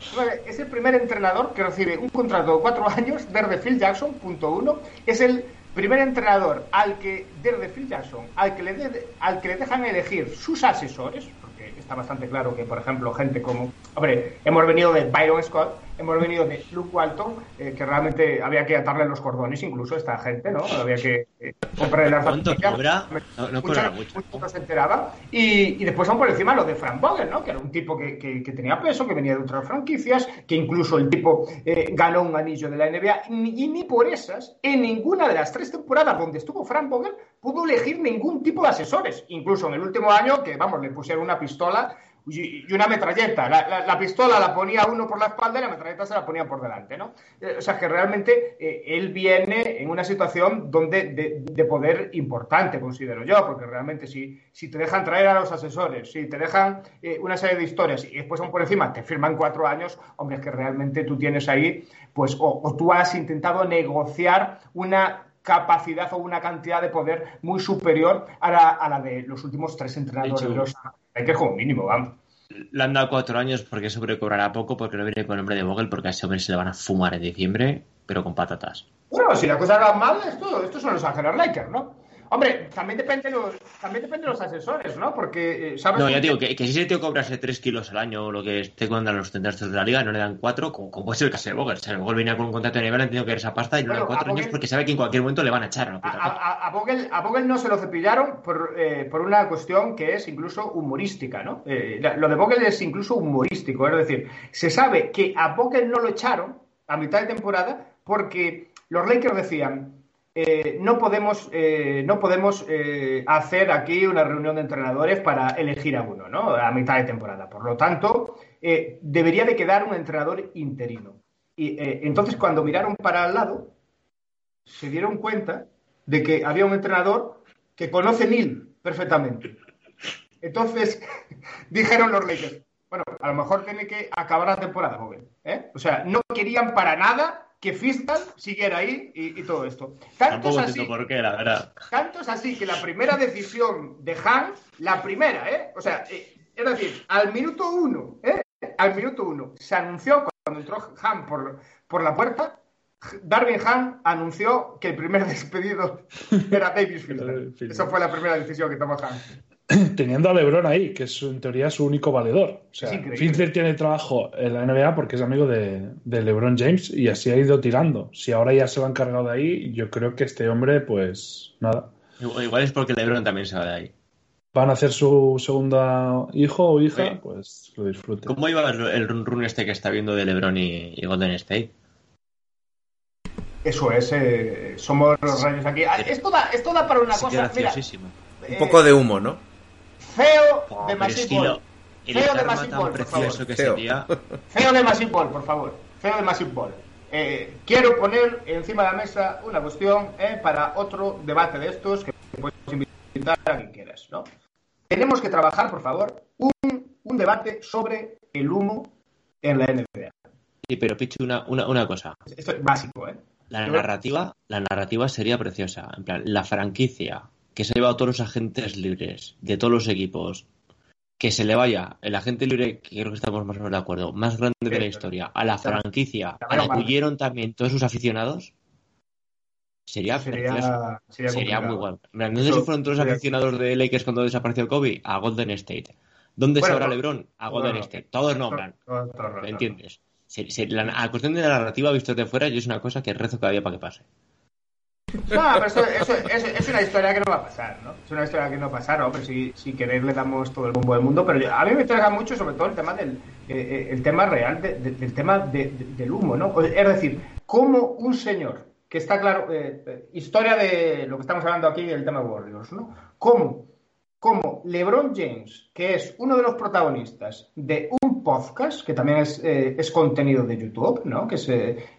es el primer entrenador que recibe un contrato de cuatro años desde Phil Jackson, punto uno. Es el primer entrenador al que, desde Phil Jackson, al que le, de- al que le dejan elegir sus asesores, porque está bastante claro que, por ejemplo, gente como, hombre, hemos venido de Byron Scott, hemos venido de Luke Walton, eh, que realmente había que atarle los cordones incluso a esta gente, ¿no? Había que eh, comprar el ¿Cuánto cobra? No, no cobra mucho. mucho no se enteraba. Y, y después aún por encima lo de Frank Vogel, ¿no? Que era un tipo que, que- que tenía peso, que venía de otras franquicias, que incluso el tipo eh, ganó un anillo de la NBA. Y, ni- y ni por esas, en ninguna de las tres temporadas donde estuvo Frank Vogel, pudo elegir ningún tipo de asesores. Incluso en el último año, que vamos, le pusieron una pistola y, una metralleta. La, la- la pistola la ponía uno por la espalda y la metralleta se la ponía por delante, ¿no? Eh, o sea que realmente eh, él viene en una situación donde de, de poder importante, considero yo, porque realmente si, si te dejan traer a los asesores, si te dejan eh, una serie de historias y después aún por encima te firman cuatro años, hombre, es que realmente tú tienes ahí, pues, o tú has intentado negociar una capacidad o una cantidad de poder muy superior a la, a la de los últimos tres entrenadores De hecho, de los hay que como mínimo, vamos. Le han dado cuatro años porque sobrecobrará poco, porque no viene con el nombre de Vogel, porque a ese hombre se le van a fumar en diciembre, pero con patatas. Bueno, si la cosa va mal, esto, estos son los Ángeles Lakers, ¿no? Hombre, también depende de los, también depende de los asesores, ¿no? Porque, eh, ¿sabes? No, ya digo, que, que si ese tío cobrase 3 kilos al año o lo que esté cobrando los tendrástos de la liga, no le dan 4, como, como puede ser el caso de Vogel. O sea, Vogel venía con un contrato de nivel, han tenido que dar esa pasta y no le dan Bueno, 4 a años porque sabe que en cualquier momento le van a echar a A, a, a- a Vogel, a Vogel no se lo cepillaron por, eh, por una cuestión que es incluso humorística, ¿no? Eh, lo de Vogel es incluso humorístico, es decir, se sabe que a Vogel no lo echaron a mitad de temporada porque los Lakers decían, eh, no podemos, eh, no podemos eh, hacer aquí una reunión de entrenadores para elegir a uno, ¿no? A mitad de temporada. Por lo tanto, eh, debería de quedar un entrenador interino. Y eh, entonces cuando miraron para al lado, se dieron cuenta de que había un entrenador que conoce Neil perfectamente. Entonces *laughs* dijeron los Lakers, bueno, a lo mejor tiene que acabar la temporada, joven. ¿eh? O sea, no querían para nada que Fiscal siguiera ahí y, y todo esto. Tanto Tampoco es, así, por qué, la verdad. tanto es así que la primera decisión de Han, la primera, ¿eh? O sea, eh, es decir, al minuto uno, ¿eh? Al minuto uno, se anunció cuando entró Han por, por la puerta, Darwin Han anunció que el primer *laughs* despedido era Davis. Filner. Esa fue la primera decisión que tomó Han. *clears throat* Teniendo a LeBron ahí, que es en teoría su único valedor. O sea. Fizdler tiene trabajo en la NBA porque es amigo de, de LeBron James y así ha ido tirando. Si ahora ya se lo han cargado de ahí, yo creo que este hombre, pues nada. Igual es porque LeBron también se va de ahí. Van a hacer su segunda hijo o hija, pues lo disfruten. ¿Cómo iba el, run run este que está viendo de LeBron y, y Golden State? Eso es, eh, somos los rayos aquí. Ah, Esto da, esto da para una Sí, cosa. Mira. Un poco de humo, ¿no? Feo de Massive Ball. Feo de Massive Ball, por favor. que Feo. sería. *laughs* Feo de Massive Ball, por favor. Feo de Massive Ball. Eh, quiero poner encima de la mesa una cuestión eh, para otro debate de estos que puedes invitar a quien quieras, ¿no? Tenemos que trabajar, por favor, un, un debate sobre el humo en la NBA. Sí, pero Pichu, una, una, una cosa. Esto es básico, ¿eh? La narrativa, la narrativa sería preciosa. En plan, la franquicia que se ha llevado a todos los agentes libres de todos los equipos, que se le vaya el agente libre, que creo que estamos más o menos de acuerdo, más grande de la historia, a la franquicia, a la que huyeron también todos sus aficionados, sería. Sería, sería, Sería muy plan, ¿Dónde se fueron todos los aficionados de Lakers cuando desapareció Kobe? A Golden State. ¿Dónde Bueno, está ahora no. LeBron? A Golden No. State. Todos no, en plan, Todo- todo- todo- ¿me entiendes? Se- se- la, la cuestión de la narrativa visto de fuera yo es una cosa que rezo cada día para que pase. No, pero eso, eso- es una historia que no va a pasar, ¿no? Es una historia que no va a pasar, hombre, si, si queréis le damos todo el bombo del mundo, pero a mí me interesa mucho sobre todo el tema del eh, eh, el tema real, de- de- del tema de- de- del humo, ¿no? Es decir, cómo un señor, que está claro, eh, historia de lo que estamos hablando aquí, el tema Warriors, ¿no? Cómo, cómo LeBron James, que es uno de los protagonistas de un podcast, que también es, es contenido de YouTube, ¿no? Que es,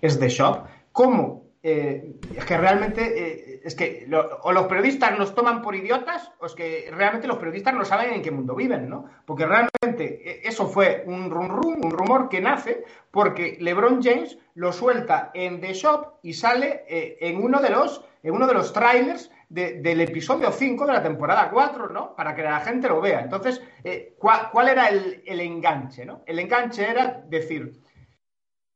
es The Shop, cómo eh, es que realmente eh, es que o los periodistas nos toman por idiotas o es que realmente los periodistas no saben en qué mundo viven, ¿no? Porque realmente eh, eso fue un rum rum, un rumor que nace porque LeBron James lo suelta en The Shop y sale en uno de los en uno de los trailers de- del episodio 5 de la temporada 4, ¿no? Para que la gente lo vea. Entonces, ¿cuál, cuál era el, el enganche, ¿no? El enganche era decir,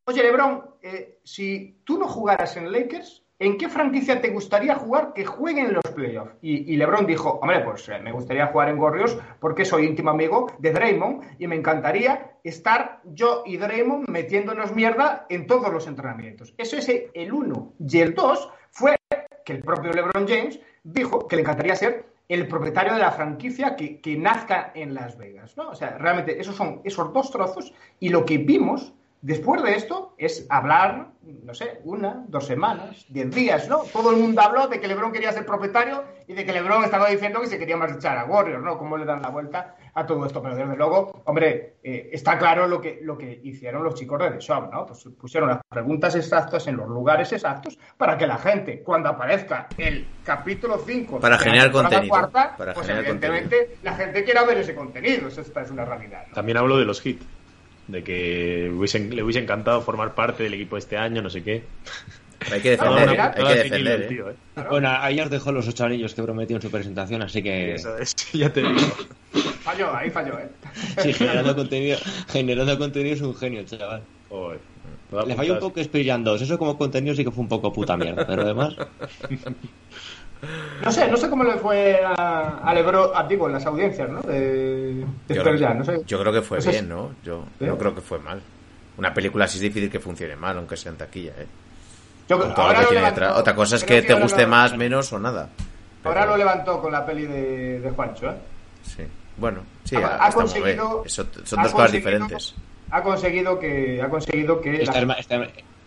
Oye, Lebron, eh, si tú no jugaras en Lakers, ¿en qué franquicia te gustaría jugar que jueguen en los playoffs? Y, y Lebron dijo, hombre, pues eh, me gustaría jugar en Warriors porque soy íntimo amigo de Draymond y me encantaría estar yo y Draymond metiéndonos mierda en todos los entrenamientos. Eso es el uno. Y el dos fue que el propio LeBron James dijo que le encantaría ser el propietario de la franquicia que, que nazca en Las Vegas, ¿no? O sea, realmente esos son esos dos trozos y lo que vimos después de esto es hablar, no sé, una, dos semanas, diez días, ¿no? Todo el mundo habló de que LeBron quería ser propietario y de que LeBron estaba diciendo que se quería marchar a Warriors, ¿no? Cómo le dan la vuelta a todo esto, pero desde luego, hombre, eh, está claro lo que, lo que hicieron los chicos de The Shop, ¿no? Pues pusieron las preguntas exactas en los lugares exactos para que la gente, cuando aparezca el capítulo 5 Para de la generar contenido, cuarta, para pues generar evidentemente la gente quiera ver ese contenido, Eso esta es una realidad. ¿no? También hablo de los hits. De que hubiesen- le hubiese encantado formar parte del equipo este año, no sé qué. Hay que No, defender, mira, hay que defender, ¿eh? tío, ¿eh? Bueno, ahí os dejo los ocho anillos que prometió en su presentación, así que Eso es, *laughs* ya te digo. Falló, ahí falló, ¿eh? sí, generando contenido, generando contenido es un genio, chaval. Joder. Le falló un poco 2, eso como contenido sí que fue un poco puta mierda, pero además, No sé, no sé cómo le fue a, a Lebron, a, digo, en las audiencias, ¿no? De, de Yo, Pearl Jam, no sé. yo creo que fue No sé bien, ¿no? Yo ¿Sí? no creo que fue mal. Una película así es difícil que funcione mal, aunque sea en taquilla, ¿eh? Yo- Con todo ahora lo que lo tiene levantó- detrás. Otra cosa es que te ahora guste lo- más, menos o nada. Ahora Pero- lo levantó con la peli de, de Juancho, ¿eh? Sí. Bueno, sí, Ha- conseguido- Eso- son ha dos cosas diferentes. Ha conseguido que, ha conseguido que la-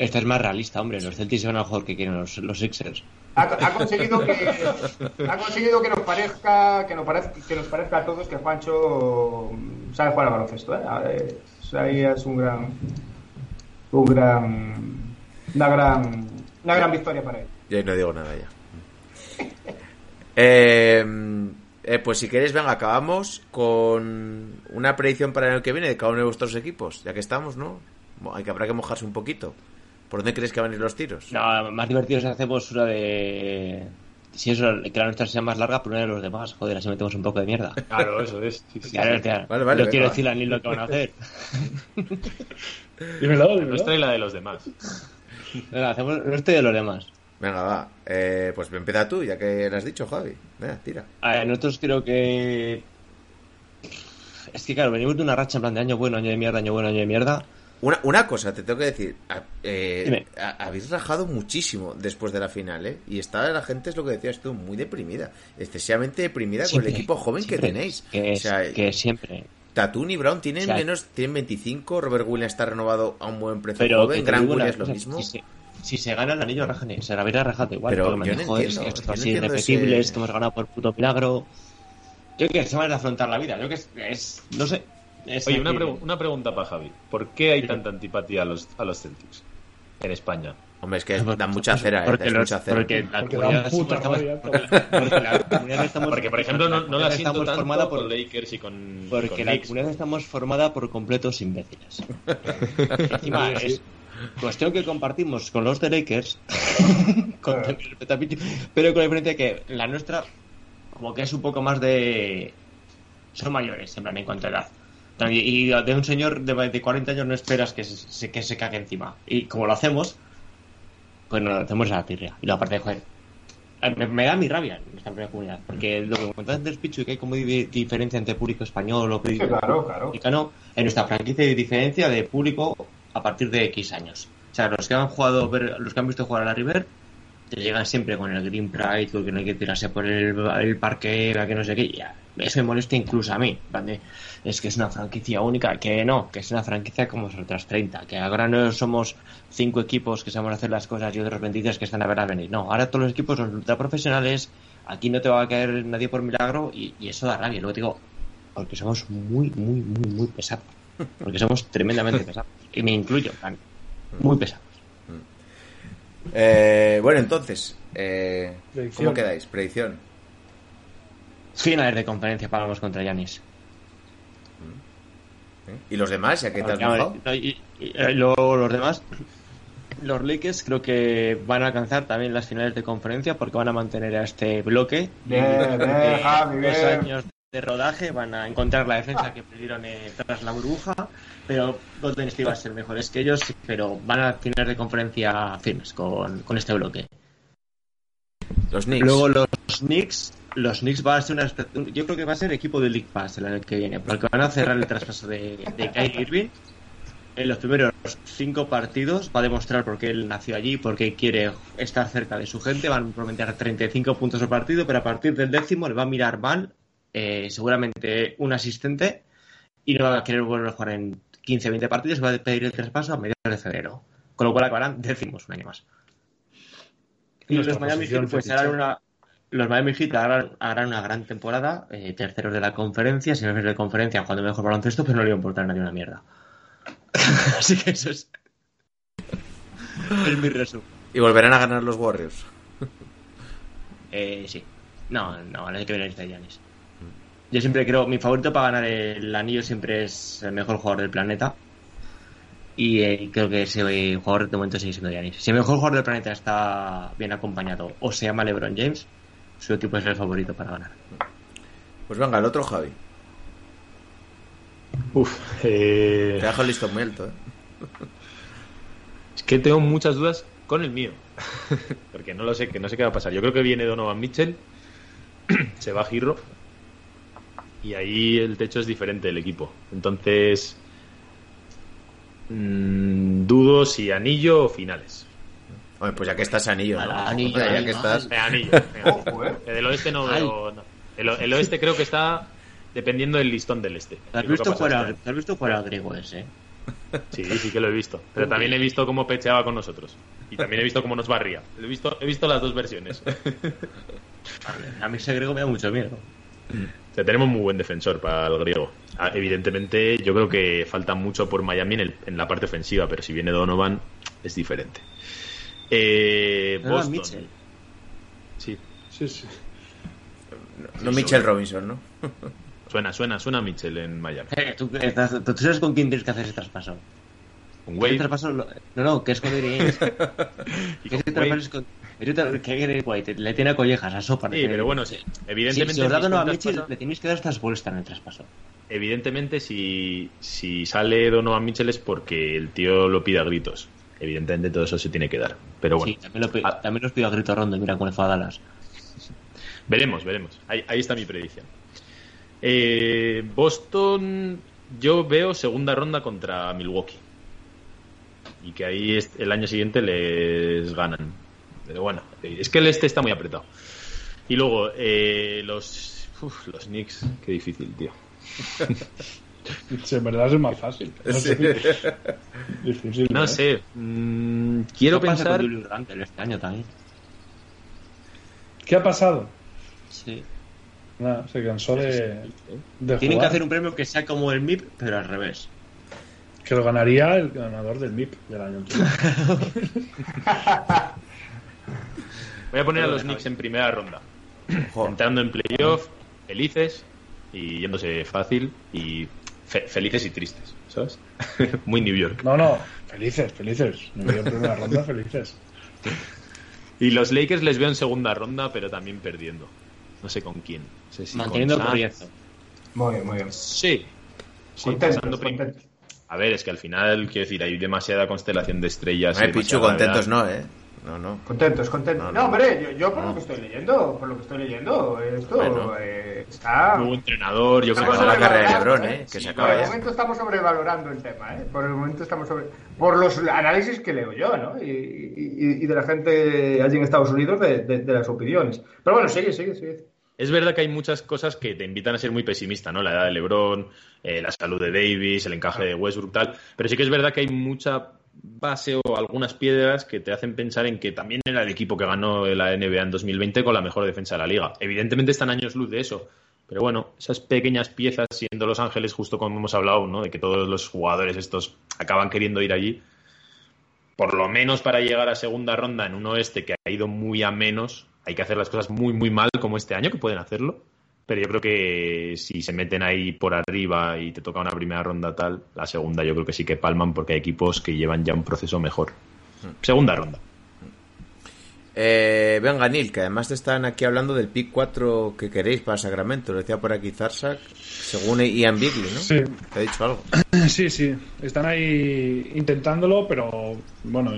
esta es más realista, hombre. Los Celtics son a lo mejor que quieren los, los Sixers. ha, ha conseguido que ha conseguido que nos parezca que nos parezca que nos parezca a todos que Juancho mm, sabe jugar al baloncesto ¿eh? A ahí es un gran un gran una gran una gran victoria para él Yo ahí no digo nada ya. Eh, eh, pues si queréis, venga, acabamos con una predicción para el año que viene de cada uno de vuestros equipos, ya que estamos, ¿no? Hay que, habrá que mojarse un poquito. ¿Por dónde crees que van a ir los tiros? No, más divertido es hacemos una de. Si eso, que la nuestra sea más larga, pero una de los demás. Joder, así metemos un poco de mierda. Claro, eso es. Sí, sí, sí. Claro, hostia, Vale, vale, no quiero decirle ni lo que van a hacer. *laughs* Dímelo, La dímelo. nuestra y la de los demás. Venga, hacemos nuestro y de los demás. Venga, va. Eh, pues empieza tú, ya que lo has dicho, Javi. Venga, tira. A ver, nosotros creo que. Es que claro, venimos de una racha en plan de año bueno, año de mierda, año bueno, año de mierda. Una, una cosa, te tengo que decir. eh, a- habéis rajado muchísimo después de la final, ¿eh? Y está la gente, es lo que decías tú, muy deprimida. Excesivamente deprimida con Siempre, el equipo joven siempre. que tenéis. Que, o sea, es- que siempre. Tatum y Brown tienen O sea, menos, tienen 25, Robert Williams está renovado a un buen precio Pero joven, Gran Williams lo mismo. Si se, si se gana el anillo, rajane, se la hubiera rajado igual. Pero porque me yo no es entiendo, esto yo no es así entiendo irrepetible, ese- que hemos ganado por puto milagro. Yo que se van a afrontar la vida, yo que es, es- no sé. Es Oye, una, aquí- pregu- una pregunta para Javi. ¿Por qué hay tanta antipatía a los, a los Celtics en España? Hombre, es que dan mucha cera, eh, Porque, es los- mucha cera. porque la Porque comunidad dan puta estamos- porque- *laughs* porque la comunidad estamos- Porque, por ejemplo, no, no la comunidad siento tanto formada por por Lakers y con, porque con la Knicks. comunidad estamos formada por completos imbéciles. *laughs* Encima es cuestión que compartimos con los de Lakers, *laughs* con pero con la diferencia que la nuestra, como que es un poco más de. Son mayores, en plan, en cuanto a edad. Y de un señor de, de 40 años no esperas que se, que se cague encima. Y como lo hacemos, pues nos hacemos la tirria. Y la parte de joder. Me, me da mi rabia en esta primera comunidad. Porque lo que me contaste antes, Pichu, que hay como di- diferencia entre público español o público claro, claro. americano, en nuestra franquicia hay diferencia de público a partir de X años. O sea, los que han jugado, ver- los que han visto jugar a la River, te llegan siempre con el Green Pride, con que no hay que tirarse por el, el parque, que no sé qué. ya, eso me molesta incluso a mí. de, Es que es una franquicia única, que no, que es una franquicia como las otras 30, que ahora no somos cinco equipos que sabemos hacer las cosas y otros 23 que están a ver a venir. No, ahora todos los equipos son ultra profesionales, aquí no te va a caer nadie por milagro y, eso da rabia. Luego te digo, porque somos muy, muy, muy, muy pesados. Porque somos tremendamente pesados. Y me incluyo, muy pesados. Eh, bueno, entonces, eh. ¿cómo quedáis? Predicción. Finales de conferencia pagamos contra Yanis. ¿Eh? ¿Y los demás? ¿Ya que te has no, y- y- eh, luego los demás, los Lakers creo que van a alcanzar también las finales de conferencia porque van a mantener a este bloque. Bien, *laughs* de Javi, dos bien. años de rodaje van a encontrar la defensa que perdieron eh, tras la burbuja, pero Golden State va a ser mejores que ellos, pero van a finales de conferencia firmes con, con este bloque. Los Knicks. Luego los Knicks, los Knicks va a ser una yo creo que va a ser equipo de League Pass el año que viene, porque van a cerrar el traspaso de, de Kyrie Irving. En los primeros cinco partidos va a demostrar por qué él nació allí, por qué quiere estar cerca de su gente. Van a prometer 35 puntos por partido, pero a partir del décimo le va a mirar mal, eh, seguramente un asistente, y no va a querer volver a jugar en 15-20 partidos. Va a pedir el traspaso a mediados de febrero, con lo cual acabarán décimos un año más. Y los Miami Heat pues harán una los Miami Heat harán, harán una gran temporada, eh, terceros de la conferencia, semifinales de conferencia, jugando mejor baloncesto, pero no le va a importar a nadie una mierda. *laughs* Así que eso es. es mi resumen. Y volverán a ganar los Warriors. Eh, sí. No, no, hay que ver el de Giannis. Yo siempre creo, mi favorito para ganar el anillo siempre es el mejor jugador del planeta. Y eh, creo que ese jugador de momento sigue siendo Giannis. Si el mejor jugador del planeta está bien acompañado o se llama LeBron James, su equipo es el favorito para ganar. Pues venga, el otro Javi. Uf, eh, Te dejo listo muy alto, ¿eh? *laughs* es que tengo muchas dudas con el mío. *laughs* Porque no lo sé, que no sé qué va a pasar. Yo creo que viene Donovan Mitchell, *clears throat* se va Girro, y ahí el techo es diferente del equipo. Entonces, mm, dudo si anillo o finales. Hombre, pues ya que estás anillo, ¿no? Anillo, ya anillo. que estás... Eh, anillo. *laughs* venga. Ojo, eh. Eh, Del oeste no veo. no. El, oeste creo que está dependiendo del listón del este. ¿Te has Es lo que visto este ¿te has visto fuera griego ese? Sí, sí que lo he visto. Pero también he visto cómo pecheaba con nosotros. Y también he visto cómo nos barría. He visto, he visto las dos versiones. *laughs* A mí ese griego me da mucho miedo. O sea, tenemos muy buen defensor para el griego. Ah, Evidentemente, yo creo que falta mucho por Miami en, el- en la parte ofensiva, pero si viene Donovan, es diferente. Eh, Donovan Boston. Mitchell. Sí, Sí, sí. No Mitchell Robinson, ¿no? suena, suena, suena Mitchell en Miami. Eh, ¿tú, estás- tú sabes con quién tienes que hacer ese traspaso. Con Wade. traspaso no, no, que es con *laughs* y con traspaso Wade. es con. Que White le tiene a collejas a sopa. Sí, pero bueno, sí, evidentemente. Si, si os da mis Donovan cuentas Mitchell, pasan- le tenéis que dar estas vueltas en el traspaso. Evidentemente, si, si sale Donovan Mitchell es porque el tío lo pide a gritos. Evidentemente, todo eso se tiene que dar. Pero bueno, Sí, también, lo, pi- Ah. también los pido a grito rondo. Mira fue a Dallas. veremos, veremos. Ahí, ahí está mi predicción. Eh, Boston, yo veo segunda ronda contra Milwaukee. Y que ahí el año siguiente les ganan. Pero bueno, es que el este está muy apretado. Y luego, eh, los, uf, los Knicks, qué difícil, tío. *laughs* Sí, en verdad es más fácil. No sé. Difícil, No ¿eh? sé. mm, quiero ¿Qué pasa pensar. con Randle este año también? ¿Qué ha pasado? Sí. Nada, se cansó de, de Tienen que hacer un premio que sea como el MIP, pero al revés. Que lo ganaría el ganador del MIP del año anterior. *laughs* Voy a poner a los Knicks en primera ronda. Entrando en playoff, felices y yéndose fácil y fe- felices y tristes, ¿sabes? *laughs* Muy New York. No, no, felices, felices. En primera ronda *laughs* felices. Y los Lakers les veo en segunda ronda, pero también perdiendo. No sé con quién. No sé si con Manteniendo el. Muy bien, muy bien. Sí. Sí, Contentos. A ver, es que al final, quiero decir, hay demasiada constelación de estrellas. Ay, y Pichu, contentos no, ¿eh? No, no. Contentos, contentos. No, No, no. hombre, yo, yo por No. lo que estoy leyendo, por lo que estoy leyendo, esto Bueno. eh, está... Nuevo entrenador, yo creo que la carrera de sobrevalorado, Lebron, ¿eh? ¿eh? Que Sí, se Por acaba el ya. momento estamos sobrevalorando el tema, ¿eh? Por el momento estamos sobre... Por los análisis que leo yo, ¿no? Y, y- y de la gente allí en Estados Unidos de, de- de las opiniones. Pero bueno, sigue, sigue, sigue. Es verdad que hay muchas cosas que te invitan a ser muy pesimista, ¿no? La edad de LeBron, eh, la salud de Davis, el encaje de Westbrook, tal. Pero sí que es verdad que hay mucha base o algunas piedras que te hacen pensar en que también era el equipo que ganó la NBA en 2020 con la mejor defensa de la liga. Evidentemente están años luz de eso. Pero bueno, esas pequeñas piezas, siendo Los Ángeles, justo como hemos hablado, ¿no? De que todos los jugadores estos acaban queriendo ir allí. Por lo menos para llegar a segunda ronda en un oeste que ha ido muy a menos, hay que hacer las cosas muy, muy mal como este año, que pueden hacerlo. Pero yo creo que si se meten ahí por arriba y te toca una primera ronda tal, la segunda yo creo que sí que palman porque hay equipos que llevan ya un proceso mejor. Segunda ronda. Eh, venga, Neil, que además te están aquí hablando del pick 4 que queréis para Sacramento. Lo decía por aquí Zarsak, según Ian Bigley, ¿no? Sí. Te ha dicho algo. *clears throat* Sí, sí, están ahí intentándolo, pero bueno,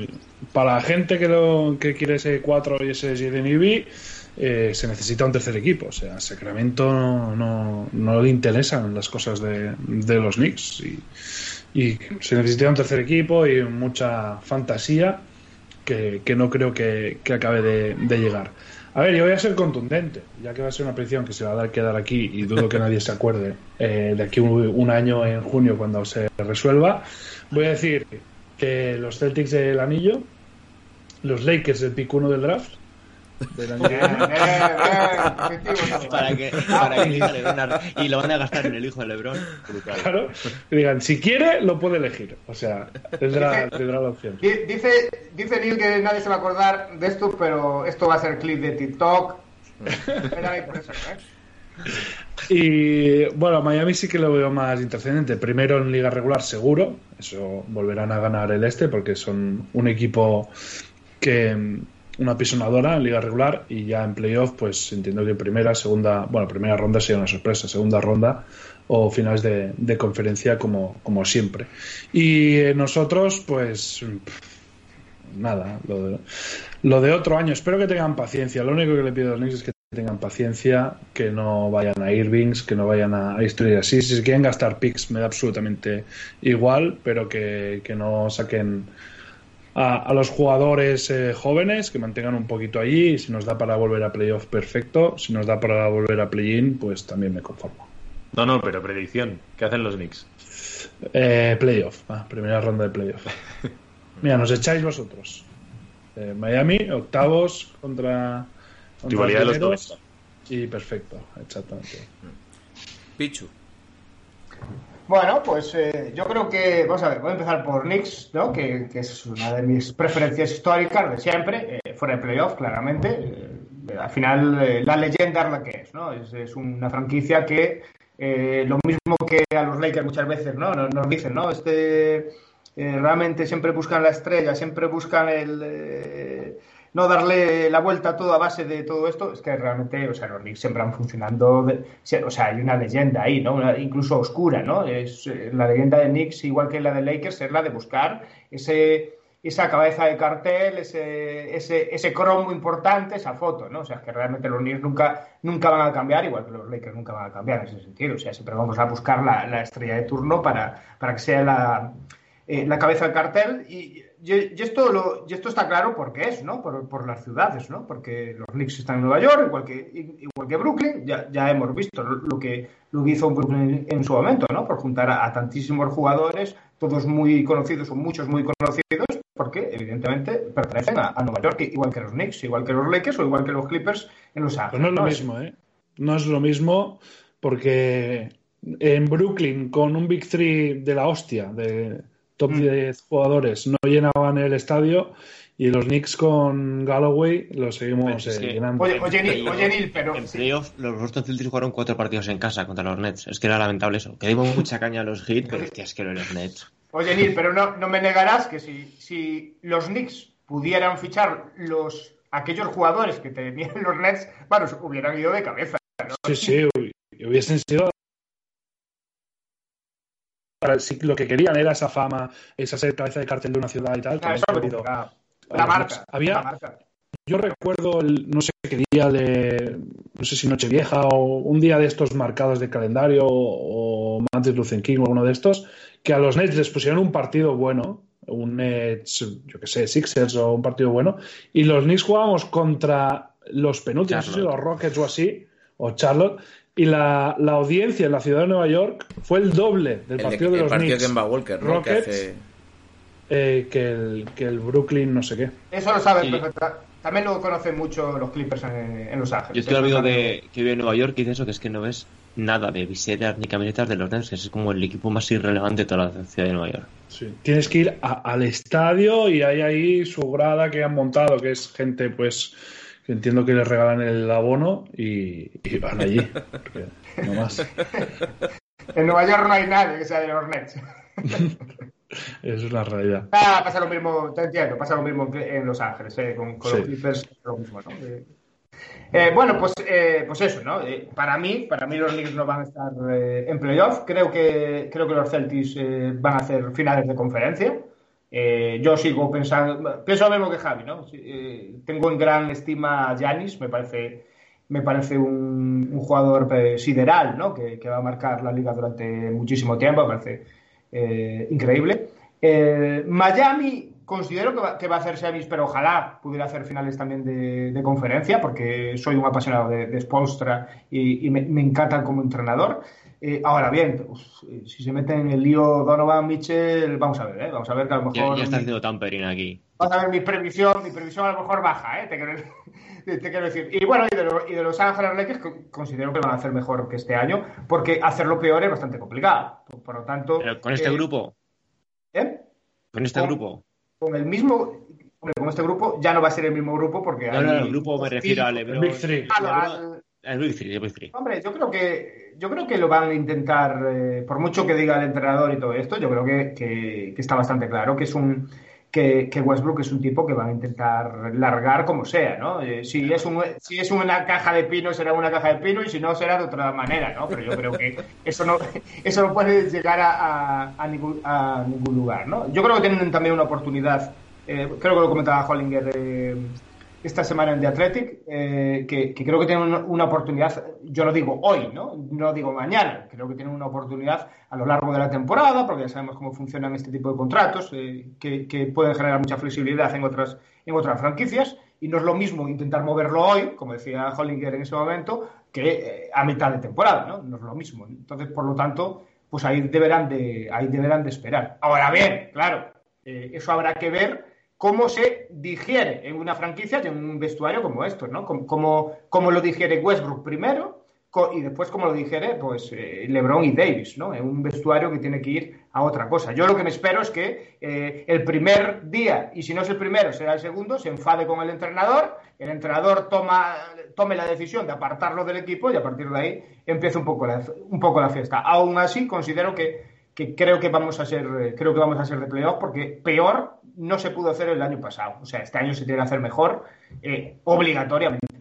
para la gente que, lo, que quiere ese 4 y ese 7 NIB, eh, se necesita un tercer equipo. O sea, Sacramento no, no, le interesan las cosas de, de los Knicks y, se necesita un tercer equipo y mucha fantasía que, que no creo que, que acabe de, llegar. A ver, yo voy a ser contundente, ya que va a ser una predicción que se va a dar que dar aquí y dudo que nadie se acuerde eh, de aquí un, un año en junio cuando se resuelva. Voy a decir que los Celtics del anillo, los Lakers del pick 1 del draft, del año que Bien, viene, bien, bien, positivo todo. Para que, para que elija Lebron a- y lo van a gastar en el hijo de Lebron. Brutal. claro, digan, si quiere, lo puede elegir. O sea, tendrá, tendrá la opción. Di- Dice, dice Neil que nadie se va a acordar de esto, pero esto va a ser clip de TikTok. Por eso, ¿eh? Y bueno, Miami sí que lo veo más intrascendente. Primero en liga regular, seguro. Eso volverán a ganar el este porque son un equipo que una pisonadora en liga regular y ya en playoff, pues entiendo que primera, segunda, bueno, primera ronda sería una sorpresa, segunda ronda o finales de, de conferencia como, como siempre. Y eh, nosotros, pues nada, lo de, lo de otro año. Espero que tengan paciencia. Lo único que le pido a los Knicks es que tengan paciencia, que no vayan a Irvings, que no vayan a, a historias así. Si quieren gastar picks, me da absolutamente igual, pero que, que no saquen a, a los jugadores eh, jóvenes, que mantengan un poquito allí. Y si nos da para volver a playoff, perfecto. Si nos da para volver a play-in, pues también me conformo. No, no, pero predicción. ¿Qué hacen los Knicks? Eh, playoff, ah, primera ronda de playoff. *laughs* Mira, nos echáis vosotros. Eh, Miami, octavos contra, contra Rivalidad de los. 90. Y perfecto, exactamente. Pichu. Bueno, pues eh, yo creo que, vamos a ver, voy a empezar por Knicks, ¿no? que, que es una de mis preferencias históricas de siempre, eh, fuera de playoff, claramente. Eh, al final, eh, la leyenda es la que es, ¿no? Es, una franquicia que, lo mismo que a los Lakers muchas veces, ¿no? Nos, nos dicen, ¿no? Este, realmente siempre buscan la estrella, siempre buscan el... no darle la vuelta a todo a base de todo esto, es que realmente, o sea, los Knicks siempre han funcionando, de- o sea, hay una leyenda ahí, ¿no? Una- incluso oscura, ¿no? Es eh, la leyenda de Knicks, igual que la de Lakers, es la de buscar ese esa cabeza de cartel, ese, ese, ese cromo importante, esa foto, ¿no? O sea, que realmente los Knicks nunca, nunca van a cambiar, igual que los Lakers nunca van a cambiar en ese sentido. O sea, siempre vamos a buscar la, la estrella de turno para, para que sea la, eh, la cabeza del cartel. Y, y- esto lo, y esto está claro porque es, ¿no? Por, por las ciudades, ¿no? Porque los Knicks están en Nueva York, igual que, igual que Brooklyn, ya, ya hemos visto lo que, lo que hizo Brooklyn en su momento, ¿no? Por juntar a, a tantísimos jugadores, todos muy conocidos o muchos muy conocidos, porque evidentemente pertenecen a, a Nueva York, igual que los Knicks, igual que los Lakers o igual que los Clippers en Los Pues Ángeles. no es lo mismo, ¿eh? No es lo mismo porque en Brooklyn, con un Big Three de la hostia, de top Mm. 10 jugadores, no llenaban el estadio y los Knicks con Galloway lo seguimos Pues es eh, que- llenando. Oye, oye, Neil, oye, Neil, pero En playoff, los Boston Celtics jugaron cuatro partidos en casa contra los Nets. Es que era lamentable eso. Que dimos mucha caña a los Heat, pero hostia, es que lo de los Nets. Oye, Neil, pero no, no me negarás que si, si los Knicks pudieran fichar los aquellos jugadores que tenían *laughs* los Nets, bueno, se hubieran ido de cabeza. Sí, sí, hu- hubiesen sido. Para- lo que querían era esa fama, esa ser cabeza de cartel de una ciudad y tal. que Ah, eso La marca. Había- la marca. Yo recuerdo, el, no sé qué día de, no sé si Nochevieja o un día de estos marcados de calendario o, o Martin Luther King o alguno de estos, que a los Nets les pusieron un partido bueno, un Nets, yo que sé, Sixers o un partido bueno, y los Knicks jugábamos contra los penúltimos, no sé si los Rockets o así, o Charlotte, y la, la audiencia en la ciudad de Nueva York fue el doble del El, partido de, los partido Knicks que Kemba Walker, ¿no? Que hace... eh, que, el, que el Brooklyn no sé qué. Eso lo saben Sí. perfecta- También lo conocen mucho los Clippers en, en Los Ángeles. Yo estoy amigo de que vive en Nueva York y dice eso, que es que no ves nada de viseras ni camisetas de los Nets, que es como el equipo más irrelevante de toda la ciudad de Nueva York. Sí. Tienes que ir a- al estadio y hay ahí su grada que han montado, que es gente, pues, que entiendo que les regalan el abono y, y van allí. No más. *laughs* En Nueva York no hay nadie que sea de los Nets. *laughs* Es la realidad. Ah, pasa lo mismo, te entiendo, pasa lo mismo en Los Ángeles, eh, con, con Sí. los Clippers, lo mismo, ¿no? Eh, eh, bueno, pues, eh, pues eso, ¿no? Para mí, para mí los Knicks no van a estar en playoff. Creo que, creo que los Celtics van a hacer finales de conferencia. Eh, yo sigo pensando, pienso lo mismo que Javi, ¿no? Eh, tengo en gran estima a Giannis, me parece, me parece un, un jugador sideral, ¿no? Que, que va a marcar la liga durante muchísimo tiempo, me parece eh, increíble. Eh, Miami considero que va, que va a hacer semis, pero ojalá pudiera hacer finales también de, de conferencia, porque soy un apasionado de, de Spoelstra y, y me, me encanta como entrenador. Eh, ahora bien, uf, eh, si se mete en el lío Donovan Mitchell, vamos a ver, ¿eh? vamos a ver que a lo mejor. ya está haciendo tampering aquí. Vamos a ver mi previsión, mi previsión a lo mejor baja, ¿eh? te, quiero, *laughs* te quiero decir. Y bueno, y de, lo- y de Los Ángeles Lakers co- considero que van a hacer mejor que este año, porque hacerlo peor es bastante complicado. Por, por lo tanto. Pero con este eh, grupo, ¿eh? con este con- grupo. Con el mismo. hombre, con este grupo ya no va a ser el mismo grupo porque. No, hay- no, el grupo me refiero. Big Three. Al- al- Big Three, el Big Three. Hombre, yo creo que yo creo que lo van a intentar, eh, por mucho que diga el entrenador y todo esto, yo creo que, que- que está bastante claro que es un que, que Westbrook es un tipo que van a intentar largar como sea, ¿no? Eh, si es un, si es una caja de pino será una caja de pino y si no será de otra manera, ¿no? Pero yo creo que eso no *laughs* eso no puede llegar a, a- a ningún, a ningún lugar, ¿no? Yo creo que tienen también una oportunidad, eh, creo que lo comentaba Hollinger. Esta semana en The Athletic, eh, que, creo que tienen una, oportunidad, yo lo digo hoy, ¿no? No digo mañana, creo que tienen una oportunidad a lo largo de la temporada, porque ya sabemos cómo funcionan este tipo de contratos, eh, que, pueden generar mucha flexibilidad en otras, en otras franquicias, y no es lo mismo intentar moverlo hoy, como decía Hollinger en ese momento, que eh, a mitad de temporada, ¿no? No es lo mismo. Entonces, por lo tanto, pues ahí deberán de, ahí deberán de esperar. Ahora bien, claro, eso habrá que ver cómo se digiere en una franquicia y en un vestuario como estos, ¿no? Cómo, cómo, lo digiere Westbrook primero y después cómo lo digiere pues eh, LeBron y Davis, ¿no? En un vestuario que tiene que ir a otra cosa. Yo lo que me espero es que eh, el primer día, y si no es el primero, será el segundo, se enfade con el entrenador, el entrenador toma, tome la decisión de apartarlo del equipo y a partir de ahí empieza un poco la, un poco la fiesta. Aún así, considero que que creo que vamos a ser eh, creo que vamos a ser de playoff porque peor no se pudo hacer el año pasado o sea este año se tiene que hacer mejor eh, obligatoriamente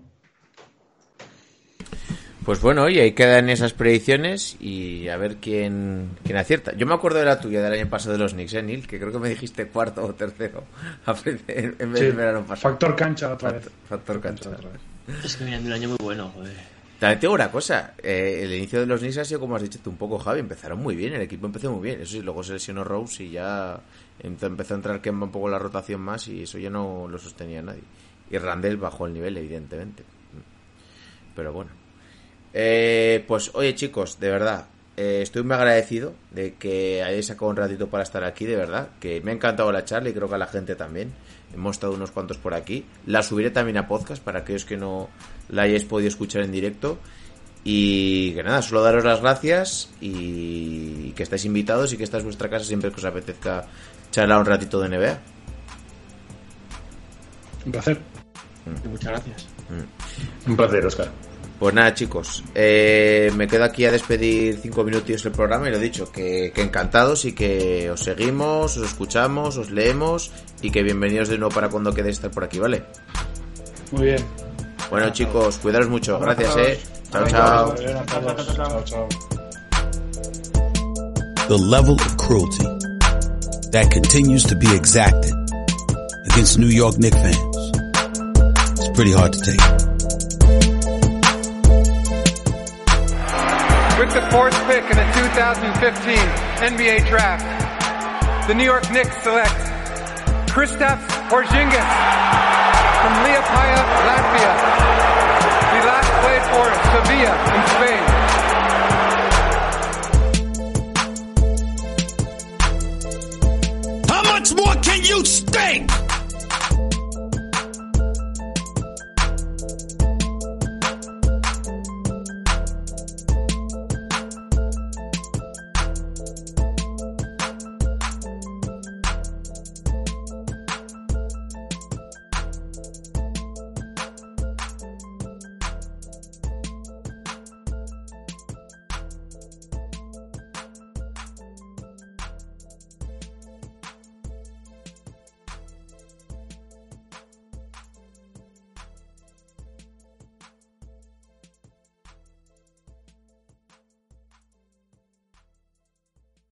Pues bueno, oye, ahí quedan esas predicciones y a ver quién, quién acierta. Yo me acuerdo de la tuya del año pasado de los Knicks, ¿eh, Neil? Que creo que me dijiste cuarto o tercero *laughs* en vez Sí, del verano pasado. Factor cancha otra vez. Factor, factor cancha. otra vez. Es que viene un año muy bueno, joder. También tengo una cosa, eh, el inicio de los Knicks ha sido como has dicho tú un poco, Javi, empezaron muy bien, el equipo empezó muy bien, eso sí, luego se lesionó Rose y ya em- empezó a entrar Kemba un poco la rotación más y eso ya no lo sostenía nadie. Y Randall bajó el nivel, evidentemente. Pero bueno. Eh, pues oye chicos, de verdad, eh, estoy muy agradecido de que hayáis sacado un ratito para estar aquí, de verdad. Que me ha encantado la charla y creo que a la gente también. Hemos estado unos cuantos por aquí. La subiré también a podcast para aquellos que no la hayáis podido escuchar en directo. Y que nada, solo daros las gracias y que estáis invitados y que esta es vuestra casa siempre que os apetezca charlar un ratito de NBA. Un placer. Muchas gracias. Un placer, Oscar. Pues nada, chicos, eh, me quedo aquí a despedir cinco minutos el programa y lo dicho, que, que encantados y que os seguimos, os escuchamos, os leemos y que bienvenidos de nuevo para cuando queréis estar por aquí, ¿vale? Muy bien. Bueno, chicos, cuidaros mucho, gracias, eh. Chao, Abrazos. chao. Muy bien a todos. Chao, chao. The level of cruelty that continues to be exacted against New York Knicks fans is pretty hard to take. With the fourth pick in the 2015 NBA Draft, the New York Knicks select Kristaps Porzingis from Liepaja, Latvia. He last played for Sevilla in Spain. How much more can you stink?